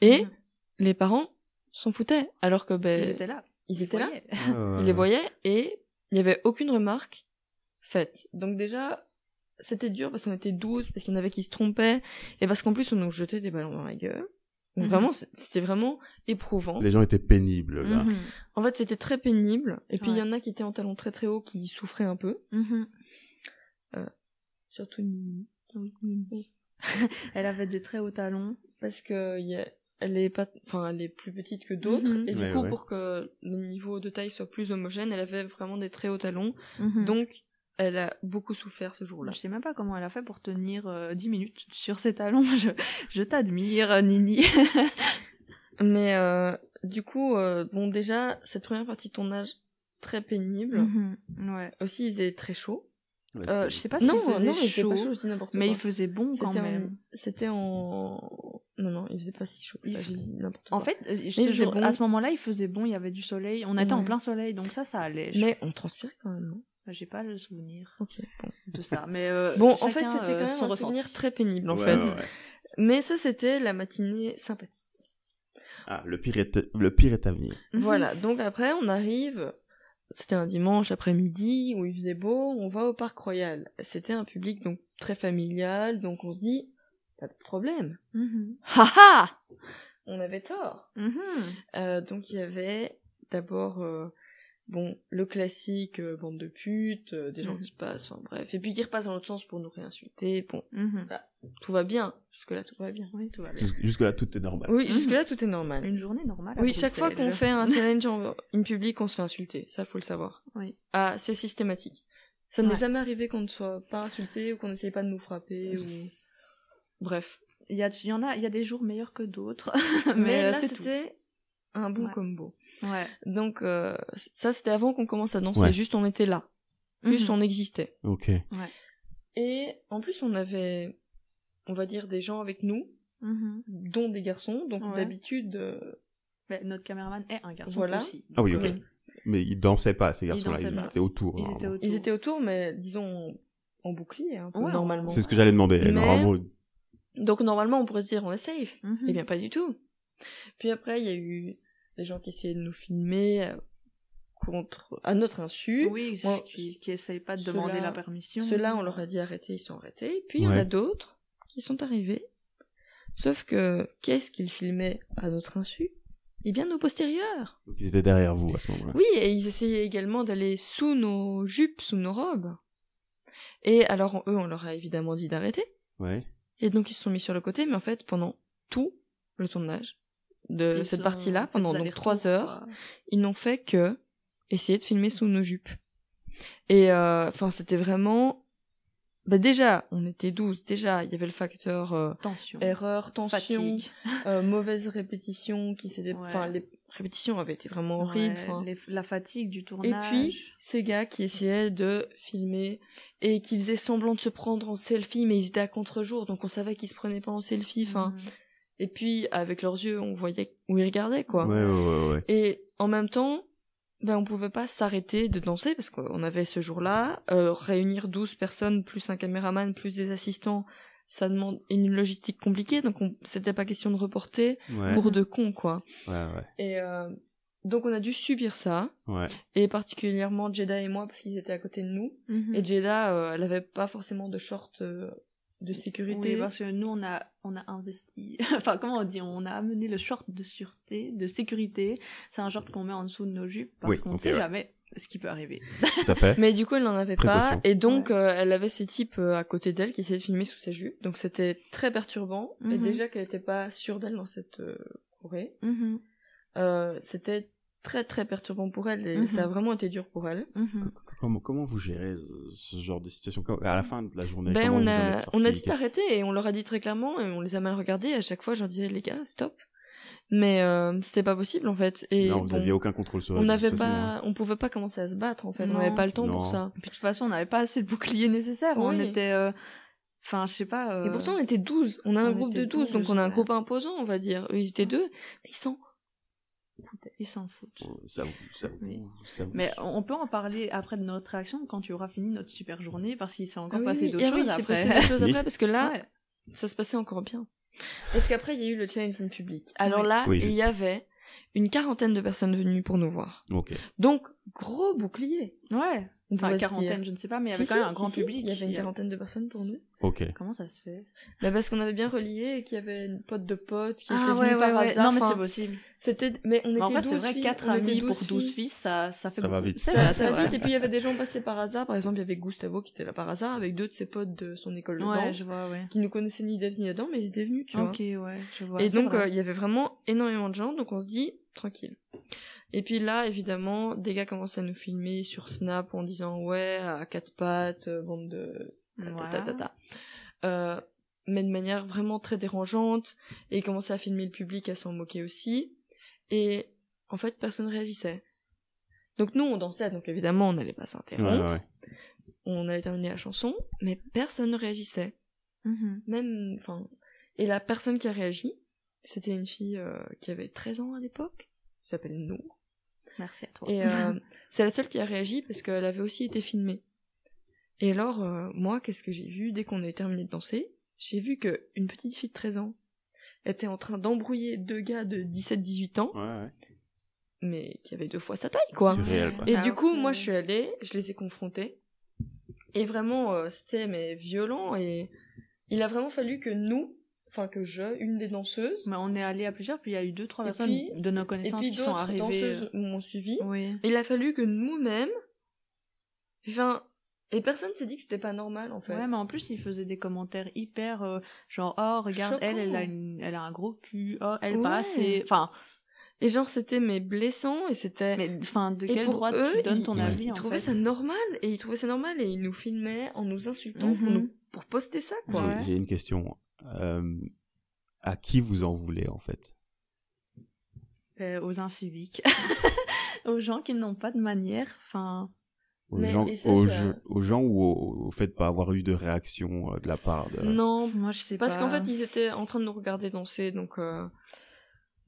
C: Et
B: Mhm.
C: les parents s'en foutaient. Alors que, ben,
B: Ils étaient là.
C: ils étaient là,
B: voyaient.
A: Ouais, ouais,
C: ils les voyaient, et il n'y avait aucune remarque faite. Donc déjà, c'était dur parce qu'on était 12, parce qu'il y en avait qui se trompaient, et parce qu'en plus, on nous jetait des ballons dans la gueule. Donc
B: Mhm.
C: vraiment, c'était vraiment éprouvant.
A: Les gens étaient pénibles, là.
B: Mhm.
C: En fait, c'était très pénible. Et puis, il y en a qui étaient en talons très très hauts qui souffraient un peu.
B: Mhm.
C: Surtout Nini.
B: Elle avait des très hauts talons.
C: Parce que il y a- elle est pas, enfin, elle est plus petite que d'autres. Et du
A: Ouais,
C: coup,
A: ouais.
C: pour que le niveau de taille soit plus homogène, elle avait vraiment des très hauts talons.
B: Donc,
C: elle a beaucoup souffert ce jour-là.
B: je sais même pas comment elle a fait pour tenir euh, 10 minutes sur ses talons. Je, je t'admire, euh, Nini.
C: Mais euh, du coup, euh, bon, déjà, cette première partie de tournage, très pénible.
B: Mhm. Ouais.
C: Aussi, il faisait très chaud.
A: Ouais,
B: Euh, je sais pas s'il
C: non,
B: faisait
C: non, il faisait
B: chaud,
C: pas chaud, je dis n'importe quoi.
B: mais il faisait bon quand
C: C'était en-
B: même.
C: C'était en... Non, non, il faisait pas si chaud.
B: Il
C: n'importe
B: En
C: quoi.
B: fait, je
C: il bon.
B: à ce moment-là, il faisait bon, il y avait du soleil. On était en plein soleil, donc ça, ça allait. Je-
C: Mais on transpirait quand même, non?
B: J'ai pas le souvenir
C: bon.
B: de ça. Mais euh,
C: Bon, en fait, c'était quand
B: euh,
C: même un
B: ressenti.
C: souvenir très pénible, en
A: Ouais,
C: fait.
A: ouais, ouais.
C: Mais ça, c'était la matinée sympathique.
A: Ah, le pire est, le pire est à venir.
B: Mhm.
C: Voilà, donc après, on arrive... C'était un dimanche après-midi où il faisait beau, on va au Parc Royal. C'était un public donc très familial, donc on se dit, pas de problème.
B: Mhm.
C: Haha On avait tort.
B: Mhm.
C: Euh, donc il y avait d'abord euh, bon le classique euh, bande de putes, euh, des gens
B: Mhm.
C: qui passent, enfin bref, et puis qui repassent dans l'autre sens pour nous réinsulter. Bon,
B: Mhm.
C: tout va bien. Jusque là tout va bien.
B: Oui, tout va bien.
A: Jus- Jusque-là, tout est normal.
C: Oui,
B: Mhm.
C: jusque là tout est normal.
B: Une journée normale.
C: Oui, chaque fois qu'on fait un challenge en in public, on se fait insulter. Ça, faut le savoir.
B: Oui.
C: Ah, c'est systématique. Ça n'est
B: Ouais.
C: jamais arrivé qu'on ne soit pas insulté ou qu'on n'essaye pas de nous frapper ou. Bref.
B: Il y, a, il y en a, il y a des jours meilleurs que d'autres.
C: Mais,
B: Mais,
C: là, c'était un bon
B: Ouais.
C: combo.
B: Ouais.
C: Donc, euh, ça, c'était avant qu'on commence à danser.
A: Ouais.
C: Juste, on était là. Plus,
B: Mhm.
C: on existait.
A: Ok.
C: Et en plus, on avait, on va dire, des gens avec nous,
B: Mhm.
C: dont des garçons. Donc,
B: Ouais.
C: d'habitude, euh,
B: Mais notre caméraman est un garçon
C: Voilà.
B: aussi.
A: Ah oui, ok.
B: euh,
A: Mais ils dansaient pas, ces garçons-là. Ils étaient autour.
B: Ils
A: normalement.
B: étaient autour.
C: ils étaient autour, mais disons en bouclier, un peu,
B: Ouais,
C: normalement.
A: C'est ce que j'allais demander.
C: Mais-
A: Normalement,
C: Donc, normalement, on pourrait se dire, on est safe.
B: Mhm.
C: Eh bien, pas du tout. Puis après, il y a eu des gens qui essayaient de nous filmer euh, contre, à notre insu.
B: Oui,
C: Moi,
B: qui, qui essayent pas de
C: ceux-là-
B: demander la permission.
C: Ceux-là, on leur a dit arrêter, ils sont arrêtés. Puis il y en a d'autres qui sont arrivés Sauf que qu'est-ce qu'ils filmaient à notre insu? Eh bien nos postérieurs.
A: Donc ils étaient derrière vous à ce moment-là.
C: Oui, et ils essayaient également d'aller sous nos jupes, sous nos robes. Et alors eux, on leur a évidemment dit d'arrêter.
A: Ouais.
C: Et donc ils se sont mis sur le côté, mais en fait pendant tout le tournage de
B: Ils
C: cette
B: sont-
C: partie-là, pendant donc trois heures,
B: quoi.
C: ils n'ont fait que essayer de filmer sous nos jupes. Et euh, enfin, c'était vraiment. Bah déjà, on était 12. Déjà, il y avait le facteur euh,
B: Tension.
C: erreur, tension,
B: Fatigue.
C: euh, mauvaise répétition, qui s'était.
B: Ouais.
C: Enfin, les répétitions avaient été vraiment horribles.
B: Ouais,
C: enfin.
B: les- la fatigue du
C: Et
B: tournage.
C: puis, ces gars qui essayaient de filmer et qui faisaient semblant de se prendre en selfie, mais ils étaient à contre-jour, donc on savait qu'ils se prenaient pas en selfie. Enfin,
B: Mhm.
C: Et puis avec leurs yeux, on voyait où ils regardaient, quoi.
A: Ouais, ouais, ouais, ouais.
C: Et en même temps, ben, on pouvait pas s'arrêter de danser parce qu'on avait ce jour-là, euh, réunir 12 personnes plus un caméraman plus des assistants, ça demande une logistique compliquée, donc on, c'était pas question de reporter
A: Ouais,
C: pour de cons, quoi.
A: ouais, ouais.
C: Et euh, donc on a dû subir ça,
A: ouais.
C: et particulièrement Jeda et moi parce qu'ils étaient à côté de nous.
B: Mhm.
C: Et Jeda, euh, elle avait pas forcément de short euh, de sécurité.
B: Oui, parce que nous, on a, on a investi. enfin, comment on dit On a amené le short de sûreté, de sécurité. C'est un short qu'on met en dessous de nos jupes parce
A: Oui,
B: qu'on ne sait
A: ouais.
B: jamais ce qui peut arriver.
A: Tout à fait.
C: Mais du coup, elle n'en avait pas, et donc
B: Ouais.
C: euh, elle avait ces types euh, à côté d'elle qui essayaient de filmer sous sa jupe. Donc c'était très perturbant. Et
B: Mhm.
C: déjà qu'elle n'était pas sûre d'elle dans cette euh, Corée,
B: Mhm.
C: euh, c'était très très perturbant pour elle. Et
B: Mhm.
C: ça a vraiment été dur pour elle.
B: Mhm.
A: Comment, comment vous gérez ce, genre de situation? À la fin de la journée,
C: Ben on a
A: sortis
C: on a dit d'arrêter et on leur a dit très clairement et on les a mal regardés. Et à chaque fois, je leur disais les gars, stop. Mais euh, c'était pas possible en fait. Et
A: Non, vous
C: bon,
A: aviez aucun contrôle sur
C: on
A: la
C: n'avait
A: situation,
C: pas,
A: hein.
C: on pouvait pas commencer à se battre en fait. On n'avait pas le temps
A: Non.
C: pour ça.
B: Et puis, de toute façon, on n'avait pas assez de boucliers nécessaires. On était. euh, Enfin, je sais pas. euh,
C: Et pourtant, on était 12. On a un groupe de 12, donc
B: 12,
C: on a un groupe imposant, on va dire. Eux, ils étaient deux. Mais ils sont.
B: Ils s'en foutent.
A: Ça vous, ça vous,
B: Oui.
A: ça vous-
B: Mais on peut en parler après de notre réaction quand tu auras fini notre super journée parce qu'il s'est encore
C: Ah oui,
B: passé
C: oui.
B: d'autres
C: Ah oui,
B: choses après.
C: passé d'autres choses
A: Oui.
C: après, parce que là,
B: Ouais.
C: ça se passait encore bien. Parce qu'après, il y a eu le challenge in public. Alors
B: Oui.
C: là,
A: Oui,
C: il y avait une quarantaine de personnes venues pour nous voir. Donc, gros bouclier.
B: Ouais.
C: On
B: Enfin, quarantaine,
C: dire.
B: je ne sais pas, mais il y
C: Si,
B: avait quand
C: si,
B: même un grand
C: si,
B: public.
C: Il y avait une
B: qui-
C: quarantaine de personnes pour nous.
A: Ok.
B: Comment ça se fait?
C: Bah, parce qu'on avait bien relié et qu'il y avait une pote de pote qui était
B: Ah ouais,
C: venue
B: ouais,
C: par
B: ouais.
C: hasard.
B: Non, mais
C: Enfin,
B: c'est possible.
C: C'était, mais on était
B: Mais en fait,
C: 12
B: c'est vrai,
C: filles,
B: 4
C: on était
B: amis pour
C: 12
B: 12
C: filles.
B: filles, ça, ça fait
A: Ça va vite.
C: Ça, va vite. Et puis il y avait des gens passés par hasard. Par exemple, il y avait Gustavo qui était là par hasard avec deux de ses potes de son école de
B: Ouais,
C: danse
B: je vois, ouais.
C: qui nous connaissaient ni d'Ève ni Adam, mais ils étaient venus, tu vois.
B: Ok, ouais, je vois.
C: Et donc, euh, il y avait vraiment énormément de gens, donc on se dit, tranquille. Et puis là, évidemment, des gars commencent à nous filmer sur Snap en disant, ouais, à quatre pattes, euh, bande de... ta, ta, ta. Euh, mais de manière vraiment très dérangeante, et ils commençaient à filmer le public, à s'en moquer aussi. Et en fait, personne réagissait. Donc nous, on dansait, donc évidemment, on n'allait pas
A: Ouais,
C: s'interrompre.
A: ouais.
C: On allait terminer la chanson, mais personne ne réagissait
B: Mhm.
C: même enfin et la personne qui a réagi c'était une fille euh, qui avait 13 ans à l'époque qui s'appelle Nour
B: Merci à toi.
C: et euh, c'est la seule qui a réagi parce qu'elle avait aussi été filmée et alors euh, moi qu'est-ce que j'ai vu dès qu'on avait terminé de danser? J'ai vu que une petite fille de 13 ans était en train d'embrouiller deux gars de 17-18 ans
A: Ouais, ouais.
C: mais qui avaient deux fois sa taille quoi et
B: Ah,
C: du coup,
B: ok.
C: moi, je suis allée, je les ai confrontés. Et vraiment, euh, c'était mais violent. Et il a vraiment fallu que nous, enfin que je, une des danseuses,
B: Mais on est allé à plusieurs, puis il y a eu deux, trois
C: Et
B: personnes
C: puis-
B: de nos
C: et
B: connaissances
C: puis
B: qui sont
C: d'autres
B: arrivées.
C: danseuses m'ont suivi.
B: euh, Oui.
C: Il a fallu que nous-mêmes, enfin, et personne s'est dit que c'était pas normal en fait.
B: Ouais, mais en plus, il faisait des commentaires hyper euh, genre oh regarde elle, elle a une, elle a un gros cul, oh elle
C: Ouais.
B: pas assez, enfin,
C: Et genre, c'était mais blessant et c'était.
B: mais enfin de
C: Et
B: quel droit
C: eux,
B: tu donnes
C: ils-
B: ton
A: Ouais.
B: avis
C: ils
B: en
C: trouvaient
B: fait
C: ça normal et ils trouvaient ça normal et ils nous filmaient en nous insultant pour
B: Mhm.
C: nous pour poster ça quoi.
A: J'ai une question. Euh, à qui vous en voulez, en fait?
B: Euh, aux inciviques, aux gens qui n'ont pas de manière, enfin.
A: aux
C: Mais-
A: gens,
C: et ça,
A: aux,
C: ça-
A: jeux- aux gens ou au, au fait de pas avoir eu de réaction euh, de la part de...
C: Non,
B: Moi je sais
C: Parce
B: pas.
C: qu'en fait, ils étaient en train de nous regarder danser, donc euh,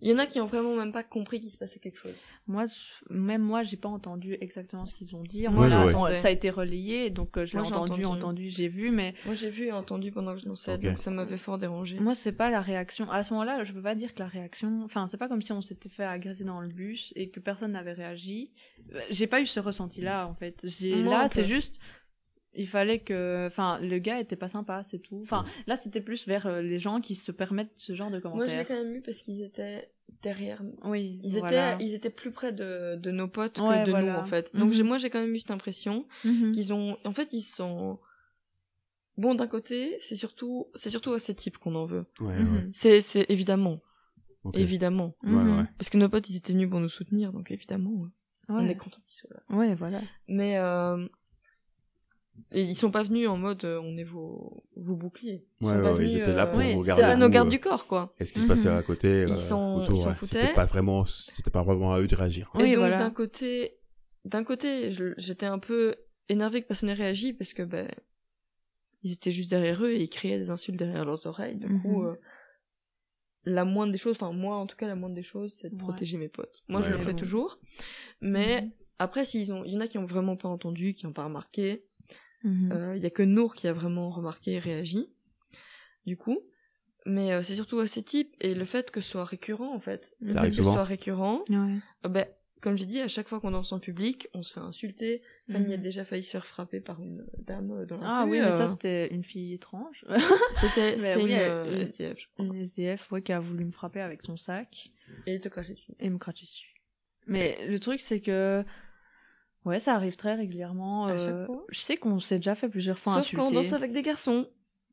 C: il y en a qui ont vraiment même pas compris qu'il se passait quelque chose.
B: Moi, je- même moi, j'ai pas entendu exactement ce qu'ils ont dit.
C: Ouais,
B: Moi,
A: ouais.
B: ça a été relayé, donc euh, je l'ai entendu,
C: entendu.
B: entendu, j'ai vu, mais
C: Moi, j'ai vu et entendu pendant que je dansais,
A: Ok.
C: donc ça m'avait fort dérangé.
B: moi, c'est pas la réaction. À ce moment-là, je peux pas dire que la réaction. Enfin, c'est pas comme si on s'était fait agresser dans le bus et que personne n'avait réagi. Euh, J'ai pas eu ce ressenti-là, en fait. J'ai là, c'est juste. Il fallait que enfin le gars était pas sympa c'est tout. Enfin là c'était plus vers euh, les gens qui se permettent ce genre de commentaires
C: moi je l'ai quand même eu parce qu'ils étaient derrière
B: oui
C: ils étaient ils étaient plus près de, de nos potes que de nous en fait. Donc mhm. moi j'ai quand même eu cette impression mhm. qu'ils ont en fait ils sont bon d'un côté c'est surtout c'est surtout à ces types qu'on en veut.
A: Mhm.
C: c'est c'est évidemment. Évidemment. Parce que nos potes ils étaient venus pour nous soutenir donc évidemment on est content qu'ils soient là.
B: Ouais voilà.
C: Mais euh, et ils sont pas venus en mode euh, on est vos, vos boucliers.
A: Ils ouais, ouais, ils étaient là pour euh, vous garder.
C: à nos gardes du corps, quoi.
A: Et ce qui se passait à côté,
C: ils s'en foutaient.
A: C'était pas vraiment, c'était pas vraiment à eux de réagir.
C: Quoi. Oui, et donc d'un côté, d'un côté, j'étais un peu énervé que personne n'ait réagi parce que ben ils étaient juste derrière eux et ils criaient des insultes derrière leurs oreilles. Du coup, mhm. la moindre des choses, enfin moi en tout cas, la moindre des choses, c'est de protéger mes potes. Moi, je le fais toujours, mais mhm. après, s'ils ont, il y en a qui ont vraiment pas entendu, qui ont pas remarqué il mhm. euh, y a que Nour qui a vraiment remarqué et réagi, du coup. Mais euh, c'est surtout à ces types et le fait que ce soit récurrent en fait. Le fait que ce soit récurrent,
B: ouais.
C: Euh, ben, comme j'ai dit, à chaque fois qu'on danse en public, on se fait insulter. Fanny a mhm. déjà failli se faire frapper par une dame dans la
B: Ah oui, mais ça c'était une fille étrange.
C: c'était une, SDF, je crois.
B: Une SDF, ouais, qui a voulu me frapper avec son sac.
C: Et te cracher dessus.
B: Et me cracher dessus. Mais le truc c'est que Ouais, ça arrive très régulièrement. Euh, je sais qu'on s'est déjà fait plusieurs fois
C: Sauf
B: insulter.
C: quand on danse avec des garçons.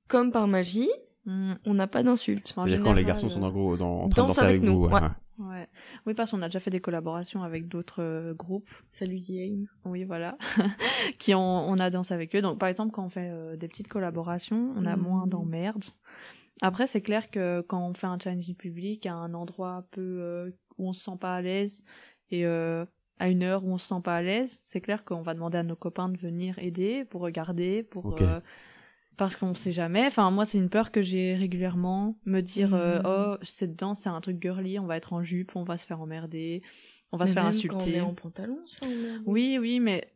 C: Comme par magie, hmm. on n'a pas d'insultes.
A: C'est-à-dire quand les garçons sont en, gros, dans, en train de danser avec, nous.
C: Ouais.
B: ouais. Oui, parce qu'on a déjà fait des collaborations avec d'autres euh, groupes.
C: Salut Yane.
B: Oui, voilà. qui ont, on a dansé avec eux. Donc, par exemple, quand on fait euh, des petites collaborations, on a hmm. moins d'emmerdes. Après, c'est clair que quand on fait un challenge public à un endroit un peu où on se sent pas à l'aise et à une heure où on se sent pas à l'aise, c'est clair qu'on va demander à nos copains de venir aider pour regarder, pour euh, parce qu'on sait jamais. Enfin, moi, c'est une peur que j'ai régulièrement, me dire euh, mmh. oh cette danse c'est un truc girly, on va être en jupe, on va se faire emmerder, on va se faire insulter. Quand on est
C: en pantalon,
B: Oui, oui, mais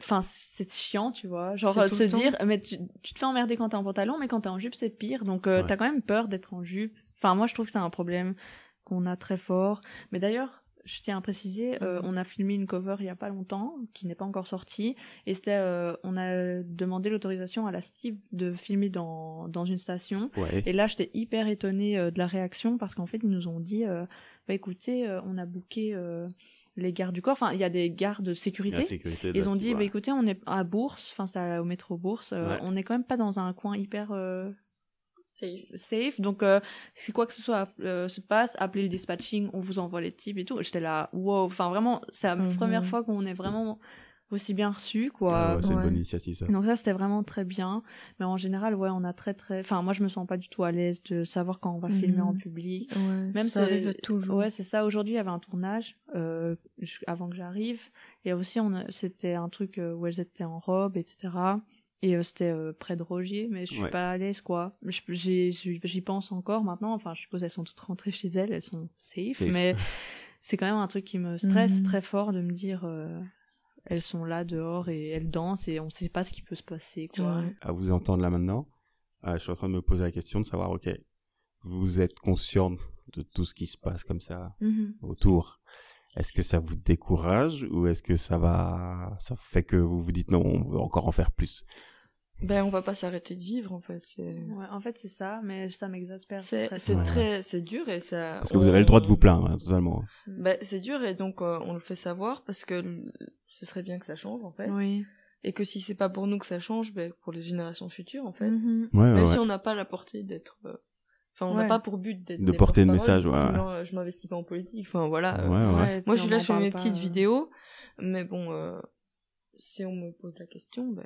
B: enfin c'est chiant, tu vois. Genre se dire mais tu, te fais emmerder quand t'es en pantalon, mais quand t'es en jupe c'est pire. Donc euh, t'as quand même peur d'être en jupe. Enfin, moi je trouve que c'est un problème qu'on a très fort. Mais d'ailleurs je tiens à préciser, euh, mhm. on a filmé une cover il y a pas longtemps, qui n'est pas encore sortie, et c'était, euh, on a demandé l'autorisation à la Steve de filmer dans, dans une station. Et là, j'étais hyper étonnée euh, de la réaction parce qu'en fait, ils nous ont dit, bah écoutez, on a booké les gardes du corps. Enfin, il y a des gardes de sécurité. ils ont dit, bah écoutez, on est à Bourse, enfin c'est au métro Bourse, on n'est quand même pas dans un coin hyper
C: safe.
B: safe. Donc, euh, si quoi que ce soit euh, se passe, appelez le dispatching, on vous envoie les types et tout. J'étais là, wow. Enfin, vraiment, c'est la mhm. première fois qu'on est vraiment aussi bien reçu, quoi.
A: Ah c'est une bonne initiative, ça.
B: Donc ça, c'était vraiment très bien. Mais en général, ouais, on a très, très... Enfin, moi, je me sens pas du tout à l'aise de savoir quand on va filmer en mhm. public.
C: Ouais, Même ça arrive toujours.
B: Ouais, c'est ça. Aujourd'hui, il y avait un tournage, euh, avant que j'arrive. Et aussi, on c'était un truc où elles étaient en robe, etc. Et euh, c'était euh, près de Rogier, mais je suis pas à l'aise, quoi. J'y pense encore maintenant. Enfin, je suppose elles sont toutes rentrées chez elles, elles sont safe, mais c'est quand même un truc qui me stresse mhm. très fort de me dire euh, elles sont là dehors et elles dansent et on sait pas ce qui peut se passer, quoi.
A: À vous entendre là maintenant, je suis en train de me poser la question de savoir, ok, vous êtes consciente de tout ce qui se passe comme ça
B: mhm.
A: autour. Est-ce que ça vous décourage ou est-ce que ça va, ça fait que vous vous dites non, on veut encore en faire plus?
C: Ben, on va pas s'arrêter de vivre, en fait.
B: Ouais, en fait, c'est ça, mais ça m'exaspère.
C: C'est très, très, c'est dur et ça.
A: Parce que vous avez le droit de vous plaindre, hein, totalement.
C: Ben, c'est dur et donc, euh, on le fait savoir parce que ce serait bien que ça change, en fait.
B: Oui.
C: Et que si c'est pas pour nous que ça change, ben, pour les générations futures, en fait.
B: Mhm.
A: ouais,
C: Même si on n'a pas la portée d'être, euh, Enfin, on n'a pas pour but d'être.
A: De porter le message, ouais.
C: Je m'investis pas en politique. Enfin, voilà.
A: Ouais,
C: Moi, je suis là sur mes petites vidéos. Mais bon, euh, si on me pose la question, ben...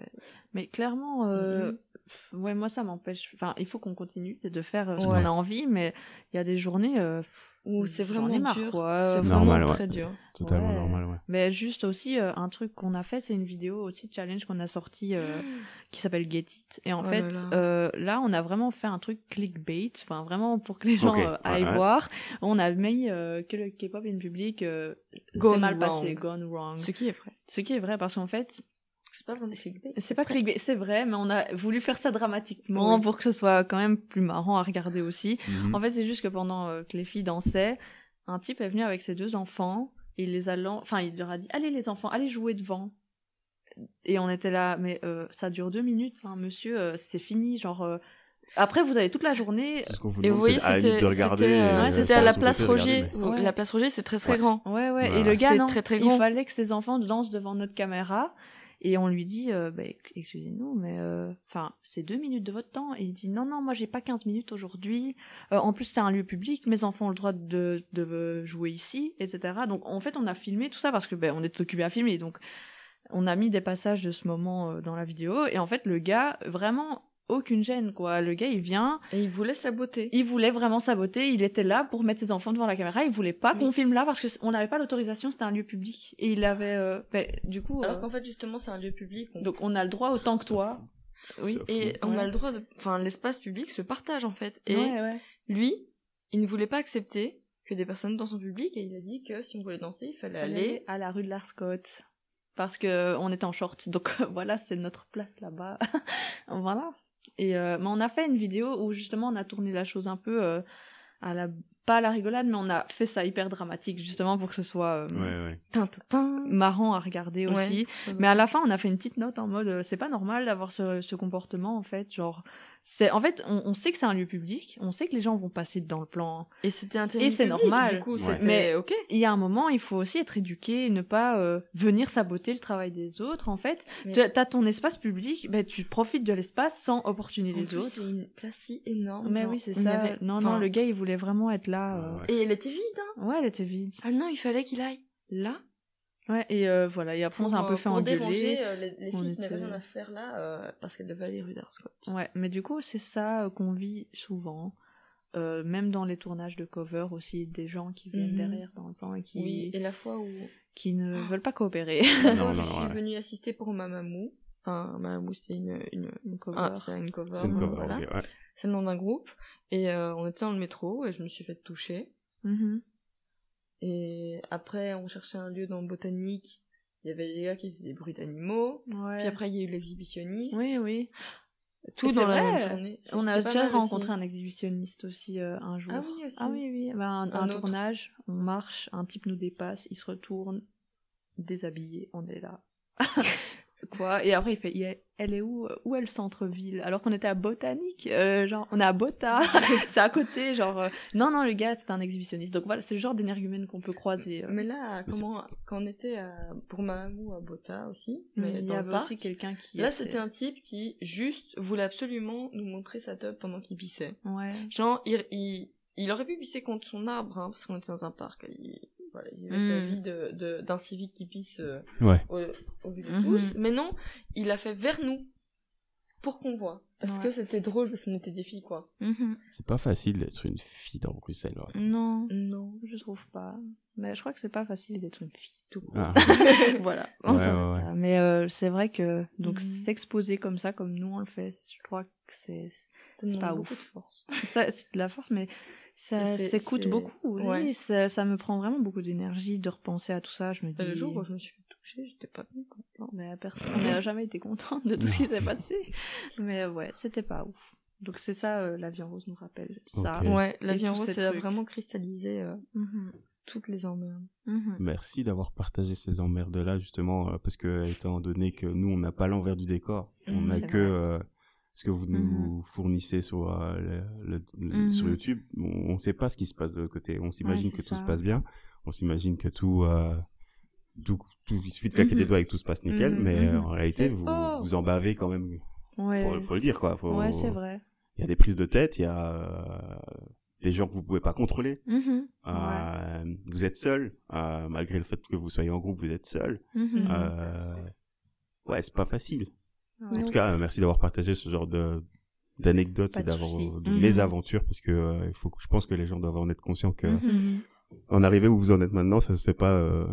B: Mais clairement, euh, mm-hmm. ouais, moi ça m'empêche. Enfin, il faut qu'on continue de faire euh, ce qu'on a envie, mais il y a des journées euh,
C: où c'est vraiment
B: marre,
C: dur.
B: C'est
C: vraiment très dur.
A: Totalement normal, ouais.
B: Mais juste aussi un truc qu'on a fait, c'est une vidéo aussi challenge qu'on a sorti qui s'appelle Get It. Et en oh fait, là, on a vraiment fait un truc clickbait, enfin vraiment pour que les gens aillent voir. On a mis que le K-pop in public c'est mal passé, gone wrong.
C: Ce qui est vrai.
B: Ce qui est vrai parce qu'en fait,
C: c'est pas vraiment clickbait.
B: C'est pas clickbait, c'est vrai, mais on a voulu faire ça dramatiquement pour que ce soit quand même plus marrant à regarder aussi. Mhm. En fait, c'est juste que pendant euh, que les filles dansaient, un type est venu avec ses deux enfants, et il les a, enfin, il leur a dit, allez les enfants, allez jouer devant. et on était là, mais euh, ça dure deux minutes, hein, monsieur, euh, c'est fini, genre. euh, après, vous avez toute la journée.
A: Ce qu'on vous
C: Et vous voyez, c'était
A: de regarder.
C: c'était, euh, à la place Roger.
A: mais-
B: Ouais.
C: La place Roger, c'est très très
A: Ouais.
C: grand.
B: Ouais, ouais.
A: Voilà.
B: Et le gars,
C: C'est
B: non,
C: très, très
B: il
C: grand.
B: fallait que ses enfants dansent devant notre caméra. Et on lui dit, euh, bah, excusez-nous, mais euh, enfin, c'est deux minutes de votre temps. Et il dit, non, non, moi, j'ai pas 15 minutes aujourd'hui. Euh, en plus, c'est un lieu public. Mes enfants ont le droit de, de jouer ici, etc. Donc, en fait, on a filmé tout ça parce que, ben, on est occupé à filmer. Donc, on a mis des passages de ce moment dans la vidéo. Et en fait, le gars, vraiment, aucune gêne, quoi. Le gars, il vient,
C: Et il voulait saboter.
B: il voulait vraiment saboter, il était là pour mettre ses enfants devant la caméra, il voulait pas qu'on
C: Oui.
B: filme là parce que on n'avait pas l'autorisation, c'était un lieu public et il avait euh, ben, du coup euh,
C: Alors qu'en fait, justement, c'est un lieu public. on-
B: donc on a le droit autant que toi. Oui.
C: Et on
B: Ouais.
C: a le droit de. Enfin, l'espace public se partage en fait. Et
B: Ouais, ouais.
C: lui, il ne voulait pas accepter que des personnes dansent en public et il a dit que si on voulait danser, il fallait
B: Fallait
C: aller.
B: à la rue de l'Arscott parce que on était en short. Donc voilà, c'est notre place là-bas. voilà. Et euh, mais on a fait une vidéo où justement on a tourné la chose un peu euh, à la pas à la rigolade, mais on a fait ça hyper dramatique justement pour que ce soit euh,
A: Ouais, ouais.
C: Tin, tin, tin.
B: marrant à regarder
C: Ouais.
B: aussi. Mais à la fin, on a fait une petite note en mode euh, c'est pas normal d'avoir ce, ce comportement en fait. Genre, c'est en fait, on, on sait que c'est un lieu public, on sait que les gens vont passer dans le plan.
C: Et c'était un
B: Et c'est normal.
C: Du coup,
A: Ouais.
B: Mais-
C: ok.
B: Il y a un moment, il faut aussi être éduqué, et ne pas euh, venir saboter le travail des autres. En fait,
C: Mais-
B: tu as ton espace public, ben tu profites de l'espace sans opportuner
C: En
B: les
C: plus,
B: autres.
C: C'est une place si énorme.
B: Mais
C: genre,
B: oui, c'est ça.
C: avait-
B: Non,
C: enfin,
B: non, le gars, il voulait vraiment être là. euh.
A: Ouais, ouais.
C: Et elle était vide, hein.
B: Ouais, elle était vide.
C: Ah non, il fallait qu'il aille là.
B: Ouais, et euh, voilà, et après on s'est un peu
C: euh,
B: fait
C: pour
B: engueuler.
C: déranger, euh, les, les filles qui
B: était-
C: n'avaient rien à faire là euh, parce qu'elles devaient aller rue d'Arscott.
B: Ouais, mais du coup, c'est ça qu'on vit souvent. Euh, même dans les tournages de cover aussi, des gens qui viennent
C: Mhm.
B: derrière dans le plan et qui,
C: Oui, et la fois où,
B: qui ne veulent pas coopérer.
C: la
A: Non,
C: fois où je suis
A: ouais.
C: venue assister pour Mamamou, enfin Mamamou c'était une, une,
B: Une cover.
C: ah, c'est une cover,
A: C'est une cover,
C: voilà.
A: ok, ouais.
C: c'est le nom d'un groupe, et euh, on était dans le métro et je me suis fait toucher.
B: Mhm.
C: Et après on cherchait un lieu dans le botanique, il y avait des gars qui faisaient des bruits d'animaux,
B: Ouais.
C: puis après il y a eu l'exhibitionniste.
B: Oui, oui.
C: tout dans la
B: vrai,
C: même journée.
B: On a déjà
C: aussi.
B: rencontré un exhibitionniste aussi euh, un jour.
C: Ah oui, aussi.
B: Ah oui, oui. Ben, un,
C: Un
B: un
C: autre.
B: tournage, on marche, un type nous dépasse, il se retourne, déshabillé, on est là. Quoi Et après il fait, Il est- elle est où Où est le centre-ville? Alors qu'on était à Botanique, euh, genre on est à Bota, c'est à côté, genre euh, non non le gars c'est un exhibitionniste. Donc voilà, c'est le genre d'énergumène qu'on peut croiser. euh.
C: Mais là, comment, quand on était à, pour Mamamou à Bota aussi,
B: Mais
C: mais
B: il y
C: dans
B: avait
C: parc,
B: aussi quelqu'un qui
C: Là,
B: était-
C: c'était un type qui juste voulait absolument nous montrer sa teub pendant qu'il pissait.
B: ouais.
C: Genre, il, il, il aurait pu pisser contre son arbre, hein, parce qu'on était dans un parc. Il, voilà, il avait sa
B: Mm.
C: vie de, de, d'un civique qui pisse euh,
A: Ouais.
C: au, au vu de
B: Mhm.
C: tous. Mais non, il a fait vers nous pour qu'on voit. Parce
B: Ouais.
C: que c'était drôle, parce qu'on était des filles, quoi.
B: Mhm.
A: C'est pas facile d'être une fille dans Bruxelles. ouais.
B: Non,
C: Non.
B: je trouve pas. Mais je crois que c'est pas facile d'être une fille. Tout court.
A: Ah.
B: voilà.
A: Ouais.
B: Mais euh, c'est vrai que donc
C: Mhm.
B: s'exposer comme ça, comme nous on le fait, je crois que c'est
C: Ça
B: C'est
C: demande
B: pas
C: beaucoup
B: ouf.
C: de force.
B: ça, c'est de la force, mais ça
C: c'est-
B: s'écoute
C: c'est-
B: beaucoup. Oui,
C: ouais.
B: ça, ça me prend vraiment beaucoup d'énergie de repenser à tout ça. Je me dis.
C: Le jour où je me suis fait toucher, j'étais pas bien contente.
B: Mais personne n'a jamais été contente de tout ce qui s'est passé. Mais euh, ouais, c'était pas ouf. Donc c'est ça, euh, la vie en rose nous rappelle ça.
C: Ouais, la vie en rose,
B: ces
C: ça a
B: trucs.
C: vraiment cristallisé euh,
B: Mhm.
C: toutes les emmerdes.
B: Mhm.
A: Merci d'avoir partagé ces emmerdes-là, justement, euh, parce que, étant donné que nous, on n'a pas l'envers du décor, on
C: Mhm,
A: n'a
B: c'est
A: que euh, ce que vous nous fournissez sur, euh, le- le- le-
B: Mhm.
A: sur YouTube. On ne sait pas ce qui se passe de l'autre côté. On s'imagine
B: Ouais,
A: que tout se passe bien. On s'imagine que tout, euh, tout, tout, il suffit de claquer des doigts et que tout se passe nickel, mais euh, en réalité, vous,
C: faux.
A: vous en bavez quand même.
B: Ouais.
A: Faut, faut le dire, quoi. Faut-
B: Ouais, c'est vrai.
A: Il y a des prises de tête, il y a des gens que vous pouvez pas contrôler. Euh, Vous êtes seul, euh, malgré le fait que vous soyez en groupe, vous êtes seul.
B: Mhm.
A: Euh, ouais, c'est pas facile.
B: Ouais.
A: En tout cas, euh, merci d'avoir partagé ce genre de d'anecdotes et
B: de
A: d'avoir de
B: Mhm.
A: mésaventures parce que euh, il faut que je pense que les gens doivent en être conscients que
B: Mhm.
A: en arriver où vous en êtes maintenant, ça se fait pas euh,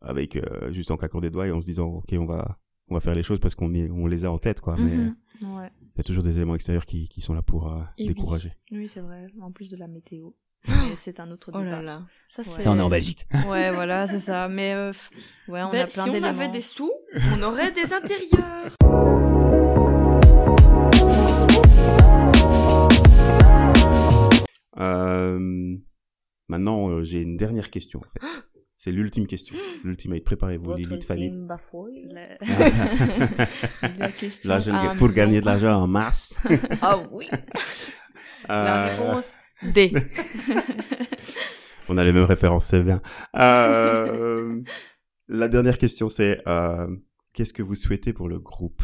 A: avec euh, juste en claquant des doigts et en se disant OK, on va on va faire les choses parce qu'on on les a en tête quoi, mais
B: Mhm. Ouais.
A: il y a toujours des éléments extérieurs qui qui sont là pour euh,
C: oui.
A: décourager.
B: Oui, c'est vrai. En plus de la météo. C'est un autre
C: Oh
B: débat.
C: là là. Ça,
B: Ouais.
C: c'est...
B: Ça, on est en
A: Belgique.
B: Ouais, voilà, c'est ça. Mais euh, ouais, on
C: Ben,
B: a plein
C: si on avait des sous, on aurait des intérieurs.
A: Euh, maintenant, euh, j'ai une dernière question en fait. C'est l'ultime question. L'ultimate. Préparez-vous, Lilith, Fanny. La... la question pour gagner de l'argent en masse.
C: Ah oui. La réponse D.
A: On a les mêmes références, c'est bien. Euh, la dernière question, c'est euh, qu'est-ce que vous souhaitez pour le groupe?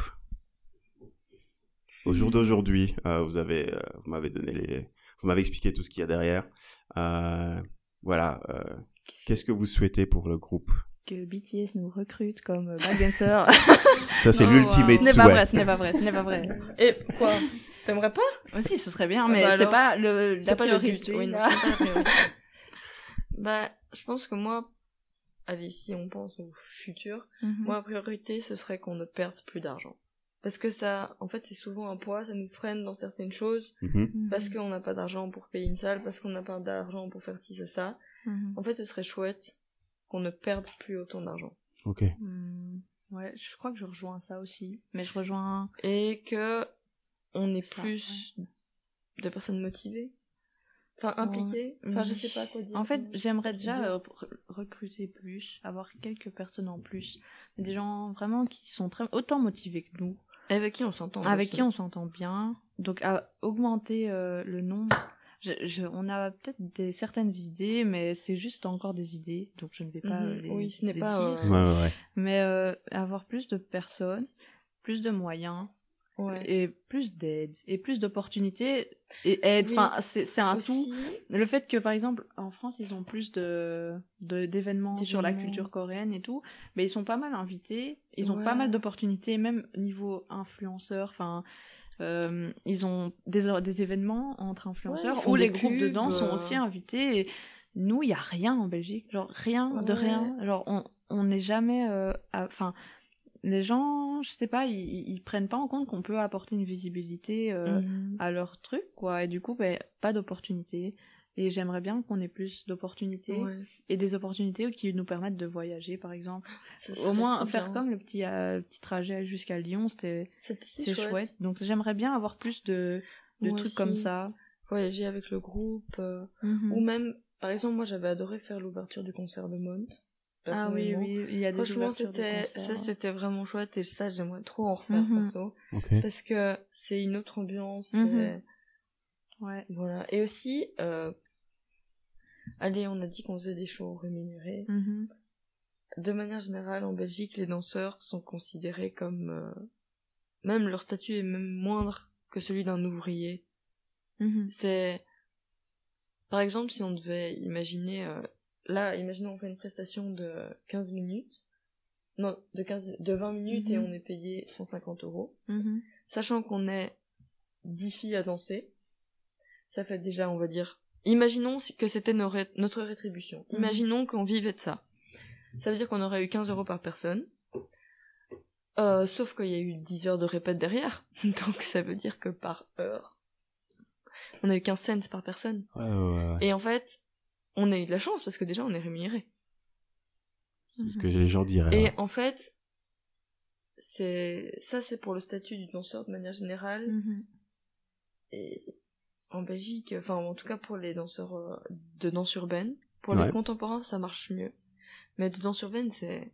A: Au jour d'aujourd'hui, vous avez, vous m'avez donné les, vous m'avez expliqué tout ce qu'il y a derrière. voilà. qu'est-ce que vous souhaitez pour le groupe?
B: Que BTS nous recrute comme backdancer.
A: Ça, c'est l'ultimate
B: Ce n'est pas vrai, ce n'est pas vrai, ce n'est pas vrai.
C: Et quoi? T'aimerais pas?
B: Si, ce serait bien, mais bah c'est pas le,
C: la priorité. Oui, non, pas la priorité. bah, je pense que moi, allez, si on pense au futur, mhm. moi, la priorité, ce serait qu'on ne perde plus d'argent. Parce que ça, en fait, c'est souvent un poids, ça nous freine dans certaines choses, mhm. Mhm. parce qu'on n'a pas d'argent pour payer une salle, parce qu'on n'a pas d'argent pour faire ci, ça, ça. En fait, ce serait chouette qu'on ne perde plus autant d'argent.
A: Ok.
B: Hmm. Ouais, je crois que je rejoins ça aussi. Mais je rejoins.
C: Et que on est plus de personnes motivées. Enfin impliquées. Enfin je sais pas quoi dire.
B: En fait j'aimerais déjà euh, recruter plus avoir quelques personnes en plus. Des gens vraiment qui sont très autant motivés que nous.
C: Avec qui on s'entend
B: avec qui on s'entend bien. Donc à augmenter euh, le nombre. Je, on a peut-être des certaines idées, mais c'est juste encore des idées, donc je ne vais pas mhm. les,
C: oui, ce n'est pas,
A: dire. Ouais, ouais,
B: Mais euh, avoir plus de personnes, plus de moyens, et plus d'aide et plus d'opportunités et aide. Enfin c'est un tout. Le fait que par exemple en France ils ont plus de d'événements sur la culture coréenne et tout mais ils sont pas mal invités. Ils ont pas mal d'opportunités même niveau influenceurs. Enfin euh, ils ont des des événements entre influenceurs où les groupes de danse sont aussi euh. invités et nous il y a rien en Belgique. Genre rien de rien. Genre on on n'est jamais euh, enfin les gens, je sais pas, ils, ils prennent pas en compte qu'on peut apporter une visibilité euh, mhm. à leur truc, quoi. Et du coup, ben, pas d'opportunités. Et j'aimerais bien qu'on ait plus d'opportunités et des opportunités qui nous permettent de voyager, par exemple. Au moins faire comme le petit euh, petit trajet jusqu'à Lyon, c'était c'est chouette. Donc j'aimerais bien avoir plus de de trucs comme ça.
C: Voyager avec le groupe euh, mhm. ou même par exemple moi j'avais adoré faire l'ouverture du concert de Mont
B: ah oui, oui, il y a des
C: Franchement, c'était, ça, c'était vraiment chouette et ça, j'aimerais trop en refaire, mm perso. Parce que c'est une autre ambiance. Mhm.
B: Ouais.
C: Voilà. Et aussi, euh... allez, on a dit qu'on faisait des shows rémunérés. Mhm. De manière générale, en Belgique, les danseurs sont considérés comme, euh, même leur statut est même moindre que celui d'un ouvrier. Mhm. C'est, par exemple, si on devait imaginer, euh, là, imaginons on fait une prestation de 15 minutes, non, de 15, de 20 minutes et mhm. on est payé 150 euros. Mhm. Sachant qu'on est 10 filles à danser, ça fait déjà, on va dire, imaginons que c'était notre rétribution. Mhm. Imaginons qu'on vivait de ça. Ça veut dire qu'on aurait eu 15 euros par personne. Euh, sauf qu'il y a eu 10 heures de répète derrière. Donc ça veut dire que par heure, on a eu 15 cents par personne. Et en fait, on a eu de la chance parce que déjà on est rémunéré.
A: C'est ce que les gens diraient.
C: Et en fait, c'est ça c'est pour le statut du danseur de manière générale. Mhm. Et en Belgique, enfin en tout cas pour les danseurs euh, de danse urbaine, pour les contemporains ça marche mieux. Mais de danse urbaine c'est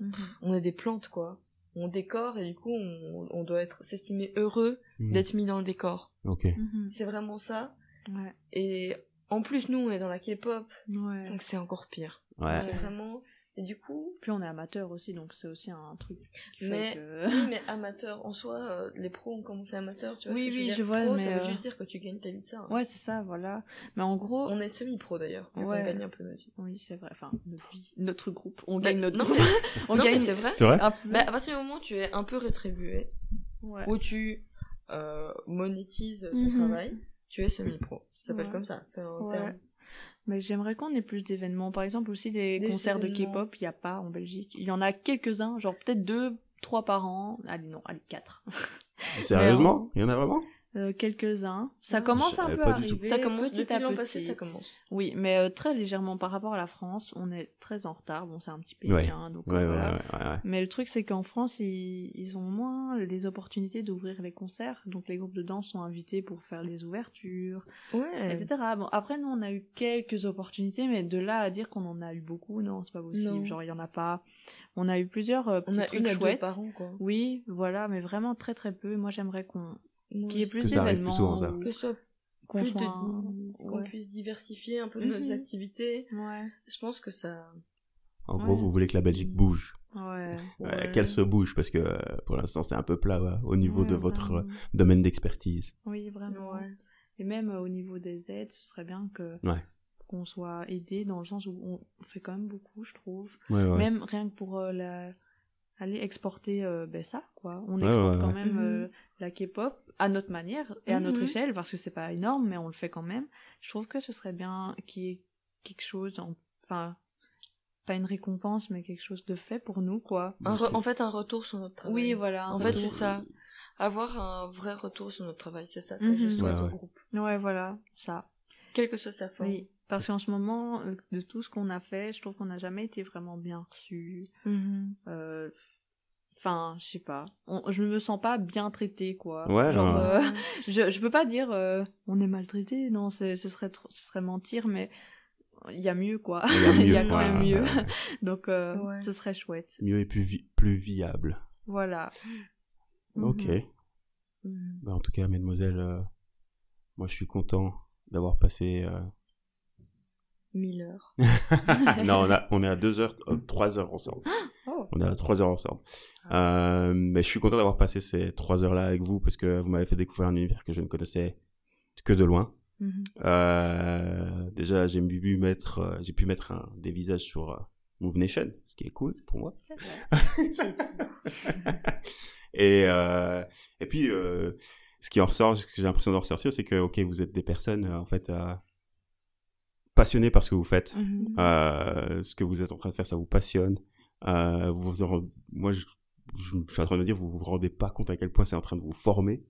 C: mhm. on a des plantes quoi. On décore et du coup on, doit être s'estimer heureux mhm. d'être mis dans le décor.
A: Ok.
C: C'est vraiment ça.
B: Ouais.
C: Et en plus, nous, on est dans la K-pop, donc c'est encore pire.
A: Ouais.
C: C'est vraiment. Et du coup.
B: Puis on est amateur aussi, donc c'est aussi un truc.
C: mais oui, mais amateur en soi, euh, les pros ont commencé amateur, tu vois.
B: Oui,
C: ce que
B: oui,
C: je,
B: je vois.
C: Pro, ça veut euh, juste dire que tu gagnes ta vie de ça. Hein.
B: Ouais, c'est ça, voilà. Mais en gros.
C: On est semi-pro d'ailleurs. Ouais. On gagne un peu notre vie.
B: Oui, c'est vrai. Enfin, notre vie, notre groupe, on bah, gagne notre.
C: Non, on gagne. c'est vrai.
A: C'est vrai.
C: Bah, à partir du moment où tu es un peu rétribué, ouais. où tu euh, monétises ton mhm. travail, tu es semi-pro. Ça s'appelle comme ça. C'est un terme.
B: Mais j'aimerais qu'on ait plus d'événements. Par exemple, aussi les concerts de K-pop, il n'y a pas en Belgique. Il y en a quelques-uns, genre peut-être deux, trois par an. Allez, non, allez, quatre.
A: Sérieusement? Il y en a vraiment?
B: Euh, quelques-uns. Ça commence un peu à arriver.
C: Ça commence petit depuis l'an passé, ça commence.
B: Oui, mais euh, très légèrement par rapport à la France, on est très en retard. Bon, c'est un petit pays, hein, donc euh, voilà. Mais le truc, c'est qu'en France, ils, ils, ont moins les opportunités d'ouvrir les concerts. Donc les groupes de danse sont invités pour faire les ouvertures, etc. Bon, après, nous, on a eu quelques opportunités, mais de là à dire qu'on en a eu beaucoup, non, c'est pas possible. Genre, il y en a pas. On a eu plusieurs petits on a trucs chouettes. Par an, quoi. Oui, voilà, mais vraiment très très peu. Moi, j'aimerais qu'on qu'il y ait plus d'événements.
C: Que ce soit qu'on puisse diversifier un peu nos mhm. activités. Ouais. Je pense que ça.
A: En gros, vous voulez que la Belgique bouge. Ouais. Qu'elle se bouge parce que euh, pour l'instant c'est un peu plat au niveau de votre euh, domaine d'expertise.
B: Oui, vraiment. Et même euh, au niveau des aides, ce serait bien que qu'on soit aidé dans le sens où on fait quand même beaucoup, je trouve. Même rien que pour la aller exporter euh, ben ça quoi. On exporte quand même mhm. euh, la K-pop à notre manière et à notre mhm. échelle parce que c'est pas énorme mais on le fait quand même. Je trouve que ce serait bien qu'il y ait quelque chose enfin pas une récompense mais quelque chose de fait pour nous quoi.
C: En fait un retour sur notre travail.
B: Oui voilà.
C: En fait c'est ça. Avoir un vrai retour sur notre travail c'est ça que je mhm. souhaite au groupe.
B: Ouais voilà ça.
C: Quelle que soit sa forme. Oui.
B: Parce qu'en ce moment, euh, de tout ce qu'on a fait, je trouve qu'on n'a jamais été vraiment bien reçu. Euh, enfin je sais pas. On, je me sens pas bien traité quoi. Ouais genre euh, je je peux pas dire euh, on est maltraité non ce serait ce serait mentir mais il y a mieux quoi. Il y a, quand même mieux. Donc euh, ce serait chouette.
A: Mieux et plus plus viable.
B: Voilà.
A: Ok. Mhm. Mhm. Bah, en tout cas mesdemoiselles moi je suis content d'avoir passé
C: mille heures
A: non on, a, on est à deux heures trois heures ensemble Oh. On a trois heures ensemble. Ah. Euh, mais je suis content d'avoir passé ces trois heures-là avec vous parce que vous m'avez fait découvrir un univers que je ne connaissais que de loin. Mhm. euh, déjà, j'ai pu mettre, euh, j'ai pu mettre un, des visages sur euh, Move Nation, ce qui est cool pour moi. et euh, et puis, ce qui en ressort, ce que j'ai l'impression d'en ressortir, c'est que ok, vous êtes des personnes en fait passionnées par ce que vous faites. Mhm. ce que vous êtes en train de faire, ça vous passionne. Euh, vous en, moi, je, je, suis en train de dire, vous vous rendez pas compte à quel point c'est en train de vous former.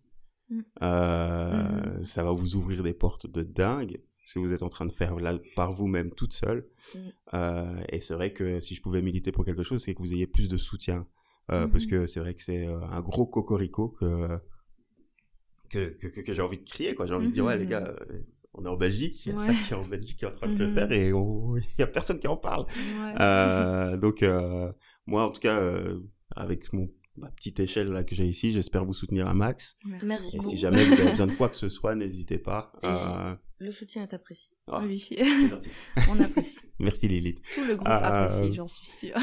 A: Mm. Euh, mm. Ça va vous ouvrir des portes de dingue, ce que vous êtes en train de faire là par vous-même toute seule. Mm. Euh, et c'est vrai que si je pouvais militer pour quelque chose, c'est que vous ayez plus de soutien. Euh, parce mm-hmm. que c'est vrai que c'est euh, un gros cocorico que que, que, que j'ai envie de crier, quoi. J'ai envie de dire, ouais, les gars, on est en Belgique, il y a ça qui est en Belgique qui est en train de se mhm. faire et il y a personne qui en parle. Euh, donc euh, moi en tout cas euh, avec mon ma petite échelle là que j'ai ici, j'espère vous soutenir à max.
C: Merci.
A: Et si jamais vous avez besoin de quoi que ce soit, n'hésitez pas.
C: Le soutien est apprécié.
B: Ah, oui, on apprécie.
A: Merci Lilith.
B: Tout le groupe apprécie, j'en suis sûre.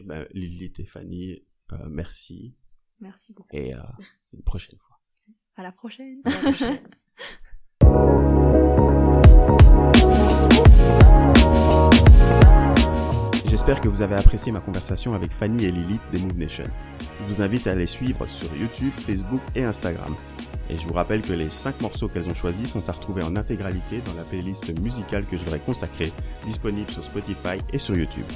A: ben, Lilith et Fanny, merci.
B: Merci beaucoup.
A: Et une prochaine fois.
B: À la prochaine. À la prochaine.
A: J'espère que vous avez apprécié ma conversation avec Fanny et Lilith des Move Nation. Je vous invite à les suivre sur YouTube, Facebook et Instagram. Et je vous rappelle que les 5 morceaux qu'elles ont choisis sont à retrouver en intégralité dans la playlist musicale que je leur ai consacrée, disponible sur Spotify et sur YouTube.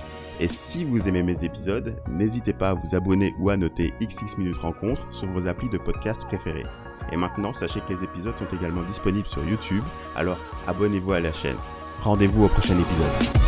A: Et si vous aimez mes épisodes, n'hésitez pas à vous abonner ou à noter XX Minutes Rencontre sur vos applis de podcast préférés. Et maintenant, sachez que les épisodes sont également disponibles sur YouTube, alors abonnez-vous à la chaîne. Rendez-vous au prochain épisode.